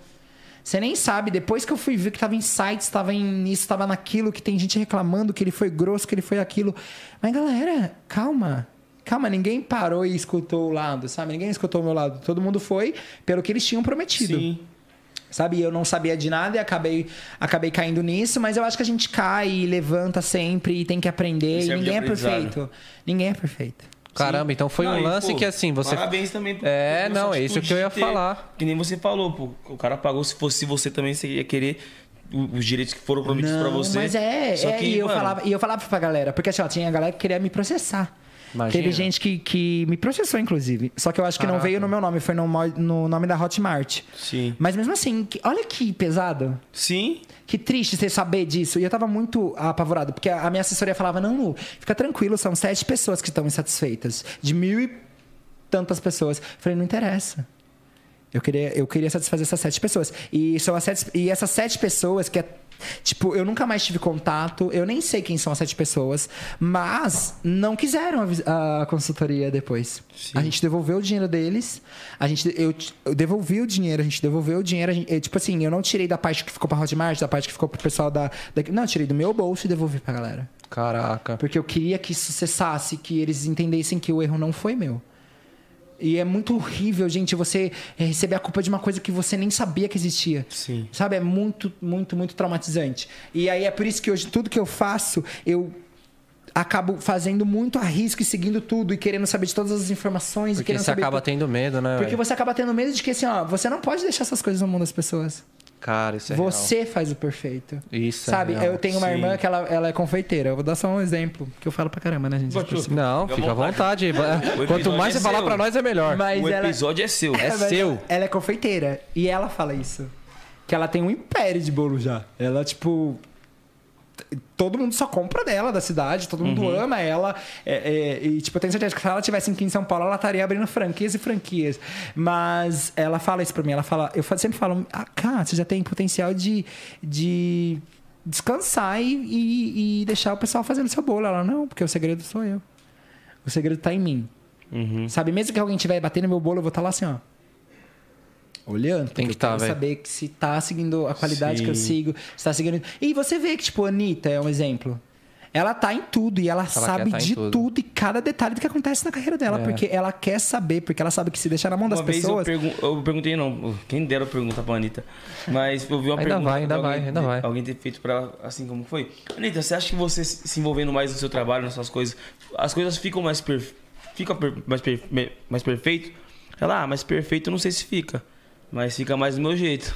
Speaker 3: Você nem sabe. Depois que eu fui ver que tava em sites, tava em isso, tava naquilo, que tem gente reclamando que ele foi grosso, que ele foi aquilo. Mas, galera, calma. Calma, ninguém parou e escutou o lado, sabe? Ninguém escutou o meu lado. Todo mundo foi pelo que eles tinham prometido.
Speaker 1: Sim.
Speaker 3: Sabe, eu não sabia de nada e acabei, acabei caindo nisso, mas eu acho que a gente cai e levanta sempre e tem que aprender.
Speaker 1: E de
Speaker 3: ninguém é perfeito. Ninguém é perfeito.
Speaker 2: Caramba, então foi
Speaker 1: Não,
Speaker 2: um
Speaker 1: e,
Speaker 2: lance
Speaker 1: pô,
Speaker 2: que assim, você.
Speaker 1: Parabéns também por
Speaker 2: É, não, é isso que eu ia
Speaker 1: ter-
Speaker 2: falar.
Speaker 1: Que nem você falou, pô. O cara pagou, se fosse você também, você ia querer os direitos que foram prometidos pra você.
Speaker 3: Mas é,
Speaker 1: Só
Speaker 3: é,
Speaker 1: que,
Speaker 3: e, eu
Speaker 1: mano,
Speaker 3: falava, e eu falava pra galera, porque assim, ó, tinha galera que queria me processar.
Speaker 2: Imagina.
Speaker 3: Teve gente que, que me processou, inclusive. Só que eu acho que não
Speaker 2: Caraca.
Speaker 3: veio no meu nome, foi no, no nome da Hotmart.
Speaker 1: Sim.
Speaker 3: Mas mesmo assim, que- olha que pesado.
Speaker 1: Sim.
Speaker 3: Que triste você saber disso. E eu tava muito apavorado, porque a a minha assessoria falava: não, Lu, fica tranquilo, são sete pessoas que estão insatisfeitas. De mil e tantas pessoas. Eu falei, não interessa. Eu queria, eu queria satisfazer essas sete pessoas. E, são as sete, e essas sete pessoas que é. Tipo, eu nunca mais tive contato, eu nem sei quem são as sete pessoas, mas não quiseram a, a consultoria depois.
Speaker 1: Sim.
Speaker 3: A gente devolveu o dinheiro deles, a gente, eu, eu devolvi o dinheiro, a gente devolveu o dinheiro, a gente- eu, tipo assim, eu não tirei da parte que ficou pra Hotmart, da parte que ficou pro pessoal da, da. Não, eu tirei do meu bolso e devolvi pra galera.
Speaker 2: Caraca.
Speaker 3: Porque eu queria que isso cessasse, que eles entendessem que o erro não foi meu. E é muito horrível, gente, você receber a culpa de uma coisa que você nem sabia que existia.
Speaker 1: Sim.
Speaker 3: Sabe? É muito, muito, muito traumatizante. E aí é por isso que hoje tudo que eu faço, eu acabo fazendo muito a risco e seguindo tudo e querendo saber de todas as informações e
Speaker 2: Porque
Speaker 3: querendo
Speaker 2: você
Speaker 3: saber
Speaker 2: acaba
Speaker 3: tu-
Speaker 2: tendo medo, né?
Speaker 3: Porque
Speaker 2: velho?
Speaker 3: você acaba tendo medo de que assim, ó, você não pode deixar essas coisas no mundo das pessoas.
Speaker 2: Cara, isso é
Speaker 3: você faz o perfeito.
Speaker 2: real. Isso
Speaker 3: Sabe?
Speaker 2: é real.
Speaker 3: Eu tenho uma
Speaker 1: Sim.
Speaker 3: irmã que ela, ela é confeiteira. Eu vou dar só um exemplo, que eu falo pra caramba, né, gente?
Speaker 2: Não,
Speaker 1: Fica à
Speaker 2: fica à vontade.
Speaker 1: O
Speaker 2: Quanto
Speaker 1: episódio
Speaker 2: mais
Speaker 1: é
Speaker 2: você falar
Speaker 1: seu.
Speaker 2: pra nós, é melhor.
Speaker 3: Mas
Speaker 1: o
Speaker 3: ela-
Speaker 1: episódio é seu.
Speaker 2: É
Speaker 3: mas
Speaker 2: seu.
Speaker 3: Ela é confeiteira. E ela fala isso. Que ela tem um império de bolo já. Ela, tipo. Todo mundo só compra dela da cidade, todo mundo
Speaker 2: Uhum.
Speaker 3: ama ela. é, é, e, tipo, eu tenho certeza que se ela tivesse aqui em São Paulo, ela estaria abrindo franquias e franquias. Mas ela fala isso pra mim. Ela fala. Eu sempre falo, ah, cara, você já tem potencial de. de descansar e, e- e deixar o pessoal fazendo seu bolo. Ela, não, porque o segredo sou eu. O segredo tá em mim.
Speaker 1: Uhum.
Speaker 3: Sabe, mesmo que alguém estiver batendo no meu bolo, eu vou estar lá assim, ó. Olhando.
Speaker 2: Tem que
Speaker 3: eu
Speaker 2: tá, velho.
Speaker 3: saber que se tá seguindo a qualidade que eu
Speaker 1: Sim.
Speaker 3: sigo, se tá seguindo. E você vê que, tipo, a Anitta é um exemplo. Ela tá em tudo e ela, sabe
Speaker 2: quer tá
Speaker 3: de
Speaker 2: tudo.
Speaker 3: tudo. e cada detalhe do que acontece na carreira dela.
Speaker 2: É.
Speaker 3: Porque ela quer saber, porque ela sabe que se deixar na mão das
Speaker 1: Uma eu,
Speaker 3: pessoas.
Speaker 1: pergun eu perguntei, não, quem dera perguntar pra Anitta. Mas eu vi uma
Speaker 2: Ainda
Speaker 1: pergunta.
Speaker 2: vai, ainda
Speaker 1: alguém,
Speaker 2: vai, ainda vai.
Speaker 1: Alguém ter feito pra ela assim como foi. Anitta, você acha que você se envolvendo mais no seu trabalho, nas suas coisas, as coisas ficam mais, perfe... fica per- mais, per- mais perfeito? Ela, ah, mais perfeito eu não sei se fica. Mas fica mais do meu jeito.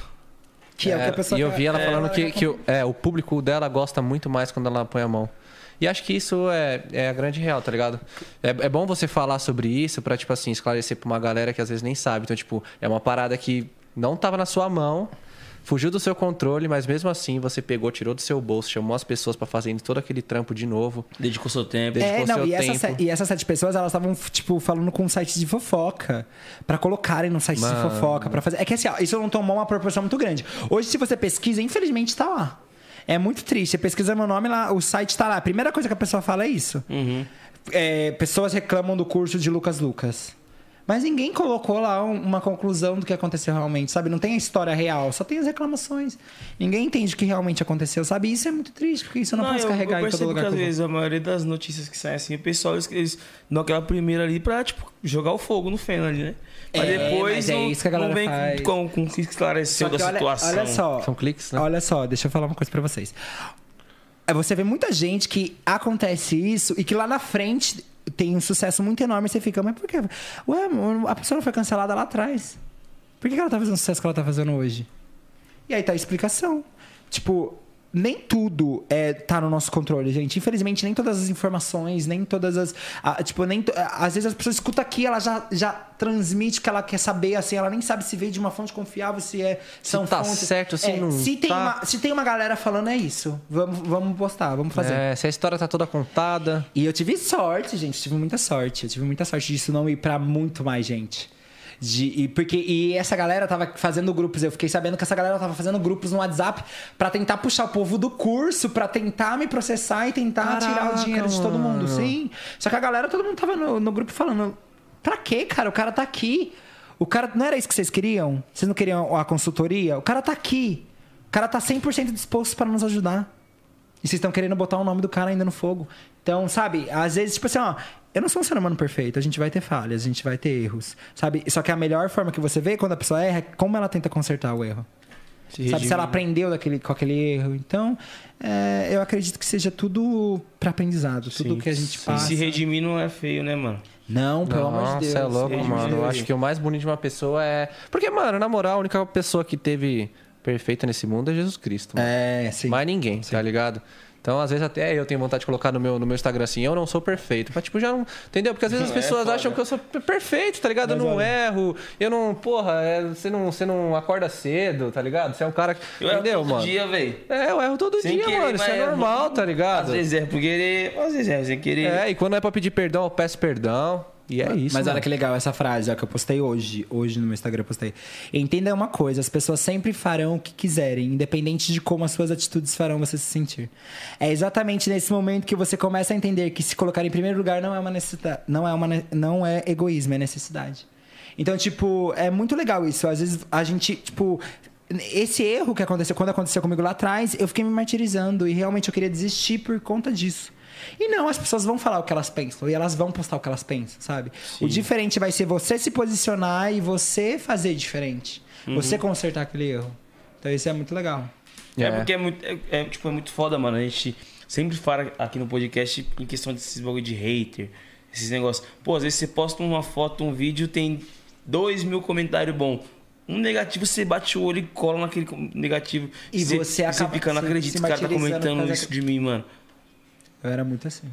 Speaker 3: Que é, o que a pessoa
Speaker 2: e eu
Speaker 3: quer-
Speaker 2: vi ela
Speaker 3: é,
Speaker 2: falando que, que o, é, o público dela gosta muito mais quando ela põe a mão. E acho que isso é, é a grande real, tá ligado? É, é bom você falar sobre isso pra, tipo assim, esclarecer pra uma galera que às vezes nem sabe. Então, tipo, é uma parada que não tava na sua mão, fugiu do seu controle, mas mesmo assim você pegou, tirou do seu bolso, chamou as pessoas pra fazerem todo aquele trampo de novo.
Speaker 1: Dedicou seu tempo.
Speaker 2: Dedicou
Speaker 3: É, não,
Speaker 2: seu
Speaker 3: e, essas
Speaker 2: tempo.
Speaker 3: se- e essas sete pessoas, elas estavam, tipo, falando com sites de fofoca. Pra colocarem no site de
Speaker 2: Mano.
Speaker 3: fofoca, pra fazer. É que assim, ó, isso não tomou uma proporção muito grande. Hoje, se você pesquisa, infelizmente tá lá. É muito triste. Você pesquisa meu nome lá, o site tá lá. A primeira coisa que a pessoa fala é isso. É, pessoas reclamam do curso de Lucas Lucas. Mas ninguém colocou lá um- uma conclusão do que aconteceu realmente, sabe? Não tem a história real, só tem as reclamações. Ninguém entende o que realmente aconteceu, sabe? Isso é muito triste, porque isso eu não, posso
Speaker 1: eu,
Speaker 3: carregar
Speaker 1: eu
Speaker 3: em todo lugar
Speaker 1: que às vezes a maioria das notícias que saem assim, o pessoal eles, eles dão aquela primeira ali pra, tipo, jogar o fogo no feno ali, né? Mas
Speaker 3: É,
Speaker 1: depois
Speaker 3: mas é
Speaker 1: não,
Speaker 3: isso que a galera
Speaker 1: não vem
Speaker 3: faz.
Speaker 1: com, o que esclareceu da
Speaker 3: olha,
Speaker 1: situação.
Speaker 3: olha só,
Speaker 2: São cliques, né?
Speaker 3: Olha só, deixa eu falar uma coisa pra vocês. É, Você vê muita gente que acontece isso e que lá na frente tem um sucesso muito enorme você fica, mas por quê? Ué, a pessoa não foi cancelada lá atrás. Por que ela tá fazendo o sucesso que ela tá fazendo hoje? E aí tá a explicação. Tipo, nem tudo é, tá no nosso controle, gente. Infelizmente, nem todas as informações, nem todas as. ah, tipo, nem. Às vezes a pessoa escuta aqui, ela já, já transmite o que ela quer saber, assim, ela nem sabe se veio de uma fonte confiável, se é. São
Speaker 2: tá
Speaker 3: fontes.
Speaker 2: certo, se
Speaker 3: É,
Speaker 2: não
Speaker 3: se tem,
Speaker 2: tá.
Speaker 3: uma, se tem uma galera falando, é isso. Vamos, vamos postar, vamos fazer.
Speaker 2: É, se a história tá toda contada.
Speaker 3: E eu tive sorte, gente, tive muita sorte. Eu tive muita sorte disso não ir pra muito mais gente. De, e, porque, e essa galera tava fazendo grupos, eu fiquei sabendo que essa galera tava fazendo grupos no WhatsApp pra tentar puxar o povo do curso, pra tentar me processar e tentar tirar
Speaker 2: Caraca,
Speaker 3: o dinheiro de todo mundo,
Speaker 2: mano.
Speaker 3: sim. Só que a galera, todo mundo tava no, no grupo falando: pra quê, cara? O cara tá aqui. O cara. Não era isso que vocês queriam? Vocês não queriam a consultoria? O cara tá aqui. O cara tá 100% disposto pra nos ajudar. E vocês estão querendo botar o nome do cara ainda no fogo. Então, sabe, às vezes, tipo assim, ó, eu não sou um ser humano perfeito, a gente vai ter falhas, a gente vai ter erros, sabe? Só que a melhor forma que você vê quando a pessoa erra é como ela tenta consertar o erro.
Speaker 1: Se
Speaker 3: Sabe, se ela aprendeu daquele, com aquele erro. Então, é, eu acredito que seja tudo pra aprendizado, tudo
Speaker 1: Sim,
Speaker 3: que a gente
Speaker 1: sim.
Speaker 3: passa.
Speaker 1: Se redimir não é feio, né, mano?
Speaker 3: Não, pelo amor de Deus.
Speaker 2: Nossa, é louco, mano. Eu acho que o mais bonito de uma pessoa é. Porque, mano, na moral, a única pessoa que teve perfeita nesse mundo é Jesus Cristo. Mano.
Speaker 3: É, sim.
Speaker 2: Mais ninguém, tá ligado? Então, às vezes, até eu tenho vontade de colocar no meu, no meu Instagram assim, eu não sou perfeito. Mas, tipo, já não. Entendeu? Porque às vezes as
Speaker 1: É
Speaker 2: pessoas
Speaker 1: foda.
Speaker 2: acham que eu sou per- perfeito, tá ligado? Eu
Speaker 3: Mas
Speaker 2: não
Speaker 3: olha-
Speaker 2: erro, eu não. Porra, é, você, não, você não acorda cedo, tá ligado? Você é um cara. que-
Speaker 1: Eu erro
Speaker 2: entendeu,
Speaker 1: todo
Speaker 2: mano?
Speaker 1: dia, velho.
Speaker 2: É, eu erro todo
Speaker 1: Sem
Speaker 2: dia,
Speaker 1: querer,
Speaker 2: mano. Isso é
Speaker 1: erro.
Speaker 2: normal, tá ligado?
Speaker 1: Às vezes é por querer, às vezes é sem querer.
Speaker 2: É, e quando é pra pedir perdão, eu peço perdão. E é isso.
Speaker 3: Mas olha
Speaker 2: mano.
Speaker 3: que legal essa frase, ó, que eu postei hoje. Hoje no meu Instagram eu postei. Entenda uma coisa: as pessoas sempre farão o que quiserem, independente de como as suas atitudes farão você se sentir. É exatamente nesse momento que você começa a entender que se colocar em primeiro lugar não é uma necessidade, não é, uma, não é egoísmo, é necessidade. Então, tipo, é muito legal isso. Às vezes a gente, tipo. Esse erro que aconteceu, quando aconteceu comigo lá atrás, eu fiquei me martirizando e realmente eu queria desistir por conta disso. E não, as pessoas vão falar o que elas pensam e elas vão postar o que elas pensam, sabe? O diferente vai ser você se posicionar e você fazer diferente.
Speaker 1: Uhum.
Speaker 3: Você consertar aquele erro. Então isso é muito legal.
Speaker 1: É,
Speaker 2: É.
Speaker 1: porque é muito, é, é, tipo, é muito foda, mano. A gente sempre fala aqui no podcast em questão desses bagulho de hater, esses negócios. Pô, às vezes você posta uma foto, um vídeo, tem dois mil comentários bons. Um negativo, você bate o olho e cola naquele negativo.
Speaker 3: E você acaba
Speaker 1: fica, não acredito,
Speaker 3: se
Speaker 1: esse cara tá comentando isso de mim, mano.
Speaker 3: Eu era muito assim.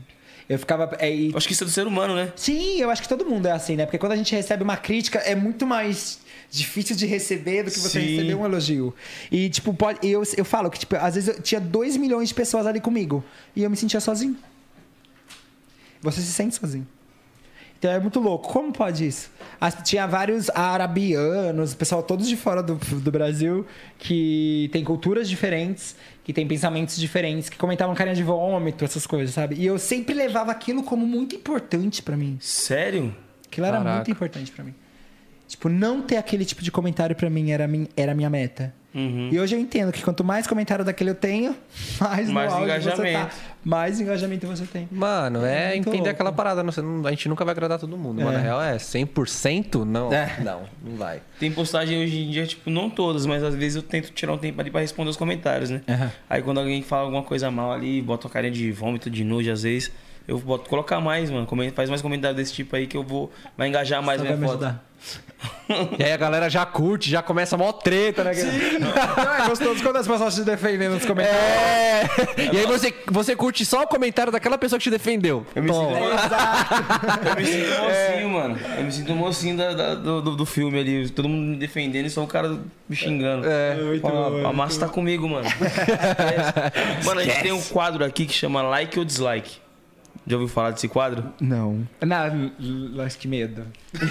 Speaker 3: Eu ficava. é, e-
Speaker 1: acho que isso é do ser humano, né?
Speaker 3: Sim, eu acho que todo mundo é assim, né? Porque quando a gente recebe uma crítica, é muito mais difícil de receber do que você
Speaker 1: Sim.
Speaker 3: receber um elogio. E, tipo, pode, eu, eu falo que, tipo, às vezes eu tinha 2 milhões de pessoas ali comigo. E eu me sentia sozinho. Você se sente sozinho. Então é muito louco. Como pode isso? As- tinha vários arabianos, pessoal todos de fora do, do Brasil, que tem culturas diferentes, que tem pensamentos diferentes, que comentavam carinha de vômito, essas coisas, sabe? E eu sempre levava aquilo como muito importante pra mim.
Speaker 1: Sério?
Speaker 3: Aquilo era
Speaker 2: Caraca.
Speaker 3: muito importante pra mim. Tipo, não ter aquele tipo de comentário pra mim era, min- era a minha meta.
Speaker 1: Uhum.
Speaker 3: E hoje eu entendo que quanto mais comentário daquele eu tenho, mais, no
Speaker 1: Mais
Speaker 3: você tá.
Speaker 1: engajamento.
Speaker 3: Mais engajamento você tem.
Speaker 2: Mano, é
Speaker 3: Muito
Speaker 2: entender
Speaker 3: louco.
Speaker 2: aquela parada. não- a gente nunca vai agradar todo mundo. Mano,
Speaker 3: É.
Speaker 2: na real é 100%? Não.
Speaker 3: É.
Speaker 2: Não, não vai.
Speaker 1: Tem postagem hoje em dia, tipo, não todas, mas às vezes eu tento tirar um tempo ali pra responder os comentários, né?
Speaker 3: Aham.
Speaker 1: Aí quando alguém fala alguma coisa mal ali, bota uma carinha de vômito, de nojo, às vezes, eu boto colocar mais, mano. Faz mais comentário desse tipo aí que eu vou. Vai engajar mais
Speaker 3: Só
Speaker 1: minha foto.
Speaker 3: ajudar.
Speaker 2: E aí a galera já curte, já começa a mó treta, né?
Speaker 3: Não, é gostoso quando as pessoas te defendem nos comentários.
Speaker 2: É. E aí você, você curte só o comentário daquela pessoa que te defendeu.
Speaker 1: Eu me sinto,
Speaker 2: Toma.
Speaker 1: eu me sinto mocinho, mano. Eu me sinto mocinho da- da- do, do, do filme ali. Todo mundo me defendendo e só o cara me xingando.
Speaker 2: É.
Speaker 3: Muito
Speaker 1: Ó,
Speaker 3: bom,
Speaker 1: a massa tá comigo, mano. Esquece. mano, a gente tem um quadro aqui que chama Like ou Dislike. Já ouviu falar desse quadro?
Speaker 3: Não. Não, mas que medo.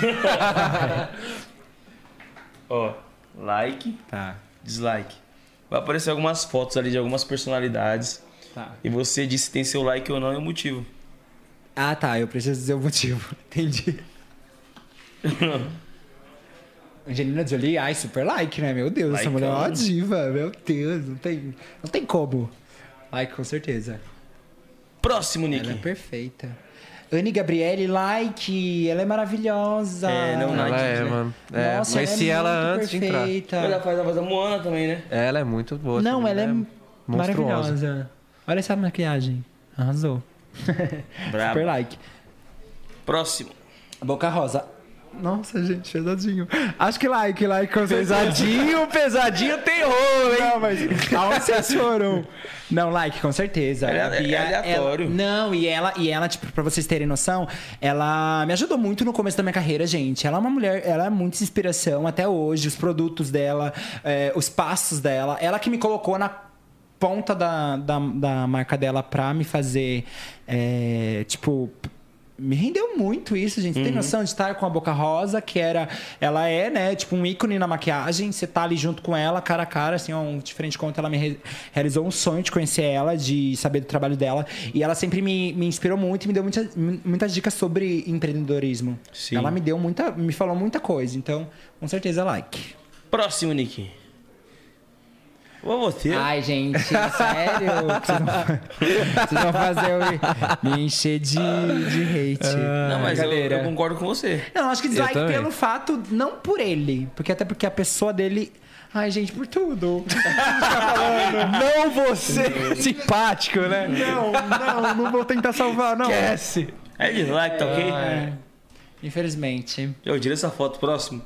Speaker 1: Ó, like,
Speaker 3: Tá,
Speaker 1: dislike. Vai aparecer algumas fotos ali de algumas personalidades.
Speaker 3: tá.
Speaker 1: E você diz se tem seu like ou não e o motivo.
Speaker 3: Ah, tá. Eu preciso dizer o motivo. Entendi. Angelina Jolie, ai, super like, né? Meu Deus, essa
Speaker 1: Likeão.
Speaker 3: mulher é uma diva. Meu Deus, não tem, não tem como. Like, com certeza.
Speaker 1: Próximo, Nick.
Speaker 3: Ela é perfeita. Anne Gabriele, like. Ela é maravilhosa.
Speaker 1: É, não,
Speaker 2: Ela
Speaker 1: Night,
Speaker 2: é,
Speaker 1: né?
Speaker 2: mano. É,
Speaker 3: Nossa,
Speaker 2: conheci
Speaker 3: ela,
Speaker 2: ela
Speaker 3: é muito
Speaker 2: antes de entrar.
Speaker 3: perfeita.
Speaker 1: Ela faz a voz da Moana também, né?
Speaker 2: Ela é muito boa.
Speaker 3: Não, ela é
Speaker 2: monstruosa.
Speaker 3: maravilhosa. Olha essa maquiagem. Arrasou. Super like.
Speaker 1: Próximo.
Speaker 3: Boca Rosa. Nossa, gente, pesadinho. Acho que like, like com.
Speaker 2: Pesadinho, pesadinho tem rolo, hein?
Speaker 3: Não, mas aonde vocês foram? Não, like, com certeza.
Speaker 1: É-
Speaker 3: A Bia,
Speaker 1: é aleatório.
Speaker 3: ela- não, e ela, e ela, tipo, pra vocês terem noção, ela me ajudou muito no começo da minha carreira, gente. Ela é uma mulher, ela é muita inspiração até hoje, os produtos dela, é, os passos dela. Ela que me colocou na ponta da, da, da marca dela pra me fazer, é, tipo... Me rendeu muito isso, gente. Você tem noção de estar com a Boca Rosa, que era. Ela é, né, tipo, um ícone na maquiagem. Você tá ali junto com ela, cara a cara, assim, ó, um diferente conto. Ela me re- realizou um sonho de conhecer ela, de saber do trabalho dela. E ela sempre me, me inspirou muito e me deu muita, muitas dicas sobre empreendedorismo.
Speaker 1: Sim.
Speaker 3: Ela me deu muita. me falou muita coisa. Então, com certeza, like.
Speaker 1: Próximo, Nick. Ou você.
Speaker 3: Ai, gente, sério? Vocês vão, fazer eu me encher de, de hate.
Speaker 1: não, mas eu, eu concordo com você.
Speaker 3: Não, acho que dislike pelo fato, não por ele. Porque até porque a pessoa dele. Ai, gente, por tudo.
Speaker 2: Não você, simpático, né?
Speaker 3: Não, não, não vou tentar salvar, não.
Speaker 2: Esquece.
Speaker 1: É dislike, tá ok?
Speaker 3: É. Infelizmente.
Speaker 1: Eu tirei essa foto. Próximo.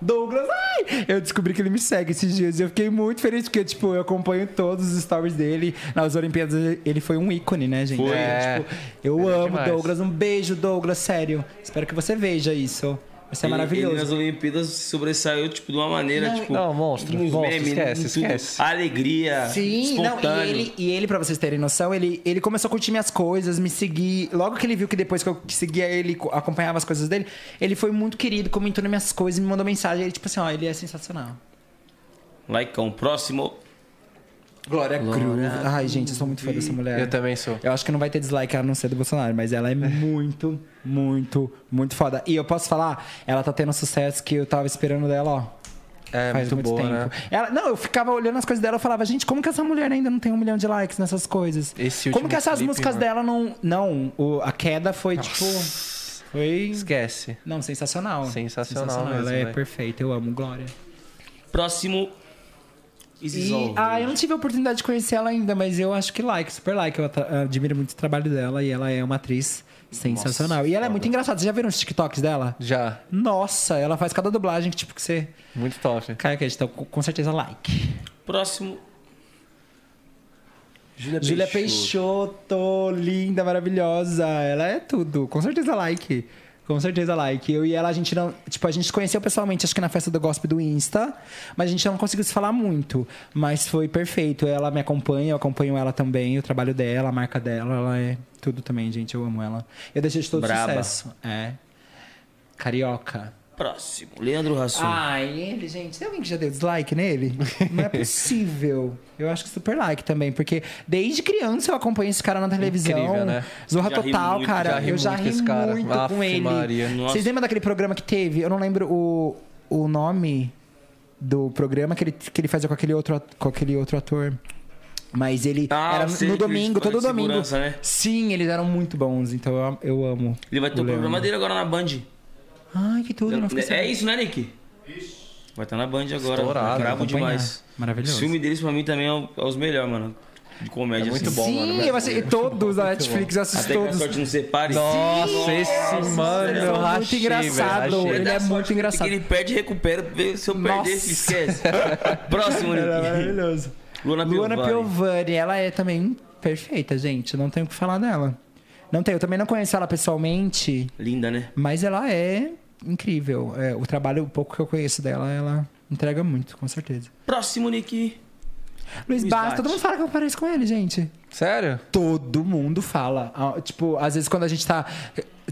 Speaker 3: Douglas, ai! Eu descobri que ele me segue esses dias e eu fiquei muito feliz porque, tipo, eu acompanho todos os stories dele. Nas Olimpíadas ele foi um ícone, né, gente?
Speaker 1: Foi.
Speaker 3: É, tipo, eu
Speaker 2: é
Speaker 3: amo
Speaker 2: demais.
Speaker 3: Douglas. Um beijo, Douglas, sério. Espero que você veja isso. Ser
Speaker 1: Ele-
Speaker 3: maravilhoso.
Speaker 1: Ele nas Olimpíadas se sobressaiu, tipo, de uma maneira,
Speaker 3: Não,
Speaker 1: tipo...
Speaker 2: não, monstro, monstro,
Speaker 1: memes,
Speaker 2: esquece,
Speaker 1: tudo.
Speaker 2: esquece.
Speaker 1: Alegria,
Speaker 3: Sim, não,
Speaker 1: espontâneo.
Speaker 3: e ele, e ele, pra vocês terem noção, ele, ele começou a curtir minhas coisas, me seguir. Logo que ele viu que depois que eu seguia ele, co- acompanhava as coisas dele, ele foi muito querido, comentou nas minhas coisas, me mandou mensagem. Ele, tipo assim, ó, ele é sensacional.
Speaker 1: Likeão. Próximo.
Speaker 3: Glória, Cruz. Ai, gente, eu sou muito fã dessa mulher.
Speaker 2: Eu também sou.
Speaker 3: Eu acho que não vai ter dislike a não ser do Bolsonaro, mas ela é muito, muito, muito foda. E eu posso falar, ela tá tendo um sucesso que eu tava esperando dela, ó.
Speaker 2: É,
Speaker 3: Faz
Speaker 2: muito boa, né?
Speaker 3: Ela, não, eu ficava olhando as coisas dela e falava, gente, como que essa mulher ainda não tem um milhão de likes nessas coisas?
Speaker 2: Esse
Speaker 3: como que essas
Speaker 2: clipe,
Speaker 3: músicas
Speaker 2: mano.
Speaker 3: dela não. Não, o- a queda foi tipo. Foi.
Speaker 2: Esquece.
Speaker 3: Não, sensacional.
Speaker 2: Sensacional mesmo,
Speaker 3: Ela é perfeita, eu amo Glória.
Speaker 1: Próximo.
Speaker 3: E, ah, eu não tive a oportunidade de conhecer ela ainda, mas eu acho que like, super like. Eu admiro muito o trabalho dela e ela é uma atriz sensacional. e ela é muito engraçada. Vocês já viram os TikToks dela?
Speaker 2: Já.
Speaker 3: Nossa, ela faz cada dublagem que tipo que você
Speaker 2: Muito top.
Speaker 3: cai aqui. Então, com certeza like.
Speaker 1: Próximo. Júlia
Speaker 3: Júlia Peixoto, linda, maravilhosa. Ela é tudo. Com certeza like. Com certeza like. Eu e ela, a gente não. Tipo, a gente se conheceu pessoalmente, acho que na festa do gospel do Insta. Mas a gente não conseguiu se falar muito. Mas foi perfeito. Ela me acompanha, eu acompanho ela também. O trabalho dela, a marca dela. Ela é tudo também, gente. Eu amo ela. Eu deixei de todo
Speaker 1: Braba.
Speaker 3: sucesso. É. Carioca.
Speaker 1: Próximo. Leandro Rassum.
Speaker 3: Ai, ele, gente, tem alguém que já deu dislike nele? Não é possível. Eu acho que super like também, porque desde criança eu acompanho esse cara na televisão.
Speaker 2: Incrível, né?
Speaker 3: Zorra
Speaker 1: Já
Speaker 3: total,
Speaker 1: muito,
Speaker 3: cara.
Speaker 2: já
Speaker 3: eu já
Speaker 2: muito
Speaker 3: ri
Speaker 2: esse cara.
Speaker 3: muito
Speaker 2: Aff,
Speaker 3: com ele.
Speaker 2: Maria.
Speaker 1: Nossa.
Speaker 3: Vocês lembram daquele programa que teve? Eu não lembro o, o nome do programa que ele, que ele fazia com aquele outro, com aquele outro ator. Mas ele
Speaker 1: Ah,
Speaker 3: era no domingo, todo domingo.
Speaker 1: né?
Speaker 3: Sim, eles eram muito bons, então eu, eu amo.
Speaker 1: Ele vai ter o
Speaker 3: Leandro.
Speaker 1: programa dele agora na Band.
Speaker 3: Ai, que tudo,
Speaker 1: É isso, né, Nick? Vai estar na Band agora.
Speaker 2: Estourado,
Speaker 1: Bravo demais.
Speaker 3: Maravilhoso.
Speaker 1: O filme deles, pra mim, também é é os melhores, mano. De comédia.
Speaker 2: É muito
Speaker 1: assim.
Speaker 2: bom,
Speaker 3: Sim,
Speaker 2: mano.
Speaker 3: eu assisti todos da Netflix, eu assisti
Speaker 1: Até que a
Speaker 3: todos.
Speaker 1: sorte não separe.
Speaker 2: Nossa, esse mano,
Speaker 3: ele é muito
Speaker 2: rachei,
Speaker 3: engraçado. Ele é muito
Speaker 1: que
Speaker 3: engraçado.
Speaker 1: Ele perde e recupera. Se eu perder, se esquece. Próximo, Nick.
Speaker 3: maravilhoso.
Speaker 1: Luana
Speaker 3: Luana
Speaker 1: Piovani.
Speaker 3: Piovani, ela é também perfeita, gente. Não tenho o que falar dela. Não tenho. Eu também não conheço ela pessoalmente,
Speaker 1: Linda, né?
Speaker 3: mas ela é incrível. É, o trabalho, o pouco que eu conheço dela, ela entrega muito, com certeza.
Speaker 1: Próximo, Nick.
Speaker 3: Luiz Bastos, todo mundo fala que eu pareço com ele, gente.
Speaker 2: Sério?
Speaker 3: Todo mundo fala. Ah, Tipo, às vezes quando a gente tá.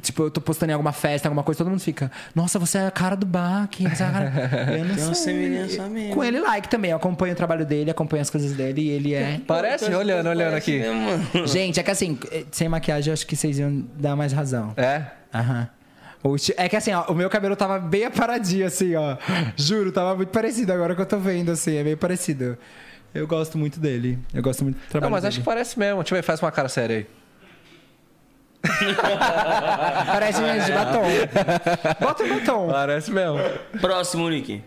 Speaker 3: Tipo, eu tô postando em alguma festa, alguma coisa, todo mundo fica. Nossa, você é a cara do Bach. Você é cara... Eu não
Speaker 1: Tem
Speaker 3: sei.
Speaker 1: semelhança mesmo.
Speaker 3: Com ele like também. Eu acompanho o trabalho dele, acompanho as coisas dele e ele é.
Speaker 2: Parece? Olhando, olhando aqui.
Speaker 1: mesmo.
Speaker 3: Gente, é que assim, sem maquiagem, eu acho que vocês iam dar mais razão.
Speaker 2: É?
Speaker 3: Aham. É que assim, ó, o meu cabelo tava bem aparadinho, assim, ó. Juro, tava muito parecido agora que eu tô vendo, assim, é meio parecido. Eu gosto muito dele. Eu gosto muito do
Speaker 2: Não,
Speaker 3: trabalho
Speaker 2: mas
Speaker 3: dele.
Speaker 2: acho que parece mesmo. Deixa eu ver, faz uma cara séria aí.
Speaker 3: Parece mesmo de batom. Bota o batom.
Speaker 2: Parece mesmo.
Speaker 1: Próximo, Nick.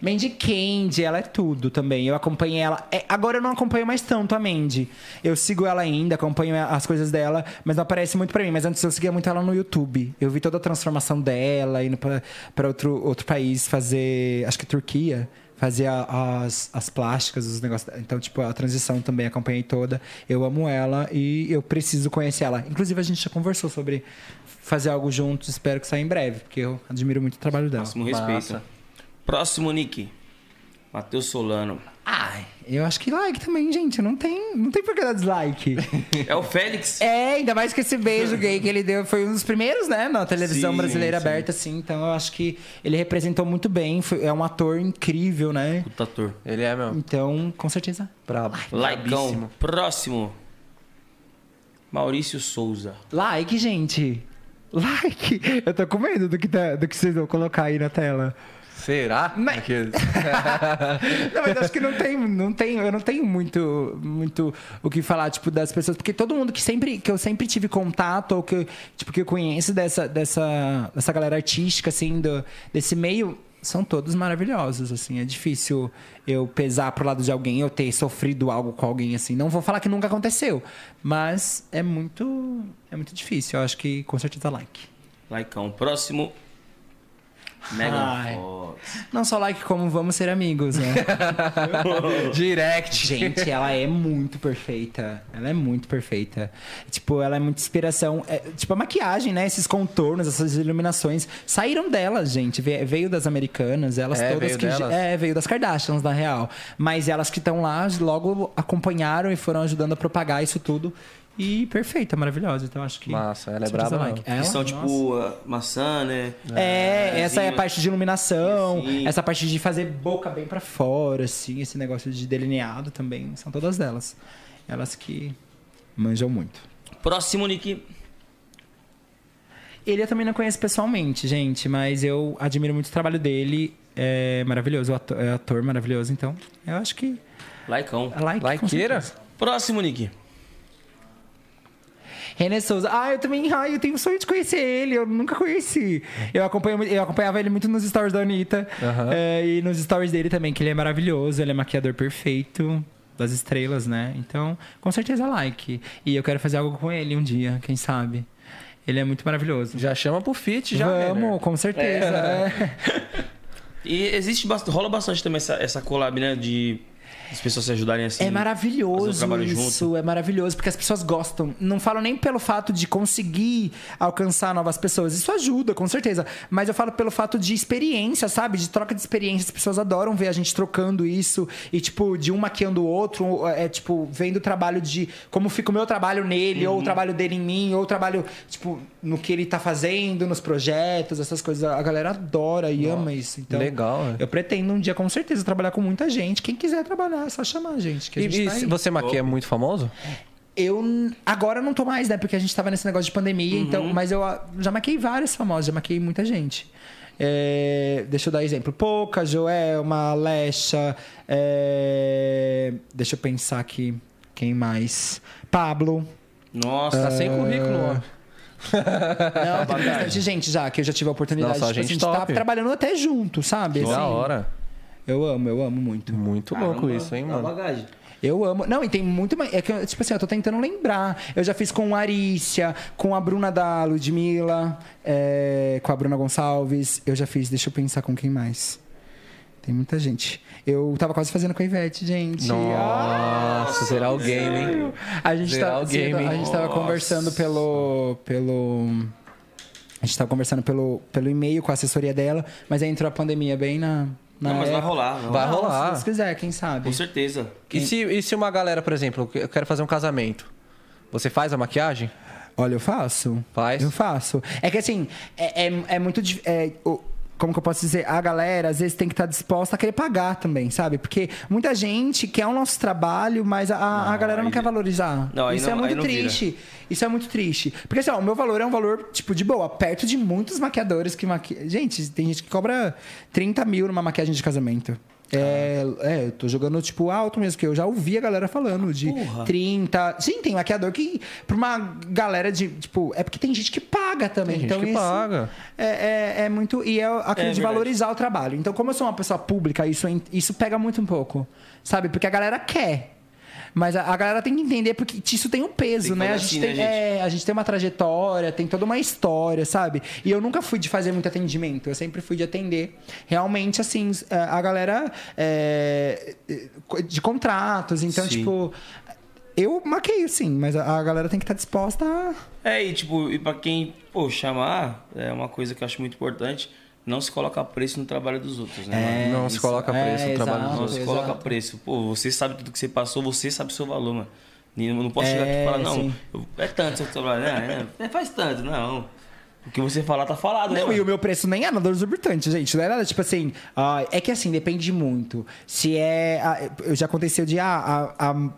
Speaker 3: Mandy Candy, ela é tudo também. Eu acompanhei ela. é, agora eu não acompanho mais tanto a Mandy. Eu sigo ela ainda, acompanho as coisas dela, mas não aparece muito pra mim. Mas antes eu seguia muito ela no YouTube. Eu vi toda a transformação dela, indo pra, pra outro, outro país fazer. Acho que Turquia. Fazer a- as, as plásticas, os negócios. Então, tipo, a transição também acompanhei toda. Eu amo ela e eu preciso conhecer ela. Inclusive, a gente já conversou sobre fazer algo juntos. Espero que saia em breve, porque eu admiro muito o trabalho dela.
Speaker 1: Máximo respeito.
Speaker 2: Massa.
Speaker 1: Próximo, Nick. Matheus Solano.
Speaker 3: Ai, eu acho que like também, gente. Não tem, não tem por que dar dislike.
Speaker 1: É o Félix.
Speaker 3: é, ainda mais que esse beijo gay que ele deu foi um dos primeiros, né? Na televisão
Speaker 1: Sim,
Speaker 3: brasileira
Speaker 1: sim.
Speaker 3: aberta, assim. Então eu acho que ele representou muito bem. Foi, é um ator incrível, né?
Speaker 1: Puta ator.
Speaker 2: Ele é mesmo.
Speaker 3: Então, com certeza.
Speaker 2: Brabo. Brabíssimo.
Speaker 1: Próximo. Maurício Souza.
Speaker 3: Like, gente. Like. Eu tô com medo do que, tá- do que vocês vão colocar aí na tela.
Speaker 2: Será?
Speaker 3: Mas-
Speaker 2: Aqueles-
Speaker 3: Não, mas acho que não tem, não tem, eu não tenho muito, muito o que falar, tipo, das pessoas, porque todo mundo que sempre, que eu sempre tive contato, ou que, eu, tipo, que eu conheço dessa, dessa, dessa galera artística, assim, do, desse meio, são todos maravilhosos, assim, é difícil eu pesar pro lado de alguém, eu ter sofrido algo com alguém, assim, não vou falar que nunca aconteceu, mas é muito, é muito difícil, eu acho que com certeza like.
Speaker 1: Laicão. Próximo. Megan
Speaker 3: Ai.
Speaker 1: Fox.
Speaker 3: Não só like como vamos ser amigos, né?
Speaker 2: Direct.
Speaker 3: Gente, ela é muito perfeita. Ela é muito perfeita. Tipo, ela é muita inspiração. É, tipo, a maquiagem, né? Esses contornos, essas iluminações saíram delas, gente. Ve- Veio das americanas, elas
Speaker 2: É,
Speaker 3: todas
Speaker 2: veio
Speaker 3: que.
Speaker 2: delas?
Speaker 3: É, veio das Kardashians, na real. Mas elas que estão lá logo acompanharam e foram ajudando a propagar isso tudo. E perfeita, maravilhosa. Então acho que.
Speaker 2: Massa, ela é braba
Speaker 3: like. Ela?
Speaker 1: Que são tipo a maçã, né?
Speaker 3: É, essa é a parte de iluminação,
Speaker 1: Sim.
Speaker 3: essa parte de fazer boca bem pra fora, assim, esse negócio de delineado também, são todas delas. Elas que manjam muito.
Speaker 1: Próximo, Nick.
Speaker 3: Ele eu também não conheço pessoalmente, gente, mas eu admiro muito o trabalho dele. é maravilhoso, o ator, é ator maravilhoso, então eu acho que
Speaker 1: Laicão.
Speaker 3: é like. certeza.
Speaker 1: Próximo, Nick.
Speaker 3: René Souza. Ah, eu também. Ai, eu tenho sonho de conhecer ele. Eu nunca conheci. Eu, acompanho, eu acompanhava ele muito nos stories da Anitta.
Speaker 2: Aham.
Speaker 3: é, e nos stories dele também, que ele é maravilhoso. Ele é maquiador perfeito das estrelas, né? Então, com certeza like. E eu quero fazer algo com ele um dia, quem sabe. Ele é muito maravilhoso.
Speaker 2: Já chama pro fit, já.
Speaker 3: Vamos,
Speaker 2: Renner.
Speaker 3: com certeza. é.
Speaker 1: E existe bastante, rola bastante também essa, essa collab, né? De as pessoas se ajudarem assim.
Speaker 3: É
Speaker 1: um
Speaker 3: maravilhoso isso,
Speaker 1: junto.
Speaker 3: é maravilhoso, porque as pessoas gostam. Não falo nem pelo fato de conseguir alcançar novas pessoas, isso ajuda, com certeza. Mas eu falo pelo fato de experiência, sabe? De troca de experiência. As pessoas adoram ver a gente trocando isso e, tipo, de um maquiando o outro, é tipo, vendo o trabalho de como fica o meu trabalho nele,
Speaker 1: Uhum.
Speaker 3: ou o trabalho dele em mim, ou o trabalho, tipo, no que ele tá fazendo, nos projetos, essas coisas. A galera adora e ama isso. Então,
Speaker 2: Legal, é.
Speaker 3: eu pretendo um dia, com certeza, trabalhar com muita gente. Quem quiser trabalhar, é só chamar a gente. Que a
Speaker 2: E,
Speaker 3: gente
Speaker 2: e
Speaker 3: tá
Speaker 2: você maquia muito famoso?
Speaker 3: Eu agora não tô mais, né? Porque a gente tava nesse negócio de pandemia,
Speaker 2: Uhum.
Speaker 3: então. Mas eu ah, já maquei vários famosos, já maquei muita gente. É, deixa eu dar exemplo. Pouca, Joelma, Alexa. é, deixa eu pensar aqui. Quem mais? Pablo.
Speaker 1: Nossa,
Speaker 2: Tá sem currículo, ó.
Speaker 3: Não, tem bastante gente já, que eu já tive a oportunidade
Speaker 2: Nossa,
Speaker 3: tipo,
Speaker 2: gente
Speaker 3: assim,
Speaker 2: top.
Speaker 3: trabalhando até junto, sabe?
Speaker 2: Da
Speaker 3: Assim,
Speaker 2: hora.
Speaker 3: Eu amo, eu amo muito.
Speaker 2: Muito louco
Speaker 1: Caramba,
Speaker 2: isso, hein,
Speaker 1: dá
Speaker 2: mano?
Speaker 1: bagagem.
Speaker 3: Eu amo. Não, e tem muito mais. É que, tipo assim, eu tô tentando lembrar. Eu já fiz com a Arícia, com a Bruna da Ludmilla, é, com a Bruna Gonçalves. Eu já fiz, deixa eu pensar com quem mais. Tem muita gente. Eu tava quase fazendo com a Ivete, gente.
Speaker 2: Nossa, será o game, hein?
Speaker 3: A gente, tá,
Speaker 2: o game,
Speaker 3: a gente tava conversando pelo. pelo. A gente tava conversando pelo, pelo e-mail com a assessoria dela, mas aí entrou a pandemia bem na.
Speaker 1: Não, mas vai
Speaker 3: época.
Speaker 1: rolar. Vai
Speaker 2: Vai
Speaker 1: rolar.
Speaker 2: Rolar.
Speaker 3: Se quiser, quem sabe.
Speaker 1: Com certeza.
Speaker 2: E se, e se uma galera, por exemplo, eu quero fazer um casamento, você faz a maquiagem?
Speaker 3: Olha, eu faço.
Speaker 2: Faz?
Speaker 3: Eu faço. É que assim, é, é, é muito. É, o- como que eu posso dizer? A galera, às vezes, tem que estar disposta a querer pagar também, sabe? Porque muita gente quer o nosso trabalho, mas a, a
Speaker 1: Não,
Speaker 3: galera não quer valorizar.
Speaker 1: Não,
Speaker 3: Isso
Speaker 1: não-
Speaker 3: é muito triste. Isso é muito triste. Porque assim, ó, o meu valor é um valor, tipo, de boa, perto de muitos maquiadores que maquiam. Gente, tem gente que cobra 30 mil numa maquiagem de casamento. É, é, eu tô jogando, tipo, alto mesmo, que eu já ouvi a galera falando de
Speaker 1: Porra.
Speaker 3: 30. Sim, tem maquiador que, pra uma galera de, tipo, é porque tem gente que paga também.
Speaker 2: Tem gente
Speaker 3: então
Speaker 2: que
Speaker 3: isso
Speaker 2: paga.
Speaker 3: É, é, é muito. E é aquilo de
Speaker 1: verdade.
Speaker 3: valorizar o trabalho. Então, como eu sou uma pessoa pública, isso, é- isso pega muito um pouco. Sabe? Porque a galera quer. Mas a, a galera tem que entender porque isso tem um peso,
Speaker 1: Tem
Speaker 3: né? A gente,
Speaker 1: assim,
Speaker 3: tem,
Speaker 1: né, gente?
Speaker 3: é, a gente tem uma trajetória, tem toda uma história, sabe? E eu nunca fui de fazer muito atendimento, eu sempre fui de atender. Realmente, assim, a galera é, de contratos. Então,
Speaker 1: Sim.
Speaker 3: tipo, eu maqueio, sim, mas a, a galera tem que estar disposta a.
Speaker 1: É, e tipo, e pra quem, pô, chamar, é uma coisa que eu acho muito importante. Não se coloca preço no trabalho dos outros, né? mano?
Speaker 2: não se coloca preço
Speaker 3: é,
Speaker 2: no trabalho
Speaker 3: exato.
Speaker 2: dos
Speaker 1: Não
Speaker 2: outros.
Speaker 1: se coloca preço. Pô, você sabe tudo que você passou, você sabe o seu valor, mano. E Eu não posso chegar aqui e
Speaker 3: É,
Speaker 1: falar, não, eu- é tanto seu trabalho. né? É, é, faz tanto, não. O que você falar tá falado, né?
Speaker 3: Não, e
Speaker 1: mano?
Speaker 3: o meu preço nem é nada exorbitante, gente. Não é nada tipo assim. ah, é que assim, depende muito. Se é. eu já aconteceu de. Ah, a, a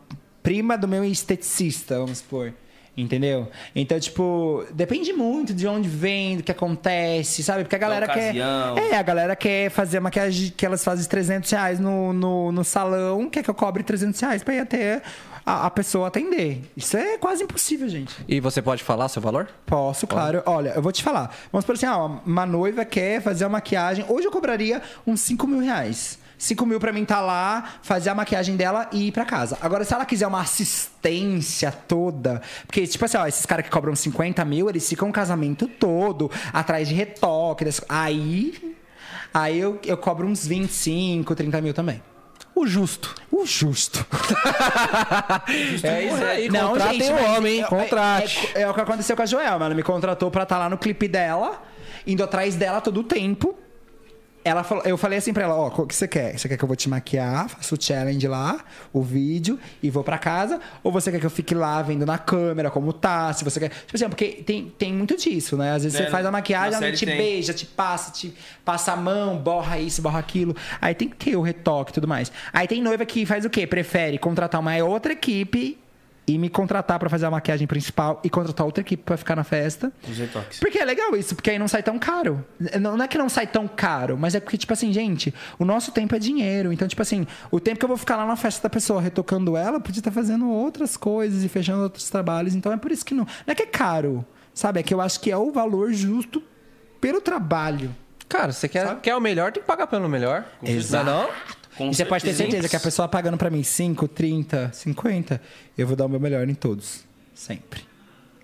Speaker 3: prima do meu esteticista, vamos supor. Entendeu? Então, tipo, depende muito de onde vem, do que acontece, sabe? Porque a galera quer. É, a galera quer fazer a maquiagem que elas fazem de 300 reais no, no, no salão, quer que eu cobre 300 reais pra ir até a, a pessoa atender. Isso é quase impossível, gente.
Speaker 2: E você pode falar seu valor?
Speaker 3: Posso, claro. Olha, eu vou te falar. Vamos por assim, ah, uma noiva quer fazer a maquiagem. Hoje eu cobraria uns 5 mil reais. 5 mil pra mim tá lá, fazer a maquiagem dela e ir pra casa. Agora, se ela quiser uma assistência toda. Porque, tipo assim, ó, esses caras que cobram 50 mil, eles ficam o casamento todo atrás de retoque. Aí. Aí eu, eu cobro uns 25, 30 mil também.
Speaker 2: O justo.
Speaker 3: O justo.
Speaker 2: É isso aí,
Speaker 3: Não,
Speaker 2: contratem
Speaker 3: gente,
Speaker 2: o homem, hein?
Speaker 3: é-
Speaker 2: Contrate.
Speaker 3: É, é o que aconteceu com a Joelma. Ela me contratou pra estar lá no clipe dela, indo atrás dela todo o tempo. Ela falou, eu falei assim pra ela, ó, o que você quer? Você quer que eu vou te maquiar, faço o challenge lá, o vídeo e vou pra casa? Ou você quer que eu fique lá vendo na câmera como tá? Se você quer. Tipo assim, porque tem, tem muito disso, né? Às vezes
Speaker 1: É,
Speaker 3: você faz a maquiagem, ela te
Speaker 1: tem.
Speaker 3: beija, te passa, te passa a mão, borra isso, borra aquilo. Aí tem que ter o retoque e tudo mais. Aí tem noiva que faz o quê? Prefere contratar uma outra equipe e me contratar pra fazer a maquiagem principal e contratar outra equipe pra ficar na festa.
Speaker 1: Os retoques.
Speaker 3: Porque é legal isso, porque aí não sai tão caro. Não, não é que não sai tão caro, mas é porque, tipo assim, gente, o nosso tempo é dinheiro. Então, tipo assim, o tempo que eu vou ficar lá na festa da pessoa retocando ela, podia estar fazendo outras coisas e fechando outros trabalhos. Então é por isso que não. Não é que é caro, sabe? É que eu acho que é o valor justo pelo trabalho.
Speaker 2: Cara, você quer, quer o melhor, tem que pagar pelo melhor.
Speaker 3: Exato.
Speaker 2: Não é não?
Speaker 1: Com
Speaker 3: e você pode ter
Speaker 1: certeza.
Speaker 3: certeza que a pessoa pagando pra mim 5, 30, 50, eu vou dar o meu melhor em todos. Sempre.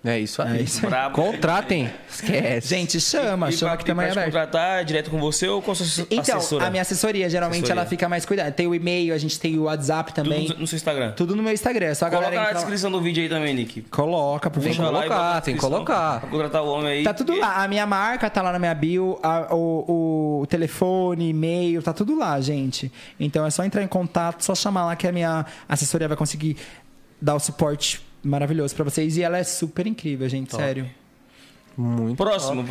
Speaker 2: É isso aí.
Speaker 3: É isso aí.
Speaker 1: Brabo.
Speaker 2: Contratem. Esquece.
Speaker 3: Gente, chama,
Speaker 1: E
Speaker 3: chama
Speaker 1: pra-
Speaker 3: que
Speaker 1: e
Speaker 3: também é
Speaker 1: contratar direto com você ou com a sua
Speaker 3: Então,
Speaker 1: assessora?
Speaker 3: a minha assessoria, geralmente,
Speaker 1: Assessoria.
Speaker 3: ela fica mais cuidada. Tem o e-mail, a gente tem o WhatsApp
Speaker 1: Tudo
Speaker 3: também.
Speaker 1: no, no seu Instagram.
Speaker 3: Tudo no meu Instagram. é Só a
Speaker 1: Coloca
Speaker 3: galera
Speaker 1: na
Speaker 3: entra lá.
Speaker 1: descrição do vídeo aí também, Nick.
Speaker 3: Coloca, por
Speaker 2: Tem que
Speaker 3: favor.
Speaker 1: E
Speaker 2: colocar, tem que
Speaker 1: descrição
Speaker 2: colocar.
Speaker 1: Pra contratar o homem aí.
Speaker 3: Tá tudo lá. A minha marca tá lá na minha bio, a- o, o telefone, e-mail, tá tudo lá, gente. Então é só entrar em contato, só chamar lá que a minha assessoria vai conseguir dar o suporte maravilhoso pra vocês. E ela é super incrível, gente, sério.
Speaker 2: Muito.
Speaker 1: Próximo.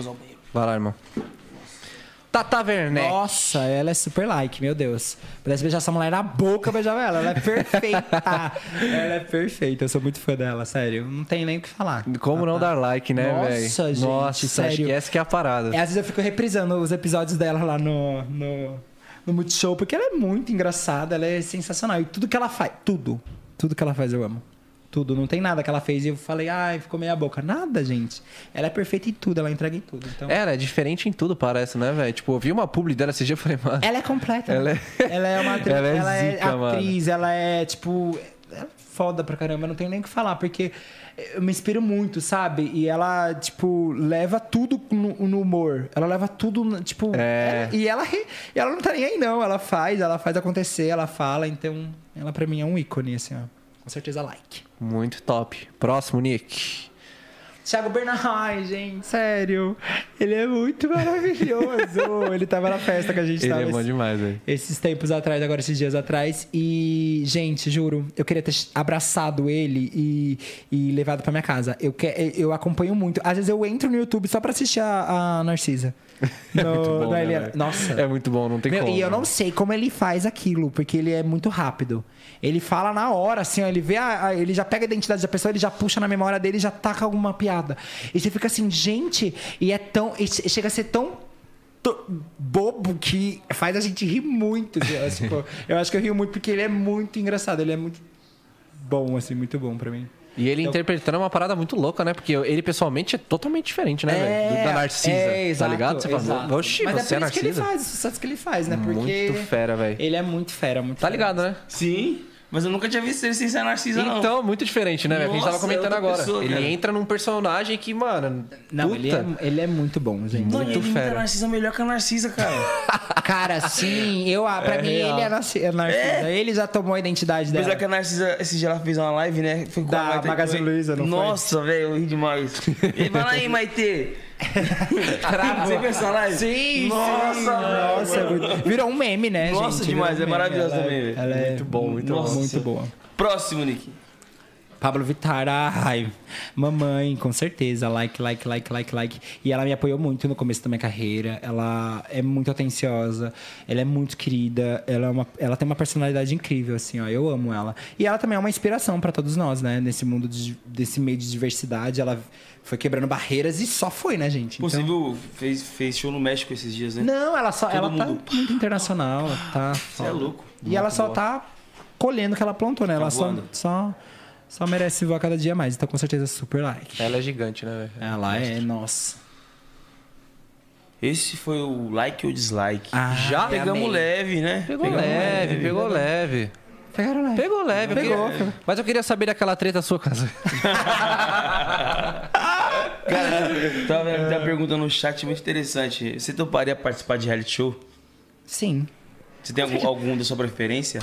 Speaker 2: Vai lá, irmão. Tata Werneck.
Speaker 3: Nossa, ela é super like, meu Deus. Pudesse beijar essa mulher na boca, eu beijava ela. Ela é perfeita. ela é perfeita. Eu sou muito fã dela, sério. Não tem nem o que falar.
Speaker 2: Como não dar like, né,
Speaker 3: Nossa,
Speaker 2: velho?
Speaker 3: gente,
Speaker 2: Nossa, acho
Speaker 3: sério.
Speaker 2: que essa que é a parada.
Speaker 3: É, às vezes eu fico reprisando os episódios dela lá no, no, no Multishow, porque ela é muito engraçada, ela é sensacional. E tudo que ela faz, tudo, tudo que ela faz eu amo. Tudo, não tem nada que ela fez e eu falei, ai, ficou meia boca. Nada, gente. Ela é perfeita em tudo, ela entrega em tudo. Então,
Speaker 2: Ela é diferente em tudo, parece, né, velho? Tipo, eu vi uma publi dela esse dia e falei, mano.
Speaker 3: ela é completa.
Speaker 2: Ela é-
Speaker 3: ela é uma atriz,
Speaker 2: Ela
Speaker 3: ela
Speaker 2: é
Speaker 3: é,
Speaker 2: zica, mano.
Speaker 3: atriz, ela é, tipo, é foda pra caramba, não tenho nem o que falar, porque eu me inspiro muito, sabe? E ela, tipo, leva tudo no, no humor. Ela leva tudo, tipo.
Speaker 2: É.
Speaker 3: ela- e ela, e ela não tá nem aí, não. Ela faz, ela faz acontecer, ela fala. Então, ela pra mim é um ícone, assim, ó. Com certeza, like.
Speaker 2: Muito top. Próximo, Nick.
Speaker 3: Thiago Bernard, gente, sério. Ele é muito maravilhoso. ele tava na festa que a gente
Speaker 2: Ele
Speaker 3: tava.
Speaker 2: é bom
Speaker 3: esse-
Speaker 2: demais, velho.
Speaker 3: esses tempos atrás, agora esses dias atrás. E, gente, juro, eu queria ter abraçado ele e, e levado pra minha casa. Eu, que, eu acompanho muito. Às vezes eu entro no YouTube só pra assistir a, a Narcisa. No,
Speaker 2: bom, né?
Speaker 3: Nossa.
Speaker 2: É muito bom, não tem
Speaker 3: Meu,
Speaker 2: como.
Speaker 3: e eu não sei como ele faz aquilo, porque ele é muito rápido. Ele fala na hora, assim, ó, ele vê a, a- ele já pega a identidade da pessoa, ele já puxa na memória dele e já taca alguma piada. E você fica assim, gente, e é tão. e che- chega a ser tão bobo que faz a gente rir muito. assim, tipo, eu acho que eu rio muito porque ele é muito engraçado, ele é muito bom, assim, muito bom pra mim.
Speaker 2: E ele interpretando é uma parada muito louca, né? Porque ele pessoalmente é totalmente diferente, né, velho? Do- Da Narcisa.
Speaker 3: é,
Speaker 2: tá
Speaker 3: exato,
Speaker 2: ligado? Você
Speaker 3: exato.
Speaker 2: fala, oxi,
Speaker 3: Mas
Speaker 2: você
Speaker 3: é
Speaker 2: é,
Speaker 3: por isso que ele
Speaker 2: Narcisa?
Speaker 3: faz, o sucesso que ele faz, né? Porque
Speaker 2: Muito fera, velho.
Speaker 3: ele é muito fera, muito
Speaker 2: Tá
Speaker 3: fera.
Speaker 2: ligado, né?
Speaker 1: Sim, mas eu nunca tinha visto ele sem ser Narcisa, não.
Speaker 2: Então, muito diferente, né? Que a gente tava
Speaker 1: Nossa,
Speaker 2: comentando
Speaker 1: é
Speaker 2: agora.
Speaker 1: pessoa,
Speaker 2: ele
Speaker 1: cara.
Speaker 2: entra num personagem que, mano.
Speaker 3: Não,
Speaker 2: puta.
Speaker 3: ele é, ele é muito bom, gente.
Speaker 1: Mano,
Speaker 2: muito
Speaker 1: ele
Speaker 2: fera.
Speaker 1: Narcisa melhor que a Narcisa, cara.
Speaker 3: Cara, sim, eu, ah, pra
Speaker 2: É
Speaker 3: mim
Speaker 2: real.
Speaker 3: ele é narci- é Narcisa. Ele já tomou a identidade dela.
Speaker 1: Apesar que a Narcisa, esse dia ela fez uma live, né? Foi com
Speaker 3: Da
Speaker 1: a Maite.
Speaker 3: Magazine Luiza, não foi?
Speaker 1: Nossa, velho, eu ri demais. Ele fala aí, Maite. Essa live?
Speaker 3: Sim,
Speaker 1: Nossa,
Speaker 3: sim. Nossa, é muito- virou um meme, né, gente?
Speaker 1: Nossa,
Speaker 3: Virou
Speaker 1: demais,
Speaker 3: um
Speaker 1: é maravilhoso
Speaker 3: Ela
Speaker 1: também, velho.
Speaker 3: É
Speaker 2: Muito bom, muito
Speaker 3: muito,
Speaker 1: bom.
Speaker 3: muito boa.
Speaker 1: Próximo, Nick.
Speaker 3: Pablo Vittar, ai, mamãe, com certeza, like, like, like, like, like. E ela me apoiou muito no começo da minha carreira. Ela é muito atenciosa, ela é muito querida, ela, é uma, ela tem uma personalidade incrível, assim, ó. Eu amo ela. E ela também é uma inspiração pra todos nós, né? Nesse mundo, de, desse meio de diversidade, ela foi quebrando barreiras e só foi, né, gente? Então-
Speaker 1: você viu? Fez, fez show no México esses dias, né?
Speaker 3: Não, ela só,
Speaker 1: Todo
Speaker 3: ela tá
Speaker 1: mundo.
Speaker 3: muito internacional, tá.
Speaker 1: Você é louco.
Speaker 3: E ela só tá colhendo o que ela plantou, né? Ela
Speaker 1: voando.
Speaker 3: só, só merece voar cada dia mais. Então, com certeza, super like.
Speaker 2: Ela é gigante, né, velho?
Speaker 3: Ela é, nossa.
Speaker 1: Esse foi o like ou dislike.
Speaker 3: Ah,
Speaker 1: Já pegamos
Speaker 3: amei.
Speaker 1: leve, né?
Speaker 2: Pegou
Speaker 1: Pegamos
Speaker 2: leve, pegou leve.
Speaker 3: Pegaram leve.
Speaker 2: Pegou leve, eu
Speaker 3: Pegou.
Speaker 2: queria- Mas eu queria saber daquela treta sua, casa.
Speaker 1: Cara, tava vendo uma pergunta no chat muito interessante. Você toparia participar de reality show?
Speaker 3: Sim.
Speaker 1: Você tem algum, algum da sua preferência?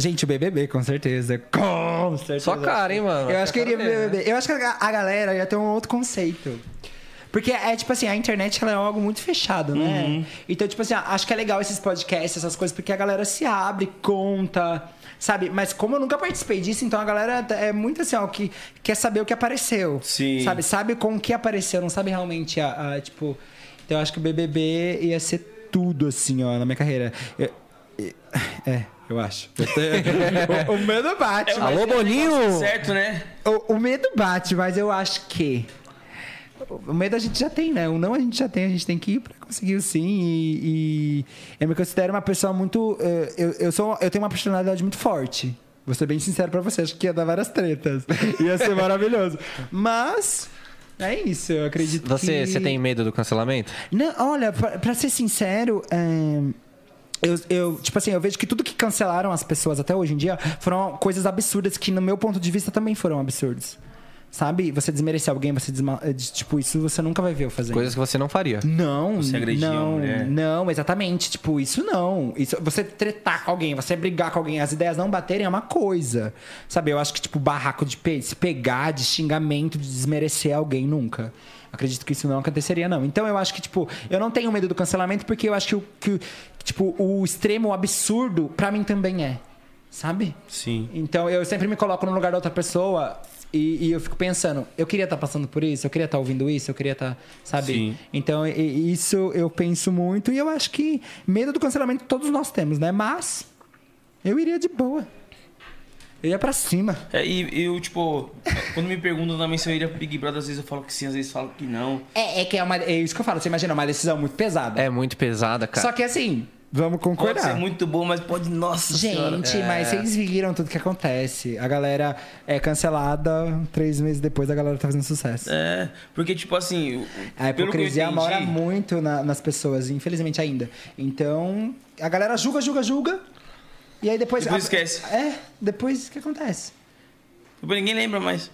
Speaker 3: Gente, o BBB, com certeza. Com certeza.
Speaker 2: Só cara, hein, mano?
Speaker 3: Eu acho que iria? BBB. Eu acho que a galera ia ter um outro conceito. Porque é tipo assim, a internet ela é algo muito fechado, né? Então, tipo assim, acho que é legal esses podcasts, essas coisas, porque a galera se abre, conta, sabe? Mas como eu nunca participei disso, então a galera é muito assim, ó, que quer saber o que apareceu.
Speaker 1: Sim.
Speaker 3: Sabe? Sabe com o que apareceu, não sabe realmente a, a, tipo. Então eu acho que o BBB ia ser tudo, assim, ó, na minha carreira. Eu- É, eu acho. o, o medo bate.
Speaker 1: É,
Speaker 2: Alô,
Speaker 1: é
Speaker 2: Boninho!
Speaker 1: negócio Certo, né?
Speaker 3: O, o medo bate, mas eu acho que. O medo a gente já tem, né? O não a gente já tem, a gente tem que ir pra conseguir o sim. E, e eu me considero uma pessoa muito. eh, Eu, eu, sou, eu tenho uma personalidade muito forte. Vou ser bem sincero pra você, acho que ia dar várias tretas. Ia ser maravilhoso. Mas. É isso, eu acredito
Speaker 2: Você,
Speaker 3: que...
Speaker 2: você tem medo do cancelamento?
Speaker 3: Não, olha, pra, pra ser sincero, é, eu, eu, tipo assim, eu vejo que tudo que cancelaram as pessoas até hoje em dia foram coisas absurdas que, no meu ponto de vista, também foram absurdos. Sabe? Você desmerecer alguém, você desma... eh, Tipo, isso você nunca vai ver eu fazendo.
Speaker 2: Coisas que você não faria.
Speaker 3: Não,
Speaker 1: Você agredir
Speaker 3: não,
Speaker 1: mulher.
Speaker 3: não, exatamente. Tipo, isso não. Isso, você tretar com alguém, você brigar com alguém, as ideias não baterem é uma coisa. Sabe? Eu acho que, tipo, barraco de pe- se pegar, de xingamento, de desmerecer alguém, nunca. Acredito que isso não aconteceria, não. Então eu acho que, tipo, eu não tenho medo do cancelamento porque eu acho que, o- que, tipo, o extremo, o absurdo, pra mim também é. Sabe?
Speaker 1: Sim.
Speaker 3: Então eu sempre me coloco no lugar da outra pessoa e, e eu fico pensando, eu queria estar passando por isso, eu queria estar ouvindo isso, eu queria estar, sabe?
Speaker 1: Sim.
Speaker 3: Então e isso eu penso muito e eu acho que medo do cancelamento todos nós temos, né? Mas eu iria de boa. Eu ia pra cima.
Speaker 1: É, e eu, tipo, quando me perguntam também se eu iria pro Big Brother, às vezes eu falo que sim, às vezes eu falo que não.
Speaker 3: É, é que é, uma, é isso que eu falo, você imagina, uma decisão muito pesada.
Speaker 2: É muito pesada, cara.
Speaker 3: Só que assim, vamos
Speaker 1: Pode
Speaker 3: concordar.
Speaker 1: ser muito bom, mas pode. Nossa senhora.
Speaker 3: Gente, mas vocês viram tudo que acontece. A galera é cancelada, três meses depois a galera tá fazendo sucesso.
Speaker 1: É, porque, tipo assim.
Speaker 3: A hipocrisia
Speaker 1: entendi,
Speaker 3: mora muito na- nas pessoas, infelizmente ainda. Então, a galera julga, julga, julga. E aí depois.
Speaker 1: Depois esquece.
Speaker 3: É, depois o que acontece?
Speaker 1: Tipo, ninguém lembra mais.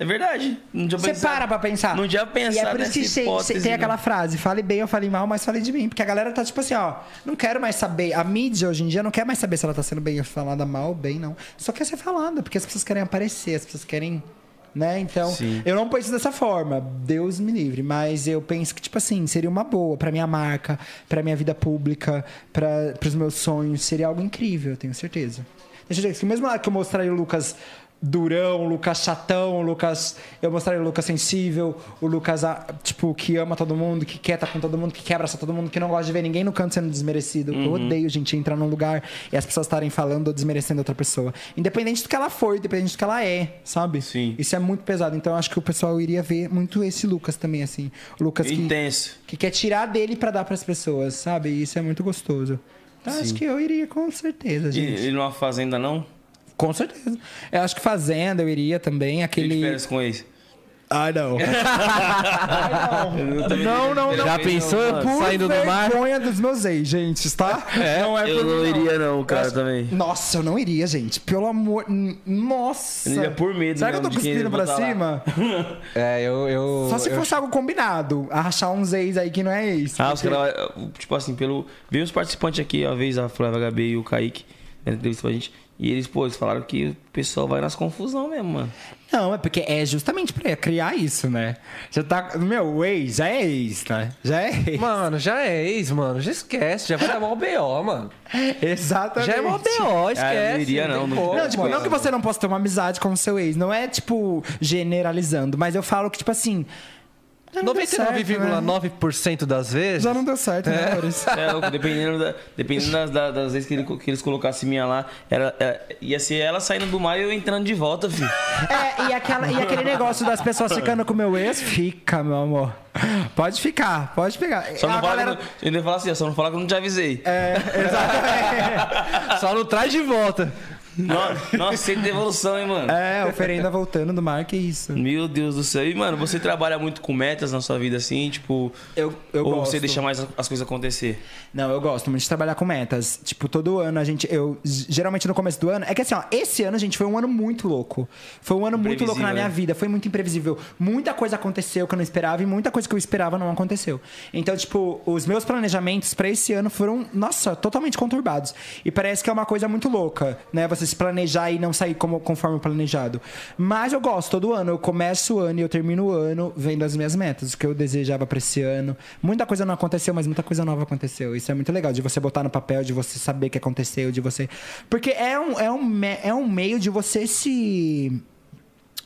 Speaker 1: É verdade. Não tinha
Speaker 3: Você
Speaker 1: pensado-
Speaker 3: para pra pensar.
Speaker 1: Não tinha pensado
Speaker 3: E é por isso que cê- cê tem
Speaker 1: né?
Speaker 3: aquela frase: fale bem ou fale mal, mas fale de mim. Porque a galera tá tipo assim, ó, não quero mais saber. A mídia hoje em dia não quer mais saber se ela tá sendo bem falada mal ou bem, não. Só quer ser falada, porque as pessoas querem aparecer, as pessoas querem. Né? Então,
Speaker 1: Sim.
Speaker 3: eu não penso dessa forma, Deus me livre, mas eu penso que, tipo assim, seria uma boa pra minha marca, pra minha vida pública, para pros meus sonhos, seria algo incrível, eu tenho certeza. Deixa eu dizer que mesmo hora que eu mostraria o Lucas durão, o Lucas chatão, o Lucas. Eu mostraria o Lucas sensível, o Lucas, ah, tipo, que ama todo mundo, que quer estar com todo mundo, que quer abraçar todo mundo, que não gosta de ver ninguém no canto sendo desmerecido. Eu odeio, gente, entrar num lugar e as pessoas estarem falando ou desmerecendo outra pessoa. Independente do que ela for, independente do que ela é, sabe?
Speaker 1: Sim.
Speaker 3: Isso é muito pesado. Então eu acho que o pessoal iria ver muito esse Lucas também, assim. O Lucas que,
Speaker 1: Intenso.
Speaker 3: que quer tirar dele pra dar pras pessoas, sabe? E isso é muito gostoso. Então acho que eu iria com certeza,
Speaker 1: E,
Speaker 3: gente.
Speaker 1: e numa fazenda, não?
Speaker 3: Com certeza. Eu acho que Fazenda eu iria também.
Speaker 1: Aquele... Com ex.
Speaker 3: Ai, não.
Speaker 1: Eu também
Speaker 3: Não, não,
Speaker 1: teria
Speaker 3: não.
Speaker 2: Já pensou?
Speaker 1: mano.
Speaker 2: Por Saindo do mar?
Speaker 3: vergonha dos meus ex, gente, tá? É, não é
Speaker 1: Eu não
Speaker 3: mim,
Speaker 1: iria, não, cara,
Speaker 3: acho-
Speaker 1: também.
Speaker 3: Nossa, eu não iria, gente. Pelo amor. Nossa.
Speaker 1: Eu iria por medo
Speaker 3: Será que eu tô cuspindo pra
Speaker 1: botar lá.
Speaker 3: cima?
Speaker 2: É, eu. eu
Speaker 3: Só se
Speaker 2: eu-
Speaker 3: fosse algo combinado. Arrachar uns ex aí que não é ex.
Speaker 1: Ah, os
Speaker 3: porque-
Speaker 1: caras, tipo assim, pelo. Veio os participantes aqui, uma vez a Flávia HB e o Kaique, na entrevista pra gente. E eles, pô, eles falaram que o pessoal vai nas confusão mesmo, mano.
Speaker 3: Não, é porque é justamente pra criar isso, né? Já tá. Meu, o ex já é ex, né? Já é ex.
Speaker 2: Mano, já é ex, mano. Já esquece. Já vai dar mal BO, mano.
Speaker 3: Exatamente.
Speaker 2: Já é mal BO, esquece.
Speaker 1: Ah, eu não iria,
Speaker 2: tem
Speaker 1: não, não-
Speaker 2: como,
Speaker 3: Não, tipo, não que você não possa ter uma amizade com o seu ex. Não é, tipo, generalizando. Mas eu falo que, tipo assim. Já não deu certo, né?
Speaker 2: 99,9% das vezes.
Speaker 3: Já não deu certo, né, Maurício?
Speaker 1: É, louco, dependendo, da, dependendo das, das, das vezes que, ele- que eles colocassem minha lá, era, era- ia ser ela saindo do mar e eu entrando de volta, filho.
Speaker 3: É, e, aquela, e aquele negócio das pessoas ficando com o meu ex, fica, meu amor. Pode ficar, pode pegar.
Speaker 1: Só não
Speaker 3: A
Speaker 1: fala
Speaker 3: galera-
Speaker 1: que eu, eu ainda falo assim, ó, só não fala que eu não te avisei.
Speaker 3: É, exatamente.
Speaker 2: Só não traz de volta.
Speaker 1: Nossa, nossa, sem devolução, hein, mano.
Speaker 3: É, oferenda voltando do mar, que isso.
Speaker 1: Meu Deus do céu. E, mano, você trabalha muito com metas na sua vida, assim, tipo...
Speaker 3: Eu, eu
Speaker 1: ou
Speaker 3: gosto.
Speaker 1: você deixa mais as coisas acontecer?
Speaker 3: Não, eu gosto muito de trabalhar com metas. Tipo, todo ano a gente. Eu, geralmente no começo do ano. É que assim, ó, esse ano, gente, foi um ano muito louco. Foi um ano muito louco na minha
Speaker 1: né?
Speaker 3: vida. Foi muito imprevisível. Muita coisa aconteceu que eu não esperava e muita coisa que eu esperava não aconteceu. Então, tipo, os meus planejamentos pra esse ano foram, nossa, totalmente conturbados. E parece que é uma coisa muito louca, né? Você planejar e não sair como, conforme planejado. Mas eu gosto, todo ano. Eu começo o ano e eu termino o ano vendo as minhas metas, o que eu desejava pra esse ano. Muita coisa não aconteceu, mas muita coisa nova aconteceu. Isso é muito legal, de você botar no papel, de você saber o que aconteceu, de você. Porque é um, é um, é um meio de você se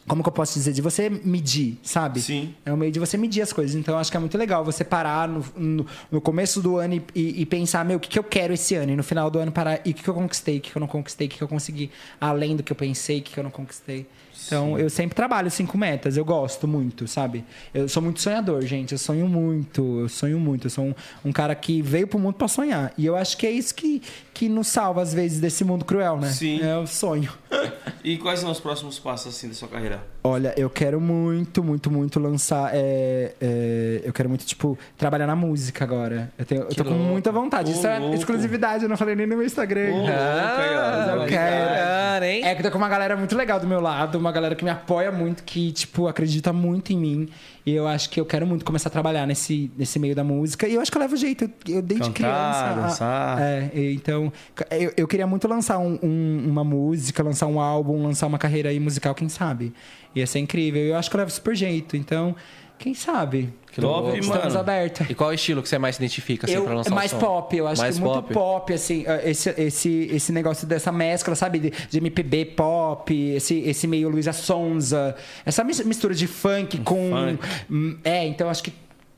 Speaker 3: como que eu posso dizer? De você medir, sabe?
Speaker 1: Sim.
Speaker 3: É um meio de você medir as coisas. Então, eu acho que é muito legal você parar no, no, no começo do ano e, e- e pensar, meu, o que, que eu quero esse ano? E no final do ano parar, e o que, que eu conquistei, o que, que eu não conquistei, o que, que eu consegui além do que eu pensei, o que, que eu não conquistei. Então, eu sempre trabalho cinco metas. Eu gosto muito, sabe? Eu sou muito sonhador, gente. Eu sonho muito. Eu sonho muito. Eu sou um, um cara que veio pro mundo pra sonhar. E eu acho que é isso que, que nos salva, às vezes, desse mundo cruel, né?
Speaker 1: Sim.
Speaker 3: É o sonho.
Speaker 1: E quais são os próximos passos assim da sua carreira?
Speaker 3: Olha, eu quero muito, muito, muito lançar. é, é, eu quero muito, tipo, trabalhar na música agora. Eu, tenho, eu tô com
Speaker 2: louco.
Speaker 3: muita vontade.
Speaker 1: Ô,
Speaker 3: Isso é
Speaker 1: louco.
Speaker 3: exclusividade, eu não falei nem no meu Instagram.
Speaker 1: Ô, louco, aí, ó.
Speaker 3: eu quero.
Speaker 2: Cara, hein?
Speaker 3: É que eu tô com uma galera muito legal do meu lado, uma galera que me apoia muito, que, tipo, acredita muito em mim. E eu acho que eu quero muito começar a trabalhar nesse, nesse meio da música. E eu acho que eu levo jeito. Eu, eu desde
Speaker 1: Cantar,
Speaker 3: criança.
Speaker 1: dançar.
Speaker 3: É, então, eu, eu queria muito lançar um- um- uma música, lançar um álbum, lançar uma carreira aí musical, quem sabe? Ia ser incrível. Eu acho que eu levo super jeito. Então, quem sabe?
Speaker 1: Top,
Speaker 2: louco.
Speaker 3: Estamos
Speaker 1: mano.
Speaker 3: abertos.
Speaker 2: E qual estilo que você mais se identifica assim,
Speaker 3: Eu,
Speaker 2: pra lançar
Speaker 3: é mais
Speaker 2: som?
Speaker 3: pop, eu acho
Speaker 2: mais
Speaker 3: que muito pop, assim, eh, esse, esse, esse negócio dessa mescla, sabe, de, de MPB pop, esse, esse meio Luísa Sonza, essa mis- mistura de funk com.
Speaker 1: funk.
Speaker 3: É, então acho que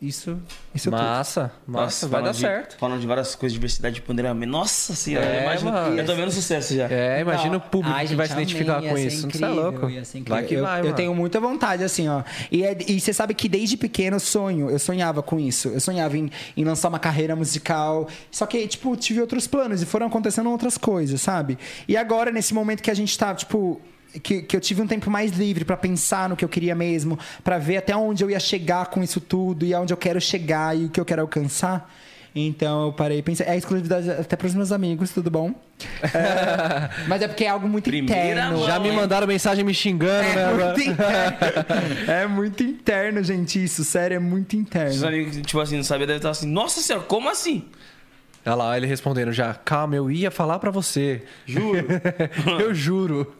Speaker 3: isso. Isso tudo.
Speaker 2: Massa, massa, vai dar
Speaker 1: de-
Speaker 2: certo.
Speaker 1: Falando de várias coisas, diversidade de ponderamento. Nossa senhora,
Speaker 2: É,
Speaker 1: imagina.
Speaker 2: mano.
Speaker 1: Eu tô vendo sucesso já.
Speaker 2: É, imagina o
Speaker 3: Não.
Speaker 2: público
Speaker 3: Ai,
Speaker 2: que vai se
Speaker 3: gente,
Speaker 2: identificar
Speaker 3: amei,
Speaker 2: com isso. Você é
Speaker 3: incrível,
Speaker 2: louco?
Speaker 3: ia ser incrível.
Speaker 2: Vai que
Speaker 3: eu,
Speaker 2: vai,
Speaker 3: eu
Speaker 2: mano.
Speaker 3: tenho muita vontade, assim, ó. E, é- e você sabe que desde pequeno eu sonho, eu sonhava com isso. Eu sonhava em, em lançar uma carreira musical. Só que, tipo, tive outros planos e foram acontecendo outras coisas, sabe? E agora, nesse momento que a gente tá, tipo. Que, que eu tive um tempo mais livre pra pensar no que eu queria mesmo, pra ver até onde eu ia chegar com isso tudo e aonde eu quero chegar e o que eu quero alcançar. Então eu parei e pensei. É exclusividade até pros meus amigos, tudo bom? É, mas é porque é algo muito
Speaker 1: Primeira
Speaker 3: interno.
Speaker 1: mão,
Speaker 2: Já me mandaram mensagem me xingando, né?
Speaker 3: É
Speaker 2: agora?
Speaker 3: muito interno. É muito interno, gente, isso. Sério, é muito
Speaker 1: Os
Speaker 3: interno.
Speaker 1: amigos, tipo assim, não sabia, deve estar assim, nossa senhora, como assim?
Speaker 2: Olha lá, ele respondendo já. Calma, eu ia falar pra você.
Speaker 1: Juro.
Speaker 2: eu juro.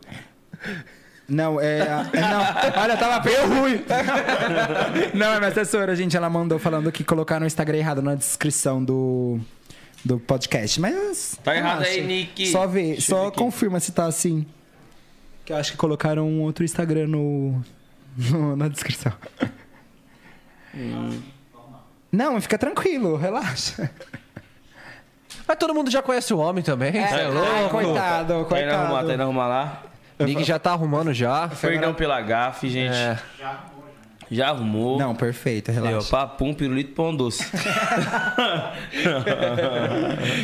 Speaker 3: Não, é. é, Não, olha, tava bem ruim. Não, é minha assessora, gente. Ela mandou falando que colocaram o Instagram errado na descrição do. Do podcast, mas.
Speaker 1: Tá errado
Speaker 3: relaxa.
Speaker 1: aí, Nick.
Speaker 3: Só vê, só
Speaker 1: aqui.
Speaker 3: confirma se tá assim. Que eu acho que colocaram um outro Instagram no, no- na descrição.
Speaker 1: Hum.
Speaker 3: Não, fica tranquilo, relaxa.
Speaker 2: Mas todo mundo já conhece o homem também. Você é,
Speaker 3: ai,
Speaker 2: louco.
Speaker 3: coitado,
Speaker 1: Tá indo arrumar,
Speaker 3: coitado.
Speaker 1: tá indo arrumar lá.
Speaker 2: Nick já tá arrumando já.
Speaker 1: Perdão pela gafe, gente.
Speaker 2: É.
Speaker 1: Já arrumou.
Speaker 3: Não, perfeito, relaxa.
Speaker 1: papum, pirulito, pão doce.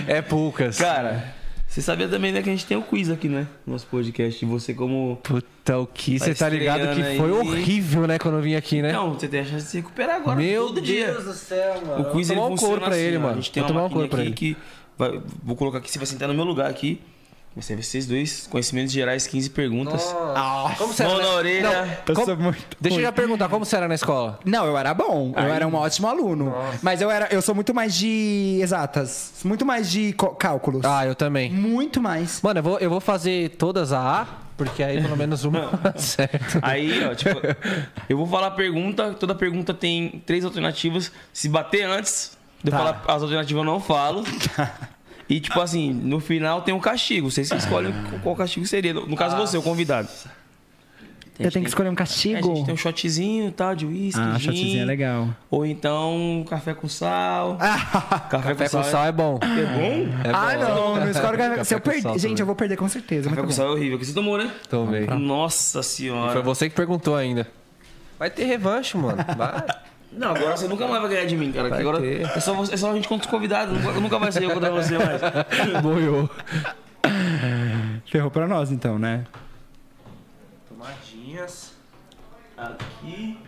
Speaker 2: É poucas.
Speaker 1: Cara, você sabia também né, que a gente tem o quiz aqui, né? No nosso podcast. E você como...
Speaker 2: Puta, o que
Speaker 1: Tá
Speaker 2: você tá ligado que foi
Speaker 1: aí.
Speaker 2: horrível, né, quando eu vim aqui, né?
Speaker 1: Não, você tem a chance de se recuperar agora.
Speaker 2: Meu
Speaker 1: todo
Speaker 2: Deus
Speaker 1: dia.
Speaker 2: do céu, mano.
Speaker 1: O quiz ele
Speaker 2: tomar um
Speaker 1: funciona
Speaker 2: couro pra
Speaker 1: assim,
Speaker 2: ele, mano.
Speaker 1: A gente tem
Speaker 2: Vou
Speaker 1: uma
Speaker 2: tomar um couro pra
Speaker 1: aqui
Speaker 2: ele.
Speaker 1: que... vai- vou colocar aqui, você vai sentar no meu lugar aqui. Vai ser vocês dois, conhecimentos gerais, 15 perguntas.
Speaker 2: Como você era
Speaker 1: Mão
Speaker 2: na-
Speaker 1: orelha.
Speaker 3: Eu
Speaker 2: Como-
Speaker 3: sou muito
Speaker 2: Deixa eu já perguntar, como você era na escola?
Speaker 3: Não, eu era bom. Eu era um ótimo aluno. Mas eu era, eu sou muito mais de exatas, muito mais de cálculos.
Speaker 2: Ah, eu também.
Speaker 3: Muito mais.
Speaker 2: Mano, eu vou, eu vou fazer todas a A, porque aí pelo menos uma certo.
Speaker 1: Aí, ó, tipo, eu vou falar a pergunta, toda pergunta tem três alternativas. Se bater antes de
Speaker 3: Tá.
Speaker 1: falar as alternativas, eu não falo. E, tipo assim, no final tem um castigo. Vocês escolhem qual castigo seria. No caso, você, o convidado.
Speaker 3: eu tenho que escolher um
Speaker 1: É, a
Speaker 3: castigo.
Speaker 1: gente tem um shotzinho tal, de uísque,
Speaker 3: Ah,
Speaker 1: gin,
Speaker 3: shotzinho é legal.
Speaker 1: Ou então um café com sal.
Speaker 3: Ah,
Speaker 1: Café,
Speaker 2: Café com sal é bom.
Speaker 1: é bom?
Speaker 2: É
Speaker 3: ah,
Speaker 2: bom.
Speaker 3: não, não escolhe café. Se eu
Speaker 2: com
Speaker 3: perder,
Speaker 2: sal
Speaker 3: gente,
Speaker 2: também.
Speaker 3: eu vou perder com certeza.
Speaker 1: Café
Speaker 3: muito
Speaker 1: com
Speaker 3: bom.
Speaker 1: sal é horrível. Que você tomou, né?
Speaker 2: Tomei.
Speaker 1: Nossa senhora.
Speaker 2: Foi você que perguntou ainda. Vai ter revanche, mano. Vai.
Speaker 1: Não, agora você nunca mais vai ganhar de mim, cara.
Speaker 2: Vai
Speaker 1: agora
Speaker 2: ter.
Speaker 1: é só, você- é só a gente contra os convidados. Nunca, nunca vai ser eu contra você mais.
Speaker 2: Boiou.
Speaker 3: Ferrou pra nós, então, né?
Speaker 2: Tomadinhas.
Speaker 1: Aqui.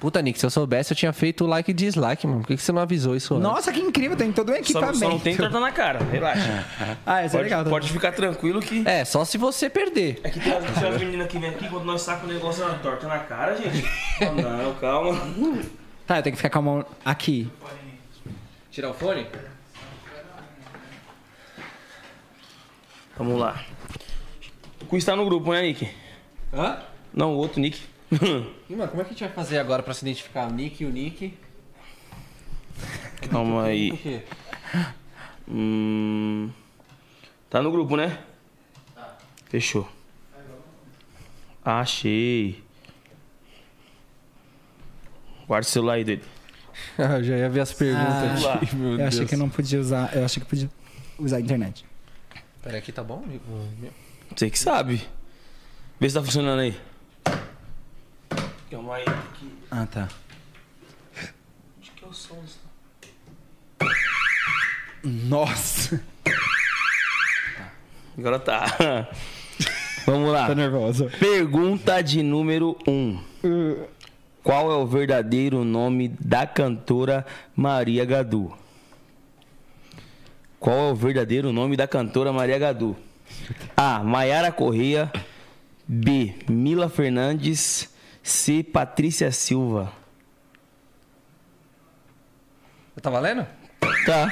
Speaker 2: Puta, Nick, se eu soubesse, eu tinha feito like e dislike, mano. Por que que você não avisou isso antes?
Speaker 3: Nossa, que incrível, tem todo um
Speaker 1: Só,
Speaker 3: equipamento.
Speaker 1: só não tem torta na cara, relaxa.
Speaker 3: Ah, essa é
Speaker 1: Pode,
Speaker 3: legal. tá?
Speaker 1: pode ficar tranquilo que.
Speaker 2: É, só se você perder.
Speaker 1: É que tem as, tem as meninas que vêm aqui quando nós sacamos o negócio na torta na cara, gente. Ah, não, calma.
Speaker 3: Tá, eu tenho que ficar com a mão aqui.
Speaker 2: Tirar o fone?
Speaker 1: Vamos lá. O quiz tá no grupo, né, Nick?
Speaker 2: Hã?
Speaker 1: Não, o outro Nick.
Speaker 2: E, mano, como é que a gente vai fazer agora pra se identificar o Nick e o Nick?
Speaker 1: Calma aí. Hum. Tá no grupo, né? Fechou. Achei. Guarda o celular aí, doido.
Speaker 2: Eu já ia ver as perguntas
Speaker 3: Ah,
Speaker 2: aqui, meu
Speaker 3: eu
Speaker 2: Deus.
Speaker 3: achei que eu não podia usar. Eu achei que podia usar a internet.
Speaker 2: Peraí, aqui tá bom? amigo?
Speaker 1: Você que sabe. Vê se tá funcionando aí. Aí. Aqui.
Speaker 3: Ah, tá.
Speaker 1: Onde que é o som?
Speaker 3: Nossa!
Speaker 1: Agora tá. Vamos lá.
Speaker 3: Tô nervosa.
Speaker 1: Pergunta de número 1. Um. Qual é o verdadeiro nome da cantora Maria Gadu? Qual é o verdadeiro nome da cantora Maria Gadu? A. Maiara Correia. B. Mila Fernandes. C. Patrícia Silva.
Speaker 2: Tá valendo?
Speaker 1: Tá.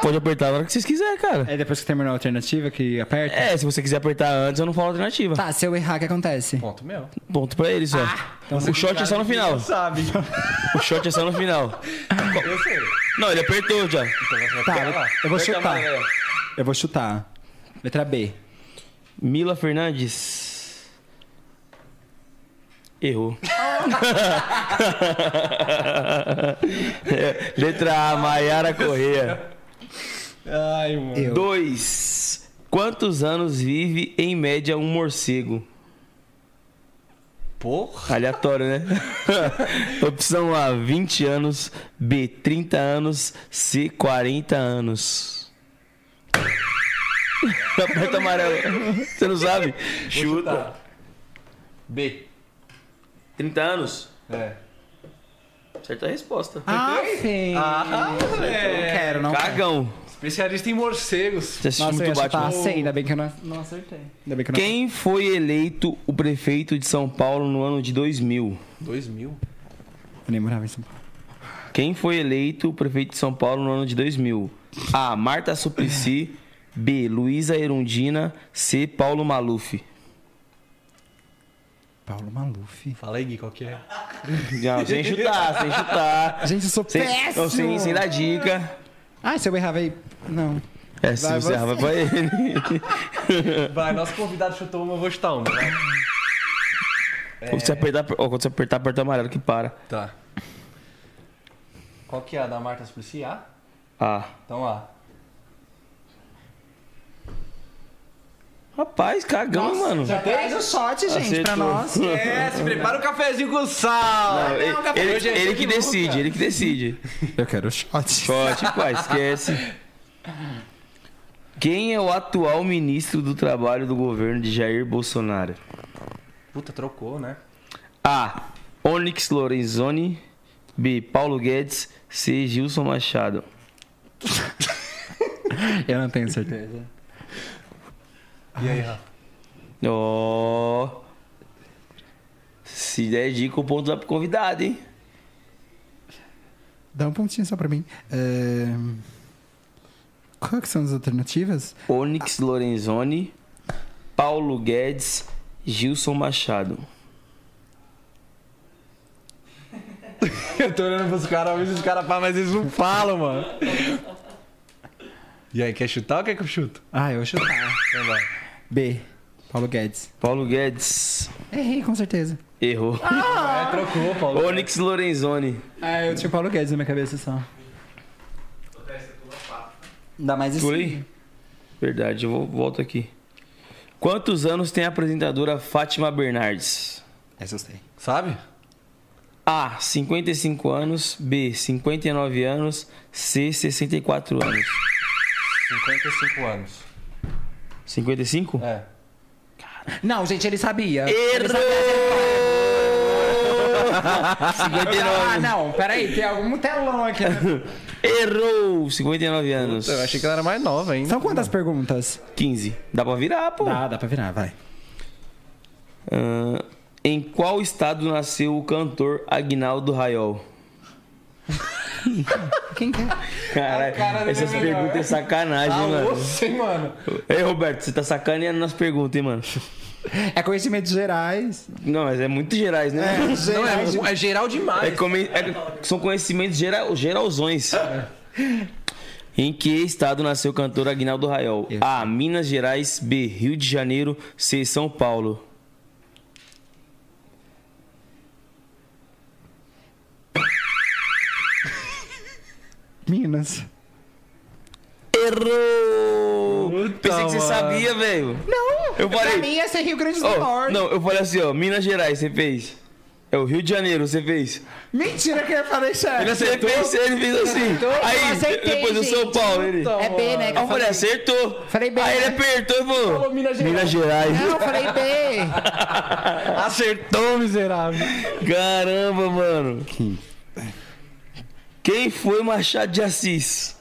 Speaker 1: Pode apertar na hora que vocês quiserem, cara.
Speaker 3: É depois que terminou a alternativa que aperta?
Speaker 1: É, se você quiser apertar antes, eu não falo alternativa.
Speaker 3: Tá, se eu errar, o que acontece?
Speaker 2: Ponto meu.
Speaker 1: Ponto pra eles, ó. o shot é só no final.
Speaker 2: Sabe.
Speaker 1: O shot é só no final.
Speaker 2: Eu sei.
Speaker 1: Não, ele apertou já.
Speaker 2: Então você vai
Speaker 3: Tá,
Speaker 2: ficar lá.
Speaker 3: eu vou chutar.
Speaker 1: amarela.
Speaker 3: Eu vou chutar. Letra B.
Speaker 1: Mila Fernandes. Errou. É, Letra A, Maiara Correia.
Speaker 2: Ai, mano.
Speaker 3: Eu.
Speaker 1: Dois. Quantos anos vive em média um morcego?
Speaker 2: Porra.
Speaker 1: Aleatório, né? Opção A, 20 anos. B, 30 anos. C, 40 anos. Aperta amarelo. Você não sabe? Chuta.
Speaker 2: B.
Speaker 1: 30 anos?
Speaker 2: É.
Speaker 1: Certa resposta.
Speaker 3: Ah, sim.
Speaker 2: Ah,
Speaker 3: Não quero, não quero.
Speaker 1: Cagão.
Speaker 2: Especialista em morcegos.
Speaker 1: Você assistiu
Speaker 3: Nossa,
Speaker 1: muito Batman?
Speaker 3: C, ainda bem que eu não, não acertei. Ainda bem que eu não
Speaker 1: Quem foi eleito o prefeito de São Paulo no ano de 2000?
Speaker 2: 2 mil.
Speaker 3: Eu nem morava em São Paulo.
Speaker 1: Quem foi eleito o prefeito de São Paulo no ano de 2000? A. Marta Suplicy. B. Luísa Erundina. C. Paulo Maluf.
Speaker 3: Paulo Maluf.
Speaker 2: Fala aí, Gui, qual que é?
Speaker 1: Não, sem chutar, sem chutar.
Speaker 3: Gente, eu sou
Speaker 1: Sem,
Speaker 3: péssimo.
Speaker 1: não, sem, sem dar dica.
Speaker 3: Ah, se eu errar, vai... Não.
Speaker 1: É, se
Speaker 3: Vai
Speaker 1: você errar, vai pra ele.
Speaker 2: Vai, nosso convidado chutou uma, eu vou chutar uma. Vai.
Speaker 1: Quando, você apertar, quando você apertar, aperta amarelo que para.
Speaker 2: Tá. Qual que é a da Marta Suplicy? A?
Speaker 1: Ah.
Speaker 2: Então A.
Speaker 1: Rapaz, cagão, mano.
Speaker 3: Já fez o shot, gente, pra
Speaker 1: Acertou.
Speaker 3: nós.
Speaker 2: É, se prepara o cafezinho com sal.
Speaker 1: Não, ele, ele- ele que decide, ele que decide.
Speaker 3: Eu quero shot.
Speaker 1: Shot, pai, esquece. Quem é o atual ministro do Trabalho do governo de Jair Bolsonaro?
Speaker 2: Puta, trocou, né?
Speaker 1: A. Onyx Lorenzoni. B. Paulo Guedes. C. Gilson Machado.
Speaker 3: Eu não tenho certeza.
Speaker 2: E aí, Rafa?
Speaker 1: Ó. Se der dica, o ponto vai pro convidado, hein?
Speaker 3: Dá um pontinho só pra mim. É... Qual que são as alternativas?
Speaker 1: Onyx Lorenzoni. Paulo Guedes. Gilson Machado.
Speaker 2: Eu tô olhando pros caras, mas os caras falam, mas eles não falam, mano. E aí, quer chutar ou quer que eu chuto?
Speaker 3: Ah, eu vou chutar.
Speaker 2: Então vai.
Speaker 3: B. Paulo Guedes.
Speaker 1: Paulo Guedes.
Speaker 3: Errei, com certeza.
Speaker 1: Errou.
Speaker 2: É, trocou, Paulo.
Speaker 1: Onyx Lorenzoni.
Speaker 3: Ah, eu tinha Paulo Guedes na minha cabeça só. Dá mais isso.
Speaker 1: Aí? Verdade, eu vou, volto aqui. Quantos anos tem a apresentadora Fátima Bernardes?
Speaker 3: Essa eu sei.
Speaker 2: Sabe?
Speaker 1: A. 55 anos. B. 59 anos. C. 64 anos.
Speaker 2: 55 anos.
Speaker 1: 55?
Speaker 2: É.
Speaker 3: Não, gente, ele sabia. Ah,
Speaker 1: 59.
Speaker 3: não, peraí, tem algum telão aqui.
Speaker 1: Errou! 59 anos.
Speaker 2: Eu achei que ela era mais nova ainda.
Speaker 3: São quantas perguntas?
Speaker 1: 15. Dá pra virar, pô.
Speaker 3: Dá, dá pra virar, vai.
Speaker 1: Ah, em qual estado nasceu o cantor Agnaldo Raiol?
Speaker 3: Quem quer?
Speaker 1: Caralho,
Speaker 2: cara
Speaker 1: essas
Speaker 2: é
Speaker 1: perguntas é sacanagem,
Speaker 2: Ah,
Speaker 1: mano.
Speaker 2: você, mano.
Speaker 1: Ei, Roberto, você tá sacaneando nas perguntas, hein, mano?
Speaker 3: É conhecimentos gerais.
Speaker 1: Não, mas é muito gerais, né?
Speaker 3: É,
Speaker 2: Não,
Speaker 3: gerais.
Speaker 2: é, é geral
Speaker 1: É
Speaker 2: demais.
Speaker 1: come- é- são conhecimentos geral, geralzões. Em que estado nasceu o cantor Agnaldo Raiol? A. Minas Gerais. B. Rio de Janeiro. C. São Paulo.
Speaker 3: Minas.
Speaker 1: Errou!
Speaker 2: Puta,
Speaker 1: Pensei que você
Speaker 2: mano.
Speaker 1: sabia, velho.
Speaker 3: Não!
Speaker 1: Eu falei-
Speaker 3: Pra mim ia ser Rio Grande do
Speaker 1: Ó,
Speaker 3: Norte.
Speaker 1: não, eu falei assim, ó, Minas Gerais, você fez. É o Rio de Janeiro, você fez.
Speaker 3: Mentira que eu falei certo.
Speaker 1: Ele acertou, ele fez assim.
Speaker 3: Acertou?
Speaker 1: Aí,
Speaker 3: acertei,
Speaker 1: depois do São
Speaker 3: gente.
Speaker 1: Paulo, ele.
Speaker 3: É B, né? que
Speaker 1: Aí
Speaker 3: eu
Speaker 1: eu falei, acertou.
Speaker 3: Falei bem,
Speaker 1: Aí ele
Speaker 3: né?
Speaker 1: apertou e falou.
Speaker 2: Falou Minas Gerais.
Speaker 1: Minas Gerais.
Speaker 3: Não, eu falei B.
Speaker 2: Acertou, miserável.
Speaker 1: Caramba, mano. Quem foi Machado de Assis?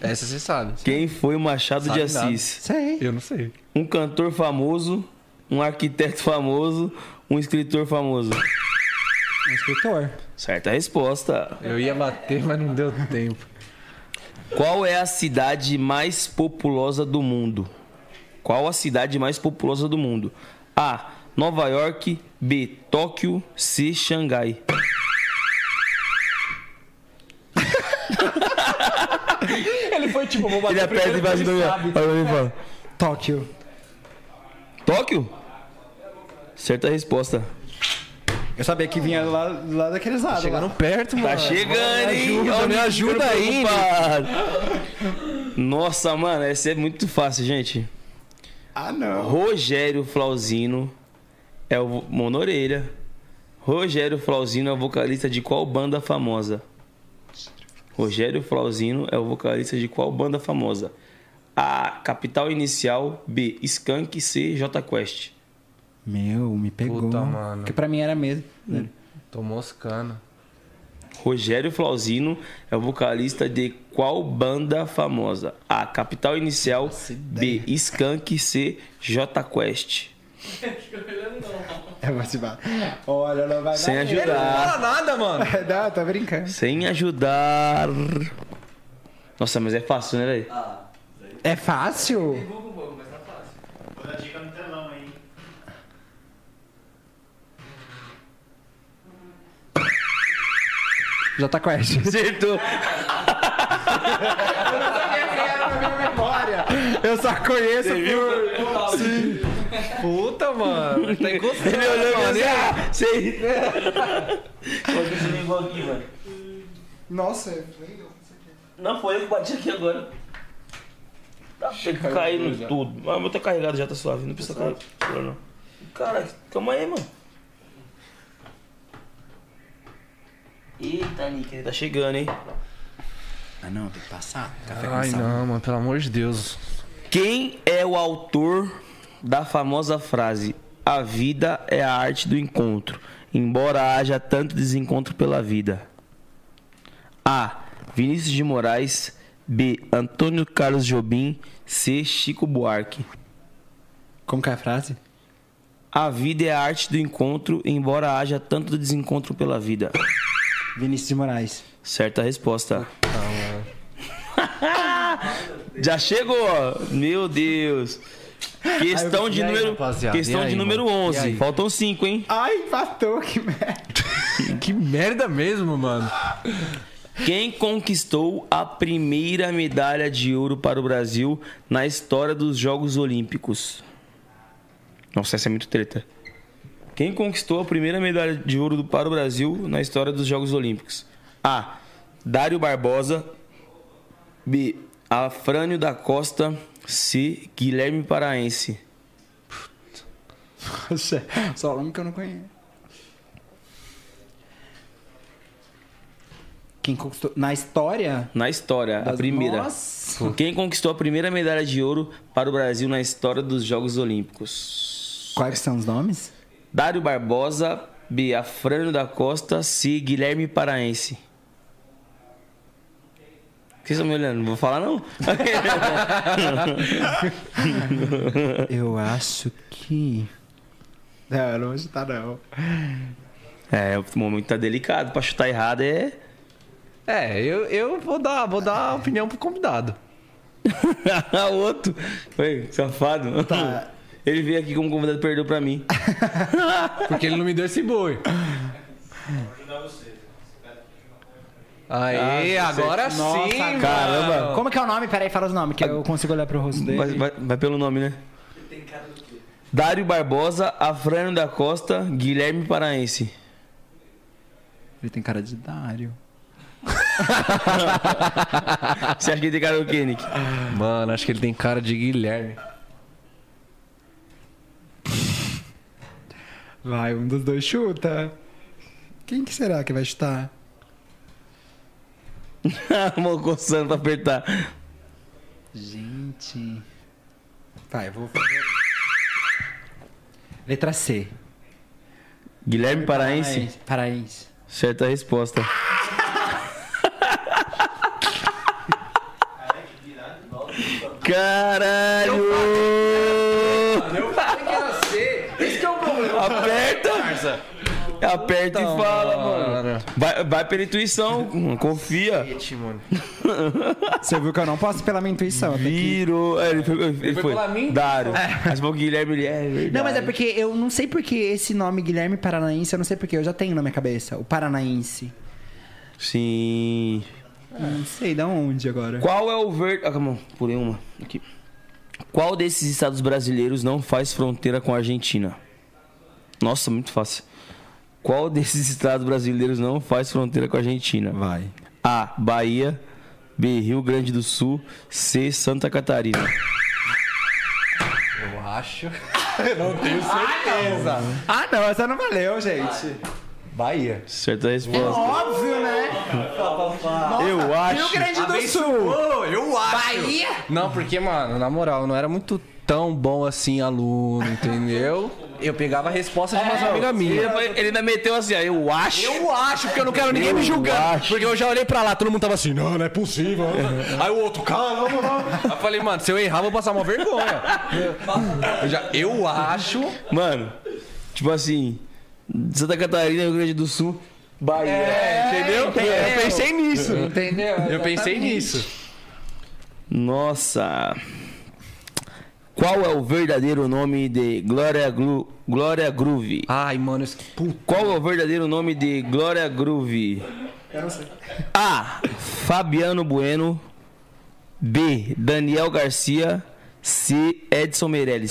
Speaker 2: Essa você sabe.
Speaker 1: Quem foi Machado
Speaker 2: Sabe
Speaker 1: de
Speaker 2: nada.
Speaker 1: Assis?
Speaker 3: Sei.
Speaker 2: Eu não sei.
Speaker 1: Um cantor famoso, um arquiteto famoso, um escritor famoso.
Speaker 3: Um escritor.
Speaker 1: Certa resposta.
Speaker 2: Eu ia bater, mas não deu tempo.
Speaker 1: Qual é a cidade mais populosa do mundo? Qual a cidade mais populosa do mundo? A. Nova York. B. Tóquio. C. Xangai.
Speaker 2: Ele foi tipo, vou bater
Speaker 1: Ele aperta e vai assim e fala.
Speaker 3: Tóquio.
Speaker 1: Tóquio? Certa resposta.
Speaker 3: Eu sabia que vinha lá, lá daqueles lados.
Speaker 2: Chegando
Speaker 3: lá.
Speaker 2: perto, mano.
Speaker 1: Tá chegando, hein?
Speaker 2: ajuda,
Speaker 1: Ó, o
Speaker 2: me ajuda aí,
Speaker 1: preocupado. Nossa, mano, essa é muito fácil, gente.
Speaker 3: Ah, não.
Speaker 1: Rogério Flauzino é o orelha. Rogério Flauzino é o vocalista de qual banda famosa? Rogério Flauzino é o vocalista de qual banda famosa? A. Capital Inicial. B. Skank. C. J Quest.
Speaker 3: Meu, me pegou.
Speaker 2: Puta, mano.
Speaker 3: Porque pra mim era mesmo.
Speaker 2: Tô moscando.
Speaker 1: Rogério Flauzino é o vocalista de qual banda famosa? A. Capital Inicial. B. Skank. C. J Quest.
Speaker 3: Eu te bater. Olha, não vai
Speaker 1: Sem
Speaker 3: dar
Speaker 1: ajudar.
Speaker 2: nada, mano.
Speaker 3: Não, tô brincando.
Speaker 1: Sem ajudar. Nossa, mas é fácil, né, velho?
Speaker 3: É fácil?
Speaker 4: Vou dar dica no telão aí.
Speaker 3: Jota Quest.
Speaker 1: Acertou.
Speaker 3: memória. Eu só conheço por...
Speaker 2: Puta, mano. Tá encostando.
Speaker 1: Ele olhou e falou
Speaker 2: mano.
Speaker 1: assim, ah, sei. Que você ligou aqui, mano?
Speaker 3: Nossa, é
Speaker 1: Não, foi eu que bati aqui agora. Tá caindo tudo. Mas eu vou ter carregado já, tá suave. Não precisa carregar, não. Cara, calma aí, mano. Eita, Nick, ele tá chegando, hein?
Speaker 3: Ah, não, tem que passar. Café
Speaker 2: Ai, não, mano. Pelo amor de Deus.
Speaker 1: Quem é o autor da famosa frase A vida é a arte do encontro, embora haja tanto desencontro pela vida? A. Vinícius de Moraes. B. Antônio Carlos Jobim. C. Chico Buarque.
Speaker 3: Como que é a frase?
Speaker 1: A vida é a arte do encontro, embora haja tanto desencontro pela vida.
Speaker 3: Vinícius de Moraes.
Speaker 1: Certa resposta. Já chegou, meu Deus. Questão de
Speaker 2: aí,
Speaker 1: número, questão
Speaker 2: aí,
Speaker 1: de número
Speaker 2: mano? E
Speaker 1: 11.
Speaker 2: aí?
Speaker 1: Faltam 5, hein?
Speaker 3: Ai, empatou, que merda.
Speaker 2: Que merda mesmo, mano.
Speaker 1: Quem conquistou a primeira medalha de ouro para o Brasil na história dos Jogos Olímpicos? Nossa, essa é muito treta. Quem conquistou a primeira medalha de ouro do- para o Brasil na história dos Jogos Olímpicos? A. Dário Barbosa. B. Afrânio da Costa. C. Guilherme Paraense.
Speaker 3: Poxa, só nome que eu não conheço. Quem conquistou... Na história...
Speaker 1: Na história, a primeira.
Speaker 3: Nossa.
Speaker 1: Quem conquistou a primeira medalha de ouro para o Brasil na história dos Jogos Olímpicos?
Speaker 3: Quais são os nomes?
Speaker 1: Dário Barbosa, B. Afrânio da Costa, C. Guilherme Paraense. Vocês estão me olhando? Não vou falar, não?
Speaker 3: Eu acho que... Não, não vou chutar, não.
Speaker 1: é, o momento tá delicado. Pra chutar errado é.
Speaker 2: É, eu, eu vou dar, vou dar a opinião pro convidado.
Speaker 1: o outro. Foi, safado.
Speaker 3: Tá.
Speaker 1: Ele veio aqui como convidado e perdeu pra mim.
Speaker 2: Porque ele não me deu esse boi. Aê,
Speaker 1: Ah,
Speaker 2: agora
Speaker 3: Nossa,
Speaker 2: sim, mano.
Speaker 1: Caramba.
Speaker 3: Como que é o nome? Peraí, fala os nomes, que eu consigo olhar pro rosto dele.
Speaker 1: Vai, vai- vai pelo nome, né? Dário Barbosa, Afrânio da Costa, Guilherme Paraense.
Speaker 3: Ele tem cara de Dário.
Speaker 1: Você acha que ele tem cara do quê, Nick?
Speaker 2: Mano, acho que ele tem cara de Guilherme.
Speaker 3: Vai, um dos dois chuta. Quem que será que vai chutar?
Speaker 1: Mão coçando pra apertar.
Speaker 3: Gente. Vai, eu vou fazer. Letra C.
Speaker 1: Guilherme Paraense?
Speaker 3: Paraense.
Speaker 1: Certa resposta. Caralho!
Speaker 2: Esse que é o problema.
Speaker 1: Aperta! Aperta e fala, mano. Vai, vai pela intuição, confia.
Speaker 3: Você viu que eu não posso pela minha intuição.
Speaker 1: Virou. É, ele foi. Ele
Speaker 2: foi
Speaker 1: foi.
Speaker 2: pela mim?
Speaker 1: Dário. Mas o Guilherme ele é verdade.
Speaker 3: Não, mas é porque eu não sei porque esse nome Guilherme Paranaense, eu não sei porque, eu já tenho na minha cabeça. O Paranaense.
Speaker 1: Sim.
Speaker 3: Não sei de onde agora.
Speaker 1: Qual é o verde. Ah, calma, pulei uma. Aqui. Qual desses estados brasileiros não faz fronteira com a Argentina? Nossa, muito fácil. Qual desses estados brasileiros não faz fronteira com a Argentina?
Speaker 3: Vai.
Speaker 1: A. Bahia. B. Rio Grande do Sul. C. Santa Catarina.
Speaker 2: Eu acho.
Speaker 3: Ah, não, essa não valeu, gente.
Speaker 2: Bahia.
Speaker 1: Certa resposta.
Speaker 3: Óbvio, né?
Speaker 1: Eu acho.
Speaker 3: Rio Grande do Sul.
Speaker 2: eu acho. Bahia? Não, porque, mano, na moral, eu não era muito tão bom assim aluno, entendeu? Eu pegava a resposta de umas amigas
Speaker 1: Ele,
Speaker 2: minhas.
Speaker 1: ele ainda meteu assim, ó, eu acho.
Speaker 2: Eu acho, porque eu não quero ninguém me julgando.
Speaker 1: acho.
Speaker 2: Porque eu já olhei pra lá, todo mundo tava assim, não, não é possível. Aí o outro, caramba, não. Aí eu falei, mano, se eu errar, vou passar uma vergonha. Eu, já, eu acho.
Speaker 1: Mano, tipo assim, Santa Catarina, Rio Grande do Sul, Bahia. entendeu?
Speaker 2: Eu pensei nisso.
Speaker 3: Entendeu?
Speaker 2: Eu pensei nisso.
Speaker 1: Nossa. Qual é o verdadeiro nome de Glória, Glu... Glória Groove?
Speaker 2: Ai, mano, esse... puta.
Speaker 1: Qual é o verdadeiro nome de Glória Groove?
Speaker 3: Eu não sei.
Speaker 1: A. Fabiano Bueno. B. Daniel Garcia. C. Edson Meirelles.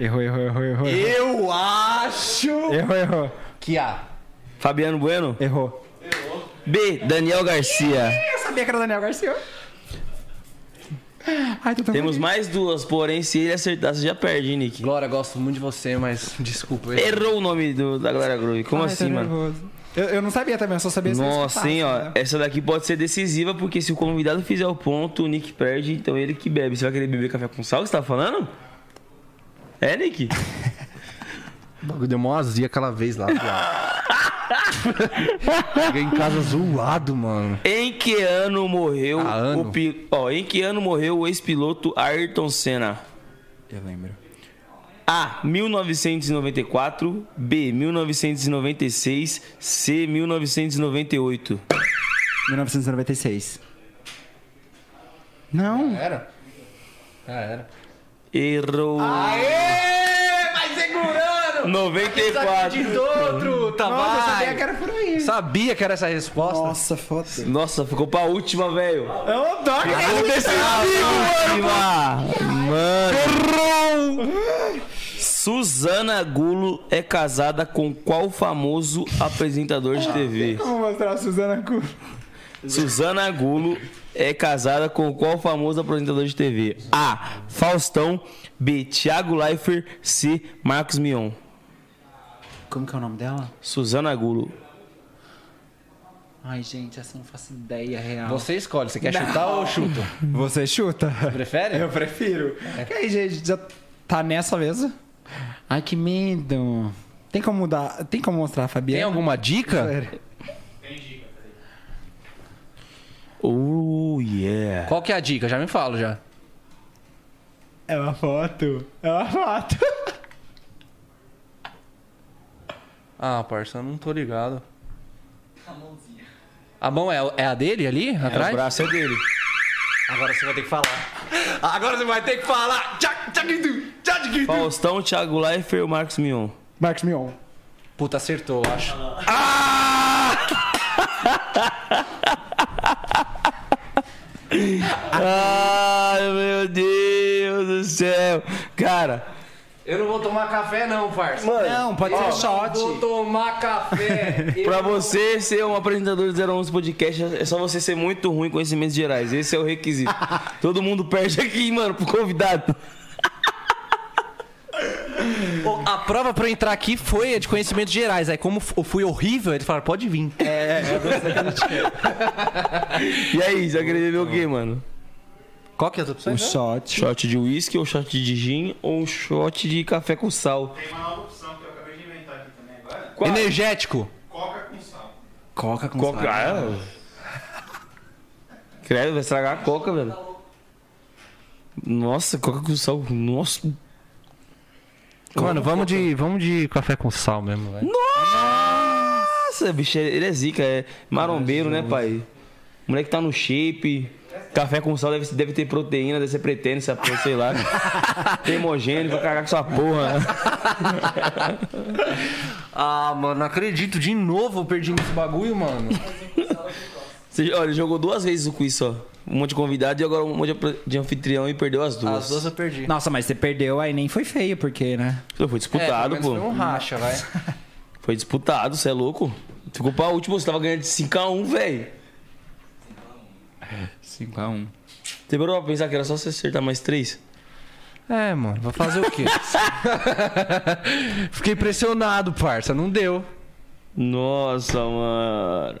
Speaker 3: Errou, errou, errou, errou.
Speaker 2: Eu acho
Speaker 3: Errou, errou.
Speaker 2: que a.
Speaker 1: Fabiano Bueno.
Speaker 3: Errou.
Speaker 1: B. Daniel Garcia.
Speaker 3: Eu sabia que era Daniel Garcia. Ai,
Speaker 1: Temos
Speaker 3: feliz.
Speaker 1: mais duas, porém, se ele acertar, você já perde, hein, Nick?
Speaker 2: Glória, gosto muito de você, mas desculpa.
Speaker 1: Errou o nome do- da Glória Groove. Como
Speaker 3: Ai,
Speaker 1: assim, mano?
Speaker 3: Eu, eu não sabia também, eu só sabia
Speaker 1: Nossa, hein, ó.
Speaker 3: né?
Speaker 1: Essa daqui pode ser decisiva, porque se o convidado fizer o ponto, o Nick perde, então ele que bebe. Você vai querer beber café com sal, que você tá falando? É, Nick?
Speaker 2: O bagulho deu mó azia aquela vez lá. Cheguei em casa zoado, mano.
Speaker 1: Em que ano morreu
Speaker 2: Ah, ano?
Speaker 1: o pi... Ó, em que ano morreu o ex-piloto Ayrton Senna?
Speaker 3: Eu lembro.
Speaker 1: A. 1994, B. 1996, C. 1998.
Speaker 3: 1996. Não.
Speaker 2: Era? Ah, era.
Speaker 1: Errou.
Speaker 2: Aê! Vai segurando!
Speaker 1: 94.
Speaker 2: outro, tá
Speaker 3: Nossa, eu sabia que era por aí.
Speaker 2: Sabia que era essa resposta.
Speaker 3: Nossa, foda.
Speaker 1: Nossa, ficou pra última, velho.
Speaker 3: É o Doc.
Speaker 1: Mano. Suzana Gulo é casada com qual famoso apresentador de TV?
Speaker 3: Vou mostrar a Suzana Cu.
Speaker 1: Suzana Gulo é casada com qual famoso apresentador de TV? A. Faustão. B. Thiago Leifert. C. Marcos Mion.
Speaker 3: Como que é o nome dela?
Speaker 1: Suzana Gulo.
Speaker 3: Ai, gente, essa eu não faço ideia real.
Speaker 2: Você escolhe, você quer chutar ou chuta?
Speaker 3: Você chuta?
Speaker 2: Prefere?
Speaker 3: Eu prefiro. E aí, gente, já tá nessa mesa? Ai, que medo. Tem como mudar? Tem como mostrar a Fabiana?
Speaker 2: Tem alguma dica?
Speaker 3: Sério.
Speaker 1: Oh, yeah.
Speaker 2: Qual que é a dica? Já me falo já.
Speaker 3: É uma foto. É uma foto.
Speaker 2: Ah, parça, eu não tô ligado. A mão é, é a dele ali,
Speaker 1: É, o
Speaker 2: atrás?
Speaker 1: braço é dele.
Speaker 2: Agora você vai ter que falar. Agora você vai ter que falar.
Speaker 1: Faustão, Thiago Leifert ou Marcos Mion?
Speaker 3: Marcos Mion.
Speaker 2: Puta, acertou, eu acho.
Speaker 1: Ai, meu Deus do céu. Cara,
Speaker 2: Eu não vou tomar café, não, parça.
Speaker 3: Não, pode ser shot.
Speaker 2: Vou tomar café. Eu
Speaker 1: Pra
Speaker 2: não-
Speaker 1: você ser um apresentador do 011 Podcast, é só você ser muito ruim em conhecimentos gerais. Esse é o requisito. Todo mundo perde aqui, mano, pro convidado.
Speaker 2: A prova pra eu entrar aqui foi a de conhecimentos gerais. Aí, como eu fui horrível, eles falaram, pode vir.
Speaker 1: E aí, você beber o quê, mano?
Speaker 2: Qual que é as opções?
Speaker 3: O shot.
Speaker 1: Shot de uísque ou shot de gin ou um shot de café com sal?
Speaker 4: Tem uma nova opção que eu acabei de inventar aqui também agora.
Speaker 1: Qual?
Speaker 2: Energético.
Speaker 4: Coca com sal.
Speaker 3: Coca com
Speaker 1: Coca.
Speaker 3: sal.
Speaker 1: Ah, Credo, vai estragar a coca, velho. Nossa, coca com sal. Nossa.
Speaker 2: Mano, vamos de, vamos de café com sal mesmo, velho.
Speaker 1: Nossa, bicho, ele é zica, é marombeiro, né, pai? O moleque tá no shape. Café com sal deve, deve ter proteína, deve ser pretendo, essa porra, sei lá. Tem hemogênio, vai cagar com essa porra.
Speaker 2: Ah, mano, não acredito. De novo eu perdi nesse bagulho, mano.
Speaker 1: Você, olha, ele jogou duas vezes o quiz só. Um monte de convidado e agora um monte de- anfitrião e perdeu as duas.
Speaker 2: As duas eu perdi.
Speaker 3: Nossa, mas você perdeu, aí nem foi feio, porque, né?
Speaker 1: Foi disputado,
Speaker 2: é,
Speaker 1: pô.
Speaker 2: Foi um racha, vai.
Speaker 1: Foi disputado, você é louco? Ficou pra último, você tava ganhando de 5x1, velho.
Speaker 3: 5x1.
Speaker 1: Você parou pra pensar que era só você acertar mais três?
Speaker 2: É, mano, vai fazer o quê? Fiquei impressionado, parça. Não deu.
Speaker 1: Nossa, mano.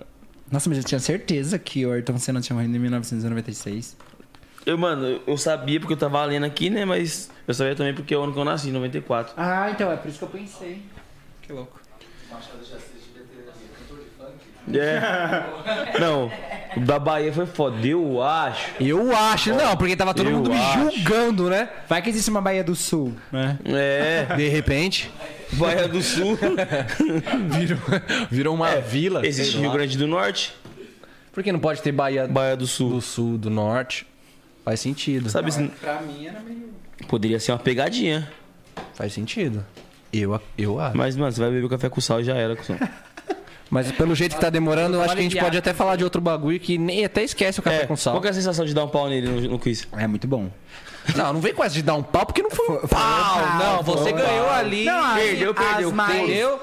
Speaker 3: Nossa, mas eu tinha certeza que o Ayrton Senna tinha morrido em 1996.
Speaker 1: Eu, mano, eu- eu sabia porque eu tava lendo aqui, né? Mas eu sabia também porque é o ano que eu nasci, 94.
Speaker 3: Ah, então é por isso que eu pensei. Que louco.
Speaker 1: É. Não, o da Bahia foi foda, eu acho.
Speaker 2: Eu acho. Não, porque tava todo
Speaker 1: Eu
Speaker 2: mundo me
Speaker 1: acho.
Speaker 2: julgando, né?
Speaker 3: Vai que existe uma Bahia do Sul, né?
Speaker 1: É,
Speaker 2: De repente,
Speaker 1: Bahia do Sul.
Speaker 2: virou, virou uma vila.
Speaker 1: Existe Rio. Grande do Norte,
Speaker 2: Por que não pode ter Bahia
Speaker 1: Bahia do Sul.
Speaker 2: do Sul, do Norte? Faz sentido.
Speaker 1: Sabe, assim,
Speaker 3: Pra mim era meio.
Speaker 1: poderia ser uma pegadinha.
Speaker 2: Faz sentido. Eu, eu acho.
Speaker 1: Mas, mano, você vai beber café com sal e já era. cuzão.
Speaker 2: Mas pelo jeito que tá demorando, eu acho que a gente pode até falar de outro bagulho que nem até esquece o café
Speaker 1: É,
Speaker 2: com sal.
Speaker 1: qual que é a sensação de dar um pau nele no, no quiz?
Speaker 3: É muito bom.
Speaker 2: Não, não vem com essa de dar um pau, porque não foi um
Speaker 3: Foi-
Speaker 2: pau.
Speaker 3: foi
Speaker 2: não,
Speaker 3: pau,
Speaker 2: você ganhou ali.
Speaker 3: Não,
Speaker 1: Perdeu, perdeu,
Speaker 3: as mais-
Speaker 2: Entendeu?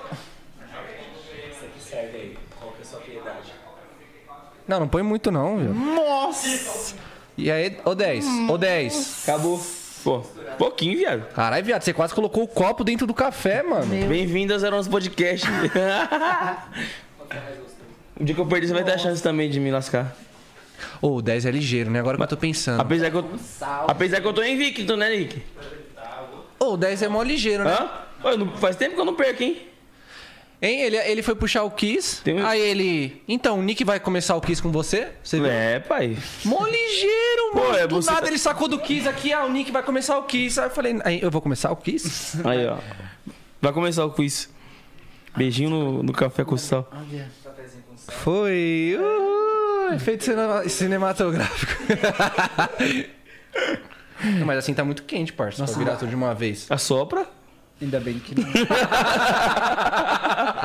Speaker 2: Não, não põe muito não, viu?
Speaker 3: Nossa!
Speaker 2: E aí, ô 10, ô 10.
Speaker 1: Acabou. Pô, pouquinho, viado.
Speaker 2: Caralho, viado, você quase colocou o copo dentro do café, mano.
Speaker 1: Bem-vindo ao Onze Podcast. o dia que eu perder, você vai ter a chance também de me lascar.
Speaker 2: Ô, o 10 é ligeiro, né? Agora que eu tô pensando.
Speaker 1: Apesar que eu, apesar que eu tô invicto, né, Nick?
Speaker 2: Ô, o 10 é mó ligeiro, né?
Speaker 1: Hã? Não- faz tempo que eu não perco, hein?
Speaker 2: Hein? Ele, ele foi puxar o Kiss,
Speaker 1: Tem um-
Speaker 2: aí ele... Então, o Nick vai começar o Kiss com você? Você viu?
Speaker 1: É, pai.
Speaker 2: Mó ligeiro,
Speaker 1: Pô,
Speaker 2: mano.
Speaker 1: é
Speaker 2: do
Speaker 1: você
Speaker 2: nada
Speaker 1: tá-
Speaker 2: ele sacou do Kiss aqui, ah, o Nick vai começar o Kiss. Aí eu falei, aí eu vou começar o Kiss?
Speaker 1: Aí, ó. Vai começar o quiz. Beijinho no, no café com sal.
Speaker 2: Foi. Uhul, efeito cinema- cinematográfico. Não, Mas assim tá muito quente, parça. Pra virar tudo de uma vez.
Speaker 1: Assopra.
Speaker 3: Ainda bem que não.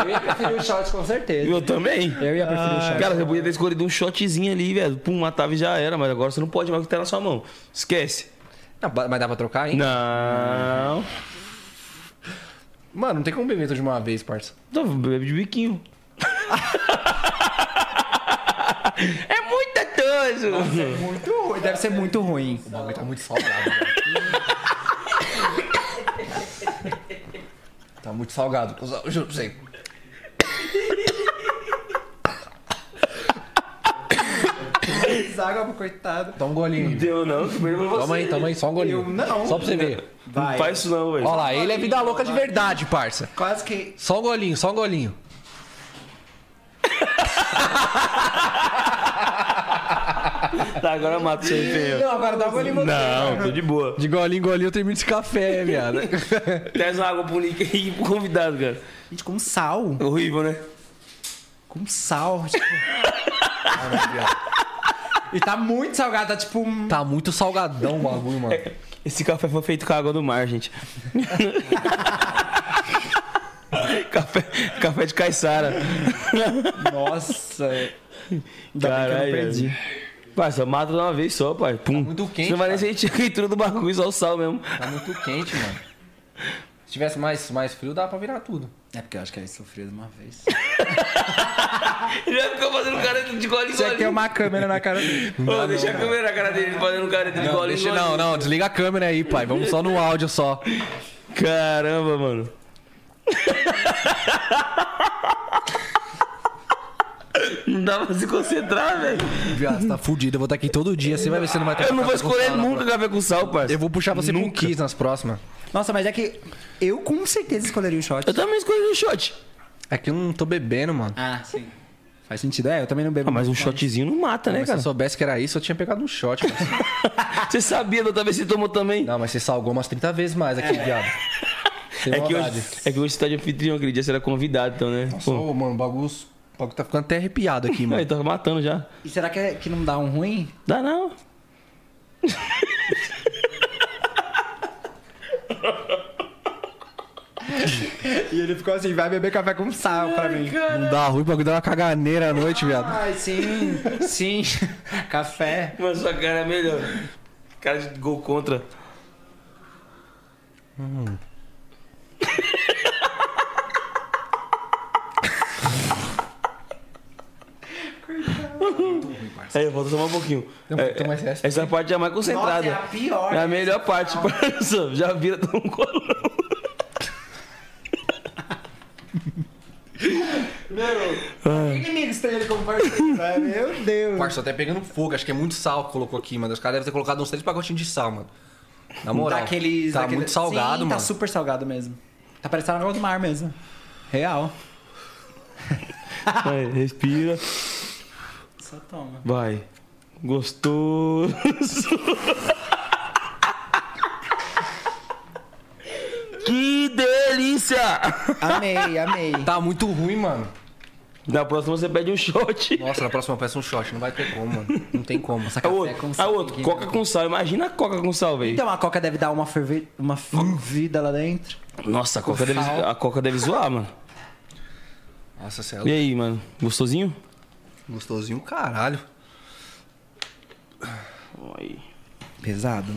Speaker 3: eu ia preferir o shot com certeza.
Speaker 1: Eu também.
Speaker 3: Eu ia preferir o shot.
Speaker 1: Cara, você podia ter escolhido um shotzinho ali, velho. Pum, matava e já era. Mas agora você não pode mais o que tá na sua mão. Esquece.
Speaker 2: Não, mas dá pra trocar, hein?
Speaker 1: Não.
Speaker 2: Mano, não tem como beber tudo de uma vez, parça.
Speaker 1: Tô bebe de biquinho. é muito atoso.
Speaker 3: Muito ruim. Deve ser muito ruim.
Speaker 2: O bagulho tá muito salgado, Tá muito salgado, cuzão. Eu Juro pra você.
Speaker 3: Água coitado.
Speaker 2: Dá um golinho.
Speaker 1: Deu não, primeiro pra você.
Speaker 2: Toma aí, toma aí, só um golinho.
Speaker 3: Eu não.
Speaker 2: Só pra você ver.
Speaker 1: Não
Speaker 3: Vai.
Speaker 1: faz isso não, velho.
Speaker 2: Ó lá, ele é vida louca de verdade, parça.
Speaker 3: Quase que.
Speaker 2: Só um golinho, só um golinho.
Speaker 1: Tá, agora mata o seu empenho.
Speaker 3: Não, agora dá uma limão.
Speaker 1: Não, tô de boa.
Speaker 2: De golinho em golinho eu termino esse café, viado.
Speaker 1: Traz uma água pro Nick aí pro convidado, cara.
Speaker 3: Gente, com sal.
Speaker 1: Horrível, né?
Speaker 3: Com sal. Tipo... e tá muito salgado, tá tipo. um-
Speaker 2: Tá muito salgadão o bagulho, mano.
Speaker 1: Esse café foi feito com água do mar, gente. café, café de caiçara.
Speaker 3: Nossa. Ainda bem que eu não
Speaker 1: Caralho.
Speaker 3: perdi.
Speaker 1: Pai, só mata de uma vez só, pai. Pum.
Speaker 2: muito quente,
Speaker 1: Você não vai nem
Speaker 2: cara.
Speaker 1: sentir a queitura do bagulho, só o sal mesmo.
Speaker 2: Tá muito quente, mano. Se tivesse mais, mais frio, dá pra virar tudo.
Speaker 3: É porque eu acho que aí sofreu de uma vez.
Speaker 1: Ele ficar fazendo careta de gole
Speaker 3: que ter
Speaker 1: gole.
Speaker 3: uma câmera na cara dele.
Speaker 1: Ô, deixa a câmera na cara dele fazendo careta de
Speaker 2: Não,
Speaker 1: gole
Speaker 2: deixa,
Speaker 1: gole.
Speaker 2: não, não, desliga a câmera aí, pai. Vamos só no áudio só.
Speaker 1: Caramba, mano. Não dá pra se concentrar, velho.
Speaker 2: Viado, você tá fudido. Eu vou estar aqui todo dia. Você vai ver se não vai ter
Speaker 1: Eu não vou escolher nunca café com sal, parça.
Speaker 2: Eu vou puxar você
Speaker 1: Nunca.
Speaker 2: pro Kiss nas próximas.
Speaker 3: Nossa, mas é que eu com certeza escolheria o shot.
Speaker 1: Eu também escolhi um shot.
Speaker 2: É que eu não tô bebendo, mano.
Speaker 3: Ah, sim. Faz sentido. É, eu também não bebo.
Speaker 1: Ah, mas um shotzinho não mata, né,
Speaker 2: Mas se eu
Speaker 1: cara?
Speaker 2: soubesse que era isso, eu tinha pegado um shot. Mas...
Speaker 1: Você sabia da outra vez que você tomou também?
Speaker 2: não, mas você salgou umas 30 vezes mais aqui, viado. Sem
Speaker 1: É que, hoje, é que hoje você tá de anfitrião, aquele dia você era convidado, então, né?
Speaker 2: Nossa, ô, mano, o bagulho, o bagulho tá ficando até arrepiado aqui, mano.
Speaker 1: tá matando já.
Speaker 3: E será que, é- que não dá um ruim?
Speaker 1: Dá não.
Speaker 3: E ele ficou assim, vai beber café com sal pra mim.
Speaker 2: Não dá ruim, bagulho dá uma caganeira à noite, viado.
Speaker 3: Ai, sim, sim. café.
Speaker 1: Mas sua cara é melhor. Cara de gol contra. Aí, volta só mais um pouquinho.
Speaker 2: Não,
Speaker 1: É,
Speaker 2: toma essa- essa
Speaker 1: essa parte é mais concentrada.
Speaker 3: Nossa, é a pior.
Speaker 1: É a melhor parte. parça. Já vira tão um colão.
Speaker 3: Que amigos tem ele como parceiro? né? Meu Deus.
Speaker 2: Parça, até pegando fogo. Acho que é muito sal que colocou aqui, mano. Os caras devem ter colocado uns três pacotinhos de sal, mano. Na moral.
Speaker 3: Daqueles,
Speaker 2: tá
Speaker 3: daquele-
Speaker 2: muito salgado,
Speaker 3: Sim,
Speaker 2: mano.
Speaker 3: Tá super salgado mesmo. Tá parecendo água do mar mesmo. Real.
Speaker 1: Vai, respira.
Speaker 3: Só toma.
Speaker 1: Vai. Gostoso. que delícia!
Speaker 3: Amei, amei.
Speaker 2: Tá muito ruim, mano.
Speaker 1: Na próxima você pede um shot.
Speaker 2: Nossa, na próxima eu peço um shot. Não vai ter como, mano. Não tem como.
Speaker 3: Nossa,
Speaker 1: A
Speaker 3: café
Speaker 1: outro,
Speaker 3: com
Speaker 1: a
Speaker 3: sal.
Speaker 1: outro
Speaker 3: aqui.
Speaker 1: coca com sal. Imagina a coca com sal, velho.
Speaker 3: Então a coca deve dar uma, ferve... uma fervida lá dentro.
Speaker 1: Nossa, a coca, deve, a coca deve zoar, mano.
Speaker 2: Nossa, céu.
Speaker 1: E aí, mano? Gostosinho?
Speaker 2: Gostosinho, caralho.
Speaker 1: Aí.
Speaker 3: Pesado.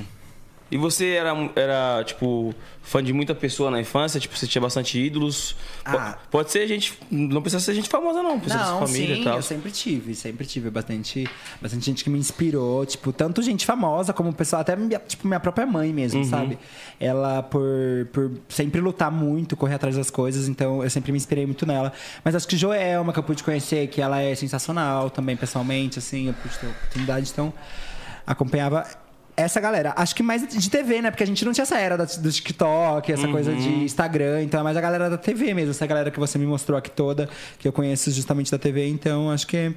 Speaker 1: E você era, era, tipo, fã de muita pessoa na infância? Tipo, você tinha bastante ídolos?
Speaker 3: Ah.
Speaker 1: Pode ser gente. Não precisa ser gente famosa, não. Precisa
Speaker 3: Não,
Speaker 1: ser família
Speaker 3: sim,
Speaker 1: e tal.
Speaker 3: eu sempre tive, sempre tive bastante, bastante gente que me inspirou, tipo, tanto gente famosa como pessoal, até minha, tipo, minha própria mãe mesmo,
Speaker 1: Uhum.
Speaker 3: sabe? Ela, por, por sempre lutar muito, correr atrás das coisas, então eu sempre me inspirei muito nela. Mas acho que Joelma, que eu pude conhecer, que ela é sensacional também, pessoalmente, assim, eu pude ter oportunidade, então acompanhava essa galera. Acho que mais de TV, né? Porque a gente não tinha essa era da- do TikTok, essa coisa
Speaker 1: Uhum.
Speaker 3: de Instagram. Então é mais a galera da TV mesmo. Essa galera que você me mostrou aqui toda, que eu conheço justamente da TV. Então acho que.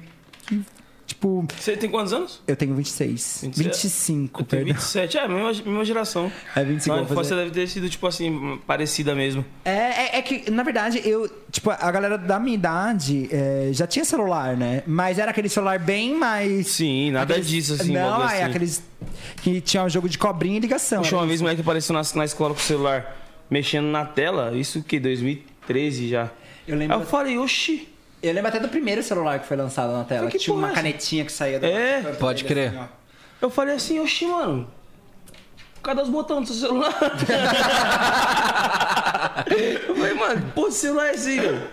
Speaker 3: Tipo,
Speaker 1: Você tem quantos anos?
Speaker 3: eu tenho 26.
Speaker 1: 27?
Speaker 3: 25,
Speaker 1: Eu tenho
Speaker 3: perdão.
Speaker 1: 27. É, mesma, mesma geração.
Speaker 3: É 25.
Speaker 1: Então,
Speaker 3: fazer.
Speaker 1: você deve ter sido, tipo assim, parecida mesmo.
Speaker 3: É, é, é que, na verdade, eu. Tipo, a galera da minha idade é, já tinha celular, né? Mas era aquele celular bem mais.
Speaker 1: Sim, nada
Speaker 3: aqueles-
Speaker 1: disso, assim.
Speaker 3: Não, é
Speaker 1: assim.
Speaker 3: aqueles que tinha um jogo de cobrinha e ligação. Era
Speaker 1: uma vez um moleque apareceu na, na escola com o celular mexendo na tela. Isso o quê? 2013 já.
Speaker 3: Eu
Speaker 1: Aí
Speaker 3: lembro,
Speaker 1: eu falei, oxi.
Speaker 3: Eu lembro até do primeiro celular que foi lançado na tela.
Speaker 1: Que
Speaker 3: tinha uma canetinha que saía do
Speaker 1: É,
Speaker 2: pode
Speaker 3: dele,
Speaker 2: crer.
Speaker 3: assim.
Speaker 1: Eu falei assim, oxi, mano. Cadê os botões do seu celular? eu falei, mano, pô, celular é esse, velho?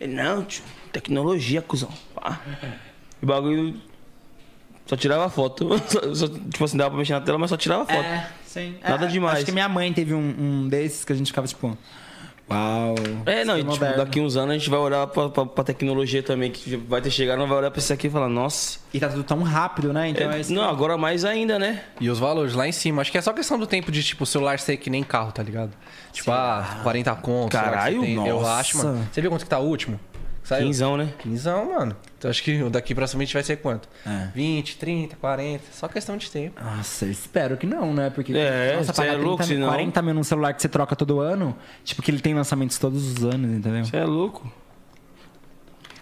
Speaker 1: Ele, não, tio, tecnologia, cuzão. Pá. E o bagulho. Só tirava foto. Só- só- tipo assim, dava pra mexer na tela, mas só tirava foto.
Speaker 3: É, sim.
Speaker 1: Nada
Speaker 3: É,
Speaker 1: demais.
Speaker 3: Acho que minha mãe teve um, um desses que a gente ficava tipo. Uau.
Speaker 1: É, não, e tipo, daqui uns anos a gente vai olhar pra, pra, pra tecnologia também, que vai ter chegado, não vai olhar pra isso aqui e falar, nossa.
Speaker 3: E tá tudo tão rápido, né? Então é,
Speaker 1: É,
Speaker 3: isso.
Speaker 1: não, agora mais ainda, né?
Speaker 2: E os valores lá em cima. Acho que é só questão do tempo de, tipo, o celular ser que nem carro, tá ligado? Tipo, ah, 40 conto. sei lá, que
Speaker 1: Caralho,
Speaker 2: você tem. Eu
Speaker 3: nossa.
Speaker 2: acho, mano. Você viu quanto que tá o último? Saiu?
Speaker 1: Quinzão, né?
Speaker 2: Quinzão, mano. Então acho que o daqui pra cima vai ser quanto?
Speaker 3: É.
Speaker 2: 20, 30, 40. Só questão de tempo.
Speaker 3: Nossa, eu espero que não, né? Porque
Speaker 1: É,
Speaker 3: nossa,
Speaker 1: você
Speaker 3: pagar
Speaker 1: é louco,
Speaker 3: 30 mil,
Speaker 1: senão-
Speaker 3: 40 mil num celular que você troca todo ano, tipo que ele tem lançamentos todos os anos, entendeu?
Speaker 1: Você é louco.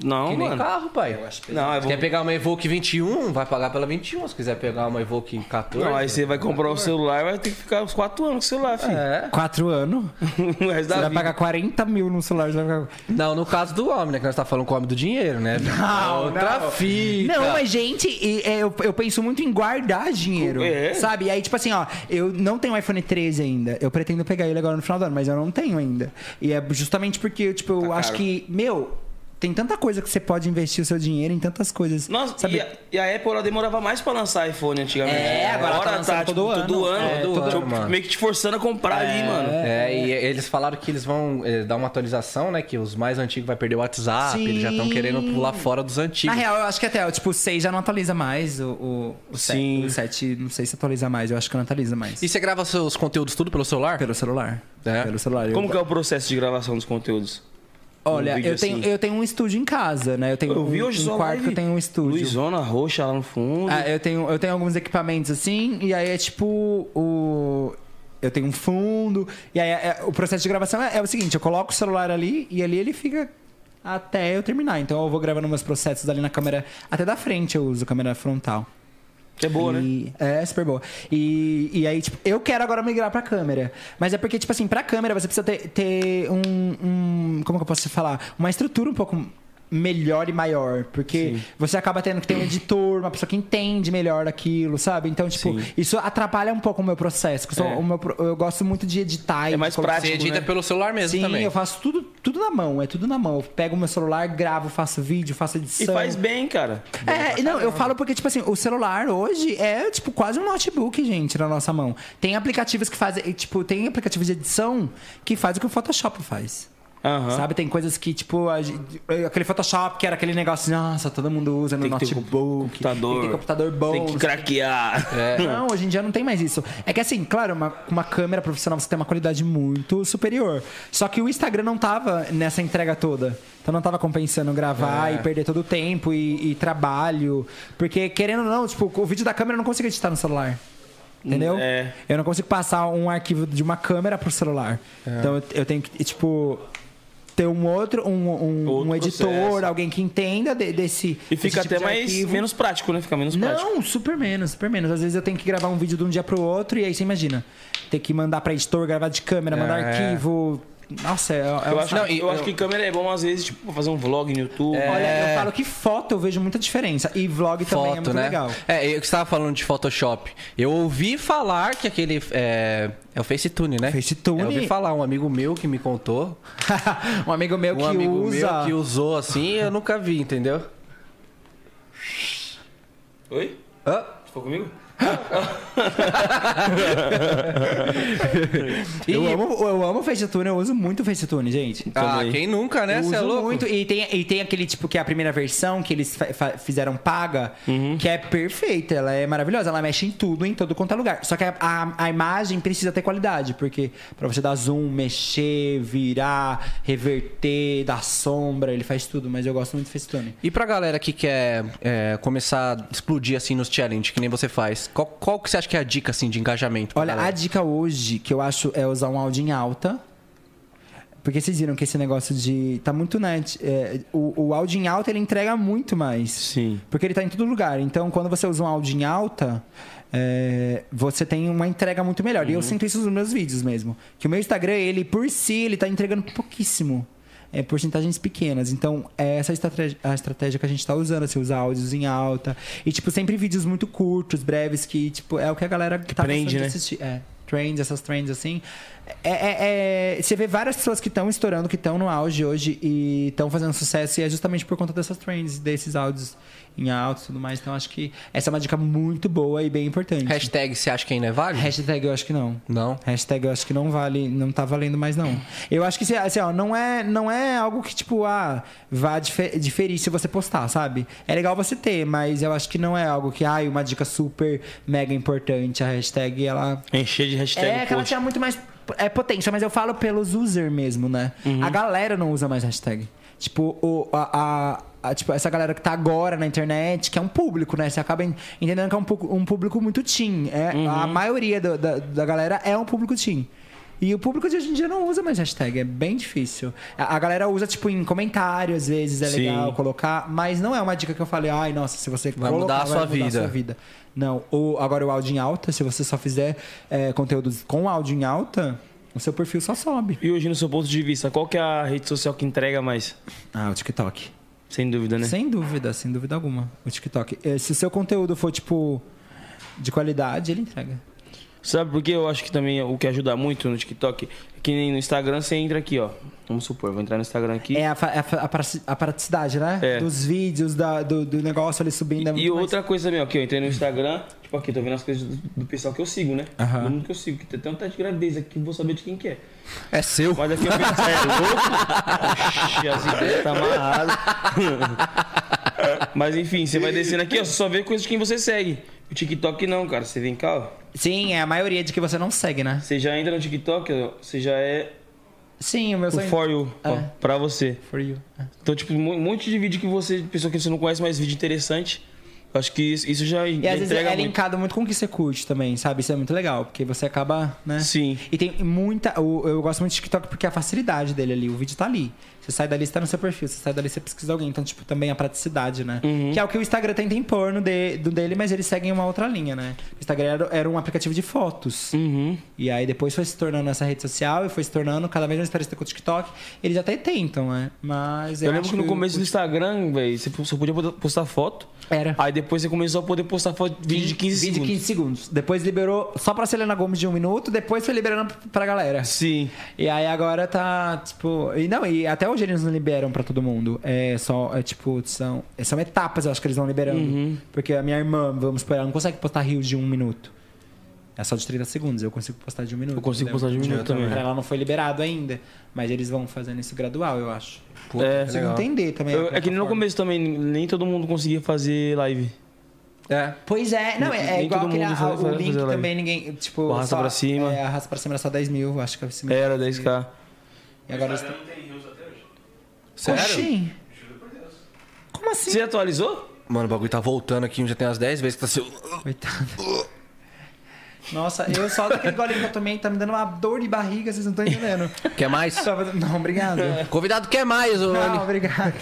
Speaker 1: Não,
Speaker 2: que nem
Speaker 1: mano.
Speaker 2: carro, pai.
Speaker 1: Não, eu
Speaker 2: Se
Speaker 1: vou...
Speaker 2: quer pegar uma Evoque 21, vai pagar pela 21. Se quiser pegar uma Evoque 14...
Speaker 1: Não, aí você vai comprar o celular vai ter que ficar uns 4 anos com o celular, filho.
Speaker 2: É.
Speaker 3: Quatro anos.
Speaker 1: o resto
Speaker 3: Você vai
Speaker 1: vida.
Speaker 3: pagar 40 mil no celular. Você vai pagar...
Speaker 2: Não, no caso do homem, né? Que nós tá falando com o homem do dinheiro, né?
Speaker 3: Não,
Speaker 2: Outra
Speaker 3: não.
Speaker 2: fita.
Speaker 3: Não, mas, gente, e- é, eu, eu penso muito em guardar dinheiro.
Speaker 1: É?
Speaker 3: Sabe? E aí, tipo assim, ó, eu não tenho iPhone 13 ainda. Eu pretendo pegar ele agora no final do ano, mas eu não tenho ainda. E é justamente porque, eu, tipo, eu
Speaker 1: Tá
Speaker 3: acho
Speaker 1: caro.
Speaker 3: que, meu, tem tanta coisa que você pode investir o seu dinheiro em tantas coisas.
Speaker 1: Nossa,
Speaker 3: sabe?
Speaker 1: e a, e a Apple ela demorava mais pra lançar iPhone antigamente.
Speaker 3: É, agora tá lançando
Speaker 1: tipo,
Speaker 3: todo ano.
Speaker 1: todo ano.
Speaker 3: É,
Speaker 2: todo
Speaker 1: tipo,
Speaker 2: ano, mano.
Speaker 1: meio que te forçando a comprar ali, mano.
Speaker 2: É, e eles falaram que eles vão eh, dar uma atualização, né? Que os mais antigos vai perder o WhatsApp,
Speaker 3: Sim.
Speaker 2: eles já estão querendo pular fora dos
Speaker 3: Na
Speaker 2: antigos.
Speaker 3: real, eu acho que até, tipo, o 6 já não atualiza mais. O, o, o,
Speaker 1: Sim.
Speaker 3: 7, o 7, não sei se atualiza mais. Eu acho que não atualiza mais.
Speaker 2: E você grava seus conteúdos tudo pelo celular?
Speaker 3: Pelo celular.
Speaker 2: É?
Speaker 3: Pelo celular.
Speaker 1: Como
Speaker 3: eu...
Speaker 1: que é o processo de gravação dos conteúdos?
Speaker 3: Olha,
Speaker 1: Um
Speaker 3: eu, tenho,
Speaker 1: assim?
Speaker 3: eu tenho um estúdio em casa, né? Eu tenho
Speaker 1: Eu vi
Speaker 3: um,
Speaker 1: hoje
Speaker 3: um quarto que eu tenho um estúdio.
Speaker 1: Luizona roxa lá no fundo.
Speaker 3: Ah, eu tenho, eu tenho alguns equipamentos assim, e aí é tipo o. Eu tenho um fundo. E aí é- o processo de gravação é, é o seguinte: eu coloco o celular ali e ali ele fica até eu terminar. Então eu vou gravando meus processos ali na câmera. Até da frente eu uso câmera frontal.
Speaker 1: Que é boa, né?
Speaker 3: E- É, super boa. E, e aí, tipo, eu quero agora migrar pra câmera. Mas é porque, tipo assim, pra câmera você precisa ter, ter um, um- Como que eu posso falar? Uma estrutura um pouco melhor e maior. Porque você acaba tendo que ter um editor, uma pessoa que entende melhor aquilo, sabe? Então, tipo,
Speaker 1: Sim.
Speaker 3: isso atrapalha um pouco o meu processo. eu, sou-
Speaker 1: É.
Speaker 3: o meu eu gosto muito de editar. e
Speaker 1: É mais prático,
Speaker 2: Você edita
Speaker 1: né?
Speaker 2: pelo celular mesmo
Speaker 3: Sim,
Speaker 2: também.
Speaker 3: eu faço tudo, tudo na mão, é tudo na mão. Eu pego o meu celular, gravo, faço vídeo, faço
Speaker 1: E
Speaker 3: edição.
Speaker 1: faz bem, cara.
Speaker 3: É, não, eu falo porque, tipo assim, o celular hoje é, tipo, quase um notebook, gente, na nossa mão. Tem aplicativos que fazem, tipo, tem aplicativos de edição que faz o que o Photoshop faz.
Speaker 1: Aham.
Speaker 3: Sabe? Tem coisas que, tipo, a aquele Photoshop que era aquele negócio, nossa, todo mundo usa no notebook.
Speaker 1: computador.
Speaker 3: Tem que ter computador bom.
Speaker 1: Tem que craquear.
Speaker 3: Não, hoje em dia não tem mais isso. É que assim, claro, uma, uma câmera profissional você tem uma qualidade muito superior. Só que o Instagram não tava nessa entrega toda. Então não tava compensando gravar e perder todo o tempo e, e trabalho. Porque, querendo ou não, tipo, o vídeo da câmera eu não consigo editar no celular. Entendeu?
Speaker 1: É.
Speaker 3: Eu não consigo passar um arquivo de uma câmera pro celular. Então eu, eu tenho que, tipo. Ter um outro, um, um,
Speaker 1: Outro
Speaker 3: um editor,
Speaker 1: processo.
Speaker 3: alguém que entenda de- desse.
Speaker 1: E fica
Speaker 3: tipo
Speaker 1: até
Speaker 3: de
Speaker 1: mais
Speaker 3: arquivo.
Speaker 1: menos prático, né? Fica menos prático.
Speaker 3: Não, super menos, super menos. Às vezes eu tenho que gravar um vídeo de um dia pro outro e aí você imagina. Ter que mandar pra editor, gravar de câmera, mandar
Speaker 2: É.
Speaker 3: arquivo. Nossa, é, é
Speaker 1: Eu,
Speaker 3: um
Speaker 1: acho,
Speaker 3: saco.
Speaker 1: eu,
Speaker 2: eu-
Speaker 1: acho que câmera é bom, às vezes, tipo, fazer um vlog no YouTube.
Speaker 3: Olha, eu falo que foto eu vejo muita diferença. E vlog também é
Speaker 2: Foto,
Speaker 3: muito
Speaker 2: né?
Speaker 3: legal.
Speaker 2: É, eu que estava falando de Photoshop. Eu ouvi falar que aquele. É, é o Facetune, né?
Speaker 3: Facetune.
Speaker 2: Eu ouvi falar, um amigo meu que me contou.
Speaker 3: um amigo meu
Speaker 2: Um
Speaker 3: que
Speaker 2: amigo
Speaker 3: usa.
Speaker 2: meu que usou assim, eu nunca vi, entendeu?
Speaker 1: Oi?
Speaker 2: Hã?
Speaker 1: Ficou comigo?
Speaker 3: Eu amo, eu amo Facetune, eu uso muito Facetune, gente.
Speaker 2: Ah,
Speaker 1: Também.
Speaker 2: quem nunca, né?
Speaker 3: Eu
Speaker 2: Você é
Speaker 3: uso
Speaker 2: louco?
Speaker 3: muito. E tem, e tem aquele tipo que é a primeira versão que eles fa- fa- fizeram paga,
Speaker 2: Uhum.
Speaker 3: que é perfeita. Ela é maravilhosa. Ela mexe em tudo, em todo quanto é lugar. Só que a, a, a imagem precisa ter qualidade, porque pra você dar zoom, mexer, virar, reverter, dar sombra, ele faz tudo. Mas eu gosto muito do Facetune.
Speaker 2: E pra galera que quer é, começar a explodir assim nos challenge, que nem você faz, qual, qual que você acha que é a dica assim de engajamento? pra
Speaker 3: Olha, a
Speaker 2: galera?
Speaker 3: dica hoje que eu acho é usar um áudio em alta. Porque vocês viram que esse negócio de. Tá muito net. é, o, o áudio em alta ele entrega muito mais.
Speaker 1: Sim.
Speaker 3: Porque ele tá em todo lugar. Então, quando você usa um áudio em alta, é, você tem uma entrega muito melhor. E eu sinto isso nos meus vídeos mesmo. Que o meu Instagram, ele por si, ele tá entregando pouquíssimo. É, porcentagens pequenas. Então, é essa a estratégia, a estratégia que a gente tá usando, assim, usar áudios em alta. E, tipo, sempre vídeos muito curtos, breves, que, tipo, é o que a galera tá
Speaker 1: prende,
Speaker 3: gostando de
Speaker 1: né?
Speaker 3: assistir. É, trends, essas trends assim. É, é- é- você vê várias pessoas que estão estourando, que estão no auge hoje e estão fazendo sucesso, e é justamente por conta dessas trends, desses áudios em alto e tudo mais. Então acho que essa é uma dica muito boa e bem importante.
Speaker 2: Hashtag você acha que ainda é válido?
Speaker 3: Hashtag eu acho que não.
Speaker 2: Não.
Speaker 3: Hashtag eu acho que não vale, não tá valendo mais não. Eu acho que assim, ó, não é, não é algo que tipo, ah, vá dife- diferir se você postar, sabe? É legal você ter, mas eu acho que não é algo que, ah, uma dica super mega importante, a hashtag ela
Speaker 1: Encher de hashtag
Speaker 3: é que ela tinha muito mais é, potência, mas eu falo pelos user mesmo, né? A galera não usa mais hashtag. Tipo, o, a, a- a- tipo, essa galera que tá agora na internet, que é um público, né? Você acaba en- entendendo que é um, um público muito teen. É, A maioria do- da, da galera é um público teen. E o público de hoje em dia não usa mais hashtag, é bem difícil. A, a galera usa, tipo, em comentário, às vezes é
Speaker 1: Sim.
Speaker 3: legal colocar, mas não é uma dica que eu falei, ai, nossa, se você
Speaker 2: Vai
Speaker 3: colocar,
Speaker 2: mudar a sua vida."
Speaker 3: sua vida. Não, ou agora o áudio em alta, se você só fizer é, conteúdos com áudio em alta, o seu perfil só sobe.
Speaker 1: E hoje, no seu ponto de vista, qual que é a rede social que entrega mais?
Speaker 3: Ah, o TikTok.
Speaker 1: Sem dúvida, né?
Speaker 3: Sem dúvida, sem dúvida alguma. O TikTok. Se o seu conteúdo for, tipo, de qualidade, ele entrega.
Speaker 1: Sabe por que eu acho que também o que ajuda muito no TikTok é que nem no Instagram você entra aqui, ó. Vamos supor, vou entrar no Instagram aqui.
Speaker 3: É a, fa- a a praticidade, né?
Speaker 1: É.
Speaker 3: Dos vídeos, da- do, do negócio ali subindo. é
Speaker 1: E
Speaker 3: muito mais-
Speaker 1: outra coisa também, ó, que eu entrei no Instagram, tipo aqui, tô vendo as coisas do, do pessoal que eu sigo, né?
Speaker 3: Aham.
Speaker 1: Do mundo que eu sigo, que tem até um teste de gravidez aqui, vou saber de quem que é.
Speaker 2: É seu.
Speaker 1: Mas aqui eu penso, é louco? Oxi, assim, tá amarrado. Mas enfim, você vai descendo aqui, ó, você só vê coisas de quem você segue. O TikTok não, cara. Você vem cá, ó.
Speaker 3: Sim, é a maioria de que você não segue, né?
Speaker 1: Você já entra no TikTok, ó, você já é
Speaker 3: Sim, o meu
Speaker 1: o
Speaker 3: sonho.
Speaker 1: for you, ó,
Speaker 3: É.
Speaker 1: pra você.
Speaker 3: For you. É.
Speaker 1: Então, tipo, um monte de vídeo que você, pessoa que você não conhece, mas vídeo interessante. Eu acho que isso, isso já,
Speaker 3: E
Speaker 1: já
Speaker 3: às vezes é
Speaker 1: muito.
Speaker 3: linkado muito com o que você curte também, sabe? Isso é muito legal, porque você acaba, né?
Speaker 1: Sim.
Speaker 3: E tem muita. o- Eu gosto muito do TikTok porque a facilidade dele ali, o vídeo tá ali. Você sai dali, você tá no seu perfil, você sai dali, você pesquisa alguém. Então, tipo, também a praticidade, né?
Speaker 1: Uhum.
Speaker 3: Que é o que o Instagram tenta impor no, de, do dele, mas eles seguem uma outra linha, né? O Instagram era, era um aplicativo de fotos.
Speaker 1: Uhum.
Speaker 3: E aí depois foi se tornando essa rede social e foi se tornando cada vez mais parecida com o TikTok. Eles até tentam, né? Mas eu,
Speaker 1: Eu lembro que no começo
Speaker 3: o-
Speaker 1: do Instagram, velho, você só podia postar foto.
Speaker 3: Era.
Speaker 1: Aí depois você começou a poder postar foto, vídeo de 15
Speaker 3: vídeo
Speaker 1: segundos.
Speaker 3: de 15 segundos. Depois liberou só pra Selena Gomes de um minuto, depois foi liberando pra galera.
Speaker 1: Sim.
Speaker 3: E aí agora tá, tipo. E não, e até hoje eles não liberam pra todo mundo. É só, é tipo, são, são etapas, eu acho que eles vão liberando.
Speaker 1: Uhum.
Speaker 3: Porque a minha irmã, vamos supor, ela não consegue postar rios de um minuto. É só de 30 segundos, eu consigo postar de um minuto.
Speaker 1: Eu consigo
Speaker 3: entendeu?
Speaker 1: postar de um minuto também.
Speaker 3: Ela não foi liberado ainda. Mas eles vão fazendo isso gradual, eu acho.
Speaker 2: Puta,
Speaker 1: É.
Speaker 2: que
Speaker 3: Consigo entender também.
Speaker 1: Eu- é que no começo também, nem todo mundo conseguia fazer live.
Speaker 2: É.
Speaker 3: Pois é, não, é, é igual aquele, a-
Speaker 1: faz-
Speaker 3: o link também, ninguém, tipo...
Speaker 1: Arrasta
Speaker 3: só-
Speaker 1: pra cima.
Speaker 3: É, arrasta pra cima era só 10 mil, acho que é.
Speaker 1: Era 10k.
Speaker 3: E agora
Speaker 4: Instagram não tem.
Speaker 2: Sério?
Speaker 3: Oxi. Como assim?
Speaker 1: Você atualizou?
Speaker 2: Mano, o bagulho tá voltando aqui, já tem umas 10 vezes que tá assim.
Speaker 3: Coitado. Nossa, eu só daquele golinho que eu tomei tá me dando uma dor de barriga, vocês não estão entendendo.
Speaker 2: Quer mais?
Speaker 3: Não, obrigado.
Speaker 2: Convidado quer mais, ô
Speaker 3: Não, obrigado.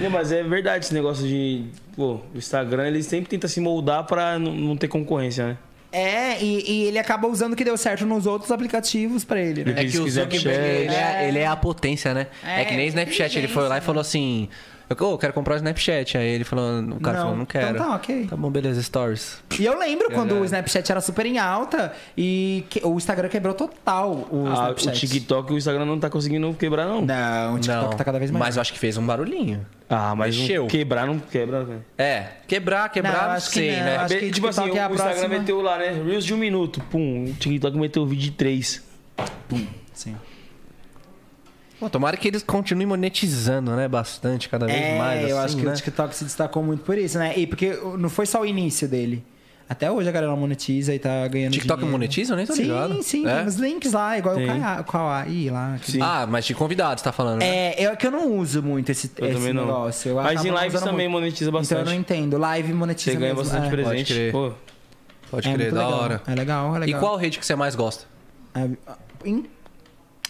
Speaker 1: Não, mas é verdade esse negócio de. Pô, o Instagram ele sempre tenta se moldar pra não, não ter concorrência, né?
Speaker 3: É, e, e ele acaba usando o que deu certo nos outros aplicativos pra ele, né?
Speaker 2: É que o. Zuckerberg, ele é, ele é a potência, né? É,
Speaker 3: É,
Speaker 2: que nem Snapchat, ele foi lá e falou assim... Eu "Ô, quero comprar o Snapchat. Aí ele falou, o cara
Speaker 3: Não,
Speaker 2: falou, não quero.
Speaker 3: então tá, ok.
Speaker 2: Tá bom, beleza, stories.
Speaker 3: E eu lembro quando o Snapchat era super em alta e que- o Instagram quebrou total o
Speaker 1: Ah, o
Speaker 3: Snapchat.
Speaker 1: TikTok o Instagram não tá conseguindo quebrar, não.
Speaker 3: Não, o TikTok
Speaker 2: não,
Speaker 3: tá cada vez mais.
Speaker 2: Mas eu acho que fez um barulhinho.
Speaker 1: Ah, mas não quebrar não quebra, velho.
Speaker 2: É, quebrar,
Speaker 3: Não,
Speaker 2: quebrar,
Speaker 3: eu
Speaker 2: não,
Speaker 3: acho que
Speaker 2: sei,
Speaker 3: não,
Speaker 2: né?
Speaker 3: acho que
Speaker 1: tipo assim, o,
Speaker 3: é a
Speaker 1: o Instagram
Speaker 3: próxima.
Speaker 1: meteu lá, né? Reels de um minuto. Pum. O TikTok meteu vídeo de três.
Speaker 3: Sim.
Speaker 2: Pô, tomara que eles continuem monetizando, né? Bastante, cada vez
Speaker 3: É,
Speaker 2: mais.
Speaker 3: eu
Speaker 2: assim,
Speaker 3: acho que
Speaker 2: né?
Speaker 3: o TikTok se destacou muito por isso, né? E porque não foi só o início dele. Até hoje a galera monetiza e tá ganhando
Speaker 2: TikTok
Speaker 3: dinheiro.
Speaker 2: monetiza? Eu nem tô
Speaker 3: sim,
Speaker 2: ligado.
Speaker 3: Sim,
Speaker 2: É?
Speaker 3: tem os links lá, igual
Speaker 1: Tem.
Speaker 3: o Kawa- Kawaii lá. que-
Speaker 1: Sim.
Speaker 2: Ah, mas de convidados, tá falando, né?
Speaker 3: É, eu, é que eu não uso muito esse,
Speaker 1: Eu
Speaker 3: esse negócio. Eu
Speaker 1: Mas em lives também
Speaker 3: muito.
Speaker 1: monetiza
Speaker 3: Então eu
Speaker 1: bastante.
Speaker 3: não entendo. Live monetiza
Speaker 1: Você ganha
Speaker 3: mesmo.
Speaker 1: bastante
Speaker 3: é.
Speaker 1: presente.
Speaker 2: crer.
Speaker 1: Pô,
Speaker 2: Pode
Speaker 3: É
Speaker 2: crer,
Speaker 3: muito
Speaker 2: da
Speaker 3: legal.
Speaker 2: hora.
Speaker 3: É legal, é
Speaker 2: E
Speaker 3: legal.
Speaker 2: qual rede que você mais gosta?
Speaker 3: É, in-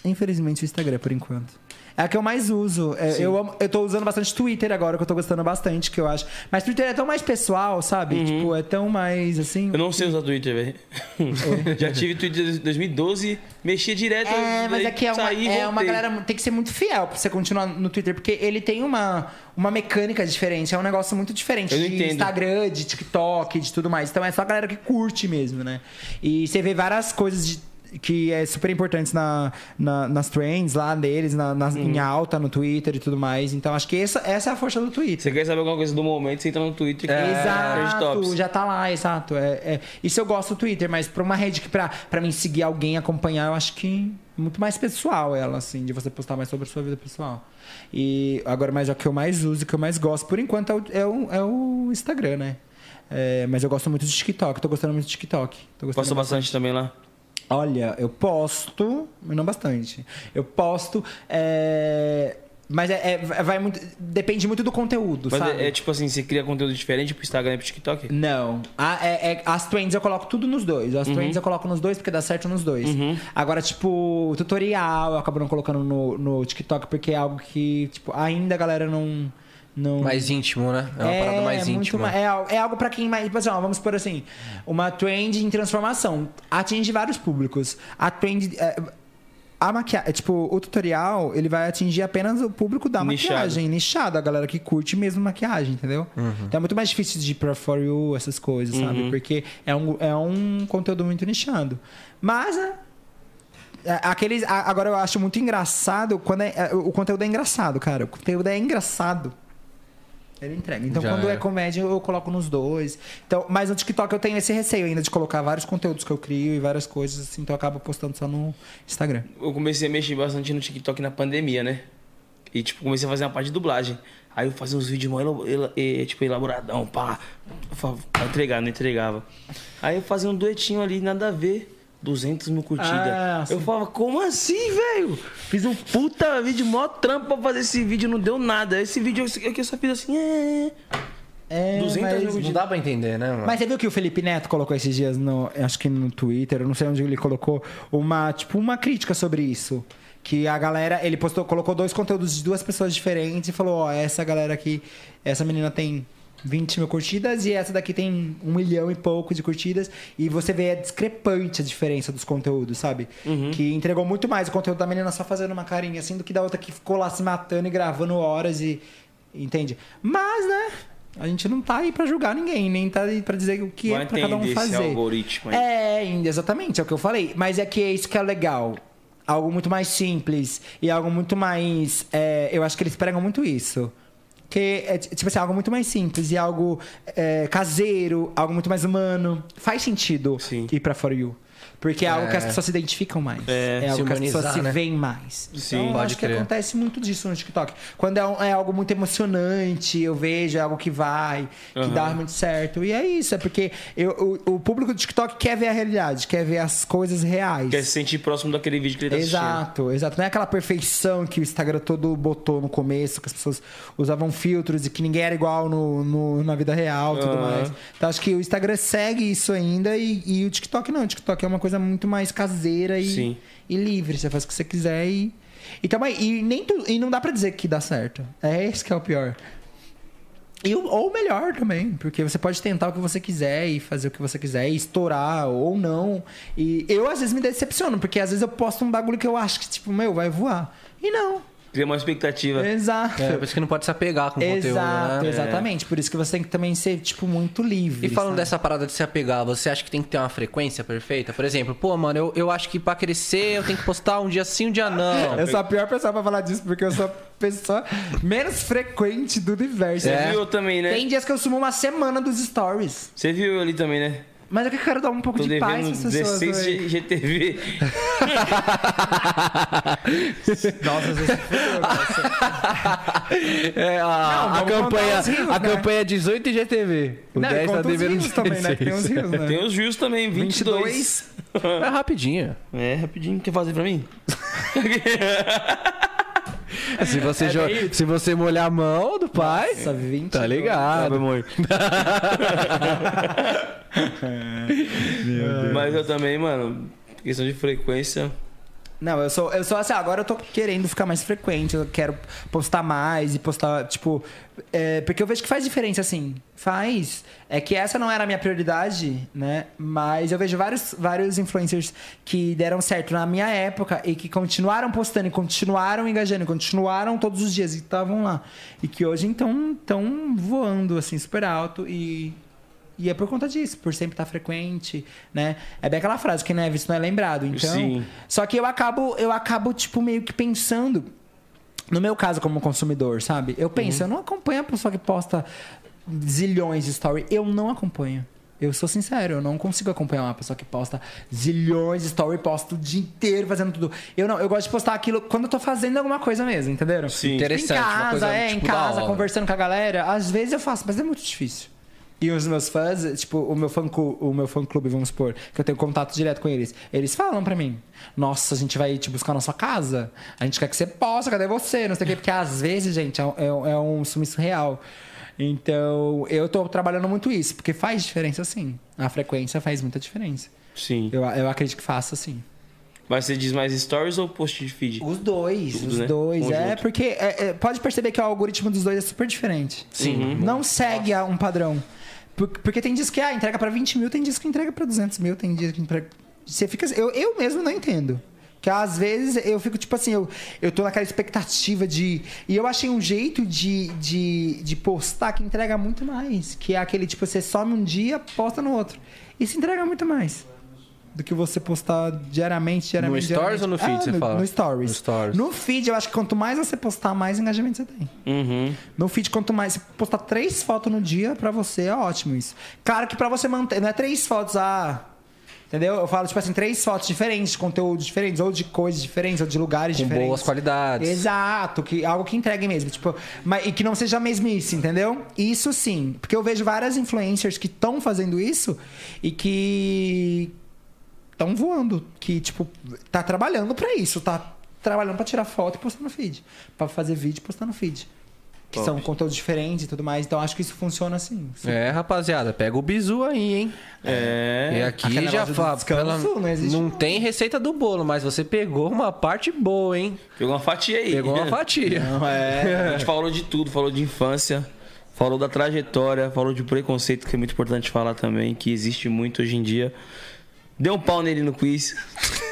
Speaker 3: Infelizmente o Instagram, por enquanto. É a que eu mais uso. É, eu, amo- eu tô usando bastante Twitter agora, que eu tô gostando bastante, que eu acho. Mas Twitter é tão mais pessoal, sabe? Tipo, é tão mais assim.
Speaker 1: Uhum. eu não sei usar Twitter, velho. Já tive Twitter em 2012, mexia direto.
Speaker 3: É, mas
Speaker 1: daí
Speaker 3: é é uma, é uma galera. Tem que ser muito fiel pra você continuar no Twitter, porque ele tem uma, uma mecânica diferente. É um negócio muito diferente
Speaker 1: Eu
Speaker 3: de
Speaker 1: entendo.
Speaker 3: Instagram, de TikTok, de tudo mais. Então é só a galera que curte mesmo, né? E você vê várias coisas de- que é super importantes na, na- nas trends lá deles, na, nas-
Speaker 1: Uhum.
Speaker 3: em alta no Twitter e tudo mais. Então acho que essa, essa é a força do Twitter.
Speaker 1: Você quer saber alguma coisa do momento, você entra no Twitter. que é Trend
Speaker 3: Exato, já tá lá, exato. É, é- Isso eu gosto do Twitter, mas pra uma rede que pra, pra mim seguir alguém, acompanhar, eu acho que é muito mais pessoal ela, assim, de você postar mais sobre a sua vida pessoal. E agora, mas é o que eu mais uso, o que eu mais gosto, por enquanto, é o, é o, é o Instagram, né? É, mas eu gosto muito de TikTok, tô gostando muito de TikTok. Tô
Speaker 1: bastante também lá.
Speaker 3: Olha, eu posto, mas não bastante. Eu posto. é, Mas é, é- vai muito. Depende muito do conteúdo,
Speaker 1: Mas
Speaker 3: sabe?
Speaker 1: é, é tipo assim, você cria conteúdo diferente pro Instagram e pro TikTok?
Speaker 3: Não. A- é- é- as trends eu coloco tudo nos dois. As trends eu coloco nos dois porque dá certo nos dois. Agora, tipo, tutorial eu acabo não colocando no, no TikTok porque é algo que, tipo, ainda a galera não. Não
Speaker 2: Mais íntimo, né? É uma parada mais íntima.
Speaker 3: ma- é, é algo pra quem mais. Assim, ó, vamos por assim: uma trend em transformação. Atinge vários públicos. A trend. é, a maquiagem, tipo, o tutorial, ele vai atingir apenas o público da
Speaker 1: Nichado.
Speaker 3: maquiagem, nichado, a galera que curte mesmo maquiagem, entendeu? Então é muito mais difícil de ir pra For You, essas coisas, sabe? Porque é um, é um conteúdo muito nichado. Mas, né? é, Aqueles, agora eu acho muito engraçado quando é- é, o conteúdo é engraçado, cara. O conteúdo é engraçado. Ele entrega. Então,
Speaker 2: Já
Speaker 3: quando é.
Speaker 2: é.
Speaker 3: comédia, eu coloco nos dois. Então, mas no TikTok eu tenho esse receio ainda de colocar vários conteúdos que eu crio e várias coisas, assim, então eu acabo postando só no Instagram.
Speaker 1: Eu comecei a mexer bastante no TikTok na pandemia, né? E, tipo, comecei a fazer uma parte de dublagem. Aí eu fazia uns vídeos mó tipo, elaboradão, pá. Entregar, não entregava. Aí eu fazia um duetinho ali, nada a ver. 200 mil curtidas.
Speaker 3: Ah,
Speaker 1: eu falava, como assim, velho? Fiz um puta vídeo, mó trampo pra fazer esse vídeo, não deu nada. Esse vídeo aqui eu só fiz assim, é...
Speaker 3: É,
Speaker 1: 200
Speaker 3: mas,
Speaker 1: mil
Speaker 2: Não dá pra entender, né, mano?
Speaker 3: mas você viu que o Felipe Neto colocou esses dias no, acho que no Twitter, eu não sei onde ele colocou uma, tipo, uma crítica sobre isso. Que a galera, ele postou, colocou dois conteúdos de duas pessoas diferentes e falou, ó, essa galera aqui, essa menina tem 20 mil curtidas e essa daqui tem um milhão e pouco de curtidas. E você vê, é discrepante a diferença dos conteúdos, sabe? Que entregou muito mais o conteúdo da menina só fazendo uma carinha assim do que da outra que ficou lá se matando e gravando horas e. Entende? Mas, né? A gente não tá aí pra julgar ninguém, nem tá aí pra dizer o que
Speaker 1: Vai
Speaker 3: é pra cada um
Speaker 1: entender esse
Speaker 3: fazer.
Speaker 1: algoritmo aí.
Speaker 3: É, exatamente, é o que eu falei. Mas é que é isso que é legal. Algo muito mais simples e algo muito mais. é, eu acho que eles pregam muito isso. Que é tipo assim, algo muito mais simples e algo é, caseiro, algo muito mais humano. Faz sentido
Speaker 1: Sim.
Speaker 3: ir pra For You. Porque é, algo que as
Speaker 2: É.
Speaker 3: pessoas se identificam mais.
Speaker 1: É,
Speaker 3: É, algo que as pessoas se
Speaker 2: né?
Speaker 3: veem mais.
Speaker 1: Sim,
Speaker 3: então, eu
Speaker 2: pode
Speaker 3: acho que
Speaker 2: crer.
Speaker 3: acontece muito disso no TikTok. Quando é, um- é algo muito emocionante, eu vejo, é algo que vai, que
Speaker 1: Aham.
Speaker 3: dá muito certo. E é isso, é porque eu- o, o público do TikTok quer ver a realidade, quer ver as coisas reais.
Speaker 1: Quer se sentir próximo daquele vídeo que ele tá assistindo.
Speaker 3: Exato, exato. Não é aquela perfeição que o Instagram todo botou no começo, que as pessoas usavam filtros e que ninguém era igual no, no- na vida real e tudo
Speaker 1: Aham.
Speaker 3: mais. Então acho que o Instagram segue isso ainda e, e o TikTok não. O TikTok é uma coisa muito mais caseira e,
Speaker 1: Sim.
Speaker 3: e livre. Você faz o que você quiser e. E, também, e, nem tu- e não dá pra dizer que dá certo. É esse que é o pior. E, ou melhor também, porque você pode tentar o que você quiser e fazer o que você quiser e estourar ou não. E eu às vezes me decepciono, porque às vezes eu posto um bagulho que eu acho que, tipo, meu, vai voar. E não.
Speaker 1: Cria uma expectativa.
Speaker 3: Exato.
Speaker 2: É, por isso que não pode se apegar com o conteúdo,
Speaker 3: Exato,
Speaker 2: né?
Speaker 3: exatamente. Por isso que você tem que também ser, tipo, muito livre.
Speaker 2: E falando
Speaker 3: sabe?
Speaker 2: dessa parada de se apegar, você acha que tem que ter uma frequência perfeita? Por exemplo, pô, mano, eu, eu acho que pra crescer eu tenho que postar um dia sim, um dia não.
Speaker 3: Eu sou a pior pessoa pra falar disso, porque eu sou a pessoa menos frequente do universo.
Speaker 1: Você
Speaker 2: É.
Speaker 1: viu também, né?
Speaker 3: Tem dias que eu sumo uma semana dos stories.
Speaker 1: Você viu ali também, né?
Speaker 3: Mas é que eu quero dar um pouco
Speaker 1: Tô
Speaker 3: de paz pessoas.
Speaker 1: 16
Speaker 3: também.
Speaker 1: G- GTV.
Speaker 3: Nossa, às vezes
Speaker 2: É, a,
Speaker 3: Não,
Speaker 2: a campanha,
Speaker 3: os rios,
Speaker 2: a
Speaker 3: né?
Speaker 2: campanha é 18 GTV. O
Speaker 3: Não,
Speaker 2: 10
Speaker 3: e
Speaker 2: tá
Speaker 3: os
Speaker 2: devendo
Speaker 3: rios também, né? Tem uns
Speaker 2: 16.
Speaker 3: rios, né?
Speaker 1: Tem os views também, 22.
Speaker 2: É rapidinho.
Speaker 1: É, rapidinho. Quer fazer pra mim?
Speaker 2: Se você, jo- se você molhar a mão do pai,
Speaker 3: Nossa, 20
Speaker 2: tá ligado.
Speaker 1: amor. Mas eu também, mano, questão de frequência.
Speaker 3: Não, eu sou, eu sou assim, agora eu tô querendo ficar mais frequente, eu quero postar mais e postar, tipo. é, porque eu vejo que faz diferença, assim. Faz. É que essa não era a minha prioridade, né? Mas eu vejo vários, vários influencers que deram certo na minha época e que continuaram postando, e continuaram engajando, e continuaram todos os dias e estavam lá. E que hoje então estão voando, assim, super alto e. E é por conta disso, por sempre estar frequente, né? É bem aquela frase, quem não é visto não é lembrado. Então,
Speaker 1: Sim.
Speaker 3: só que eu acabo, eu acabo, tipo, meio que pensando. No meu caso, como consumidor, sabe? Eu penso, eu não acompanho a pessoa que posta zilhões de story. Eu não acompanho. Eu sou sincero, eu não consigo acompanhar uma pessoa que posta zilhões de story, posta o dia inteiro fazendo tudo. Eu não, eu gosto de postar aquilo quando eu tô fazendo alguma coisa mesmo, entenderam?
Speaker 1: Sim.
Speaker 3: Em
Speaker 2: Interessante, uma
Speaker 3: casa,
Speaker 2: coisa,
Speaker 3: é, em
Speaker 2: tipo, da
Speaker 3: casa, conversando com a galera. Às vezes eu faço, mas é muito difícil. E os meus fãs, tipo, o meu fã, o meu fã clube, vamos supor, que eu tenho contato direto com eles, eles falam pra mim: Nossa, a gente vai te buscar na sua casa, a gente quer que você possa, cadê você? Não sei o quê, porque às vezes, gente, é, um- é é um sumiço real. Então, eu tô trabalhando muito isso, porque faz diferença sim. A frequência faz muita diferença.
Speaker 1: Sim.
Speaker 3: Eu, eu acredito que faça sim.
Speaker 1: Mas você diz mais stories ou post de feed?
Speaker 3: Os dois,
Speaker 1: Tudo,
Speaker 3: os
Speaker 1: né?
Speaker 3: dois. É, porque é, é, pode perceber que o algoritmo dos dois é super diferente.
Speaker 2: Sim.
Speaker 3: Não segue a um padrão. Por- Porque tem disco que ah, entrega pra 20 mil, tem disco que entrega pra 200 mil, tem disco que entrega. Você fica. Eu, eu mesmo não entendo. Que às vezes eu fico tipo assim, eu, eu tô naquela expectativa de. E eu achei um jeito de, de, de postar que entrega muito mais. Que é aquele tipo, você some um dia, posta no outro. Isso entrega muito mais. Do que você postar diariamente, diariamente.
Speaker 2: stories
Speaker 3: diariamente.
Speaker 2: ou no feed,
Speaker 3: Ah,
Speaker 2: você
Speaker 3: no,
Speaker 2: fala?
Speaker 3: No stories.
Speaker 2: No stories.
Speaker 3: No feed, eu acho que quanto mais você postar, mais engajamento você tem.
Speaker 1: Uhum.
Speaker 3: No feed, quanto mais você postar três fotos no dia, pra você é ótimo isso. Claro que pra você manter, não é três fotos, ah. Entendeu? Eu falo, tipo assim, três fotos diferentes, de conteúdos diferentes, ou de coisas diferentes, ou de lugares
Speaker 2: Com
Speaker 3: diferentes.
Speaker 2: boas qualidades.
Speaker 3: Exato, que, algo que entregue mesmo. Tipo, mas, e que não seja mesmice, entendeu? Isso sim. Porque eu vejo várias influencers que estão fazendo isso e que estão voando. Que, tipo, tá trabalhando pra isso, tá trabalhando pra tirar foto e postar no feed. Pra fazer vídeo e postar no feed. Que
Speaker 1: Top.
Speaker 3: são conteúdos diferentes e tudo mais. Então acho que isso funciona assim.
Speaker 2: É, rapaziada, pega o bizu aí, hein? E
Speaker 1: É.
Speaker 2: aqui
Speaker 3: Aquele
Speaker 2: já fala.
Speaker 3: existe
Speaker 2: não
Speaker 3: não.
Speaker 2: tem receita do bolo, mas você pegou uma parte boa, hein?
Speaker 1: Pegou uma fatia aí.
Speaker 2: Pegou uma fatia.
Speaker 3: Não é.
Speaker 1: A gente falou de tudo, falou de infância, falou da trajetória, falou de preconceito, que é muito importante falar também, que existe muito hoje em dia. Deu um pau nele no quiz.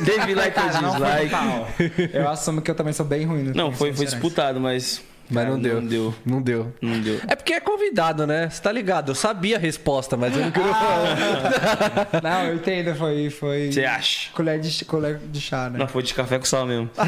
Speaker 1: Teve like ou dislike.
Speaker 3: Eu assumo que eu também sou bem ruim. no
Speaker 1: Não,
Speaker 3: quiz,
Speaker 1: foi, foi disputado, mas.
Speaker 2: Mas não deu.
Speaker 1: Não deu.
Speaker 2: Não deu.
Speaker 1: Não deu.
Speaker 2: É porque é convidado, né? Você tá ligado? Eu sabia a resposta, mas eu não queria
Speaker 3: Ah,
Speaker 2: falar.
Speaker 3: Não, eu entendo, foi. foi...
Speaker 1: Você acha?
Speaker 3: Colher de, colher de chá, né?
Speaker 1: Não, foi de café com sal mesmo.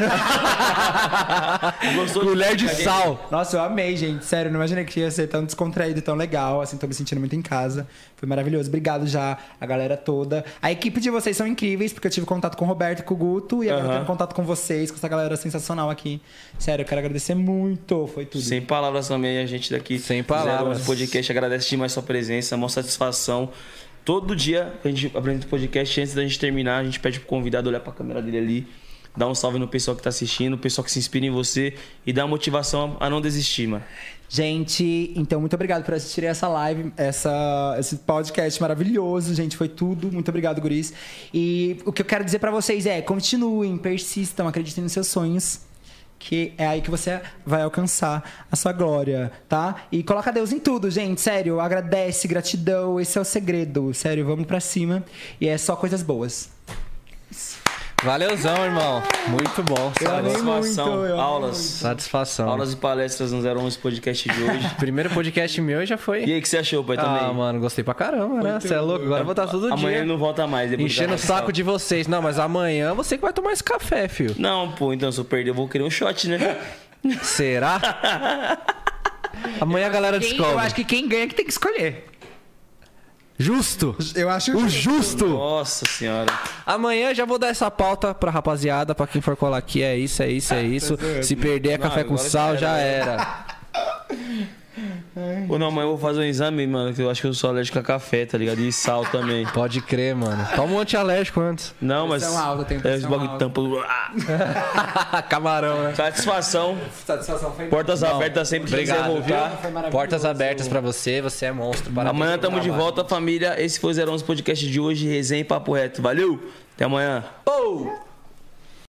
Speaker 1: Gostou
Speaker 2: Colher de
Speaker 1: café?
Speaker 2: sal.
Speaker 3: Nossa, eu amei, gente. Sério, não imaginei que ia ser tão descontraído e tão legal. Assim, tô me sentindo muito em casa. Foi maravilhoso. Obrigado já, a galera toda. A equipe de vocês são incríveis, porque eu tive contato com o Roberto e com o Guto. E agora eu
Speaker 1: Aham.
Speaker 3: tenho contato com vocês, com essa galera sensacional aqui. Sério, eu quero agradecer muito. Foi tudo.
Speaker 1: Sem palavras também, a gente daqui.
Speaker 2: Sem palavras.
Speaker 1: O podcast agradece demais sua presença, a maior satisfação. Todo dia que a gente apresenta o podcast, antes da gente terminar, a gente pede pro convidado olhar pra câmera dele ali, dar um salve no pessoal que tá assistindo, o pessoal que se inspira em você e dar motivação a não desistir, mano.
Speaker 3: Gente, então muito obrigado por assistirem essa live, essa, esse podcast maravilhoso, gente. Foi tudo. Muito obrigado, Guris. E o que eu quero dizer pra vocês é: continuem, persistam, acreditem nos seus sonhos. Que é aí que você vai alcançar a sua glória, tá? E coloca Deus em tudo, gente. Sério, agradece, gratidão. Esse é o segredo. Sério, vamos pra cima. E é só coisas boas.
Speaker 2: Valeuzão, irmão. Muito bom.
Speaker 1: Satisfação,
Speaker 3: muito,
Speaker 1: aulas.
Speaker 2: Satisfação.
Speaker 1: Aulas e palestras no 011 podcast de hoje.
Speaker 2: Primeiro podcast meu já foi.
Speaker 1: E aí, que você achou, pai, também?
Speaker 2: Ah, mano, gostei pra caramba, né? Você é louco? Agora eu vou estar todo
Speaker 1: Amanhã
Speaker 2: dia.
Speaker 1: ele não volta mais.
Speaker 2: Enchendo o saco de vocês. Não, mas amanhã você que vai tomar esse café, filho.
Speaker 1: Não, pô, então se eu perder, eu vou querer um shot, né?
Speaker 2: Será? Amanhã a galera
Speaker 3: Quem-
Speaker 2: descobre.
Speaker 3: eu acho que quem ganha é que tem que escolher.
Speaker 2: Justo.
Speaker 3: Eu acho
Speaker 2: O justo.
Speaker 1: Nossa senhora.
Speaker 2: Amanhã já vou dar essa pauta pra rapaziada, pra quem for colar aqui. É isso, é isso, é isso. Se perder é
Speaker 1: Não,
Speaker 2: café com sal,
Speaker 1: já
Speaker 2: já
Speaker 1: era. Pô, não, amanhã eu vou fazer um exame, mano, que eu acho que eu sou alérgico a café, tá ligado? E sal também.
Speaker 2: Pode crer, mano. Toma um antialérgico antes.
Speaker 1: Não, mas.
Speaker 3: Pressão alta, tem
Speaker 1: É,
Speaker 3: pressão
Speaker 1: esse bagulho de
Speaker 3: alta.
Speaker 1: tampa.
Speaker 2: Camarão, né?
Speaker 1: Satisfação.
Speaker 3: Satisfação foi
Speaker 1: Portas abertas sempre
Speaker 2: Obrigado,
Speaker 1: voltar.
Speaker 2: Portas abertas pra você, você é monstro. Parabéns
Speaker 1: Amanhã tamo de volta, família. Esse foi o 011 Podcast de hoje. Resenha e Papo Reto. Valeu! Até amanhã.
Speaker 2: Pou!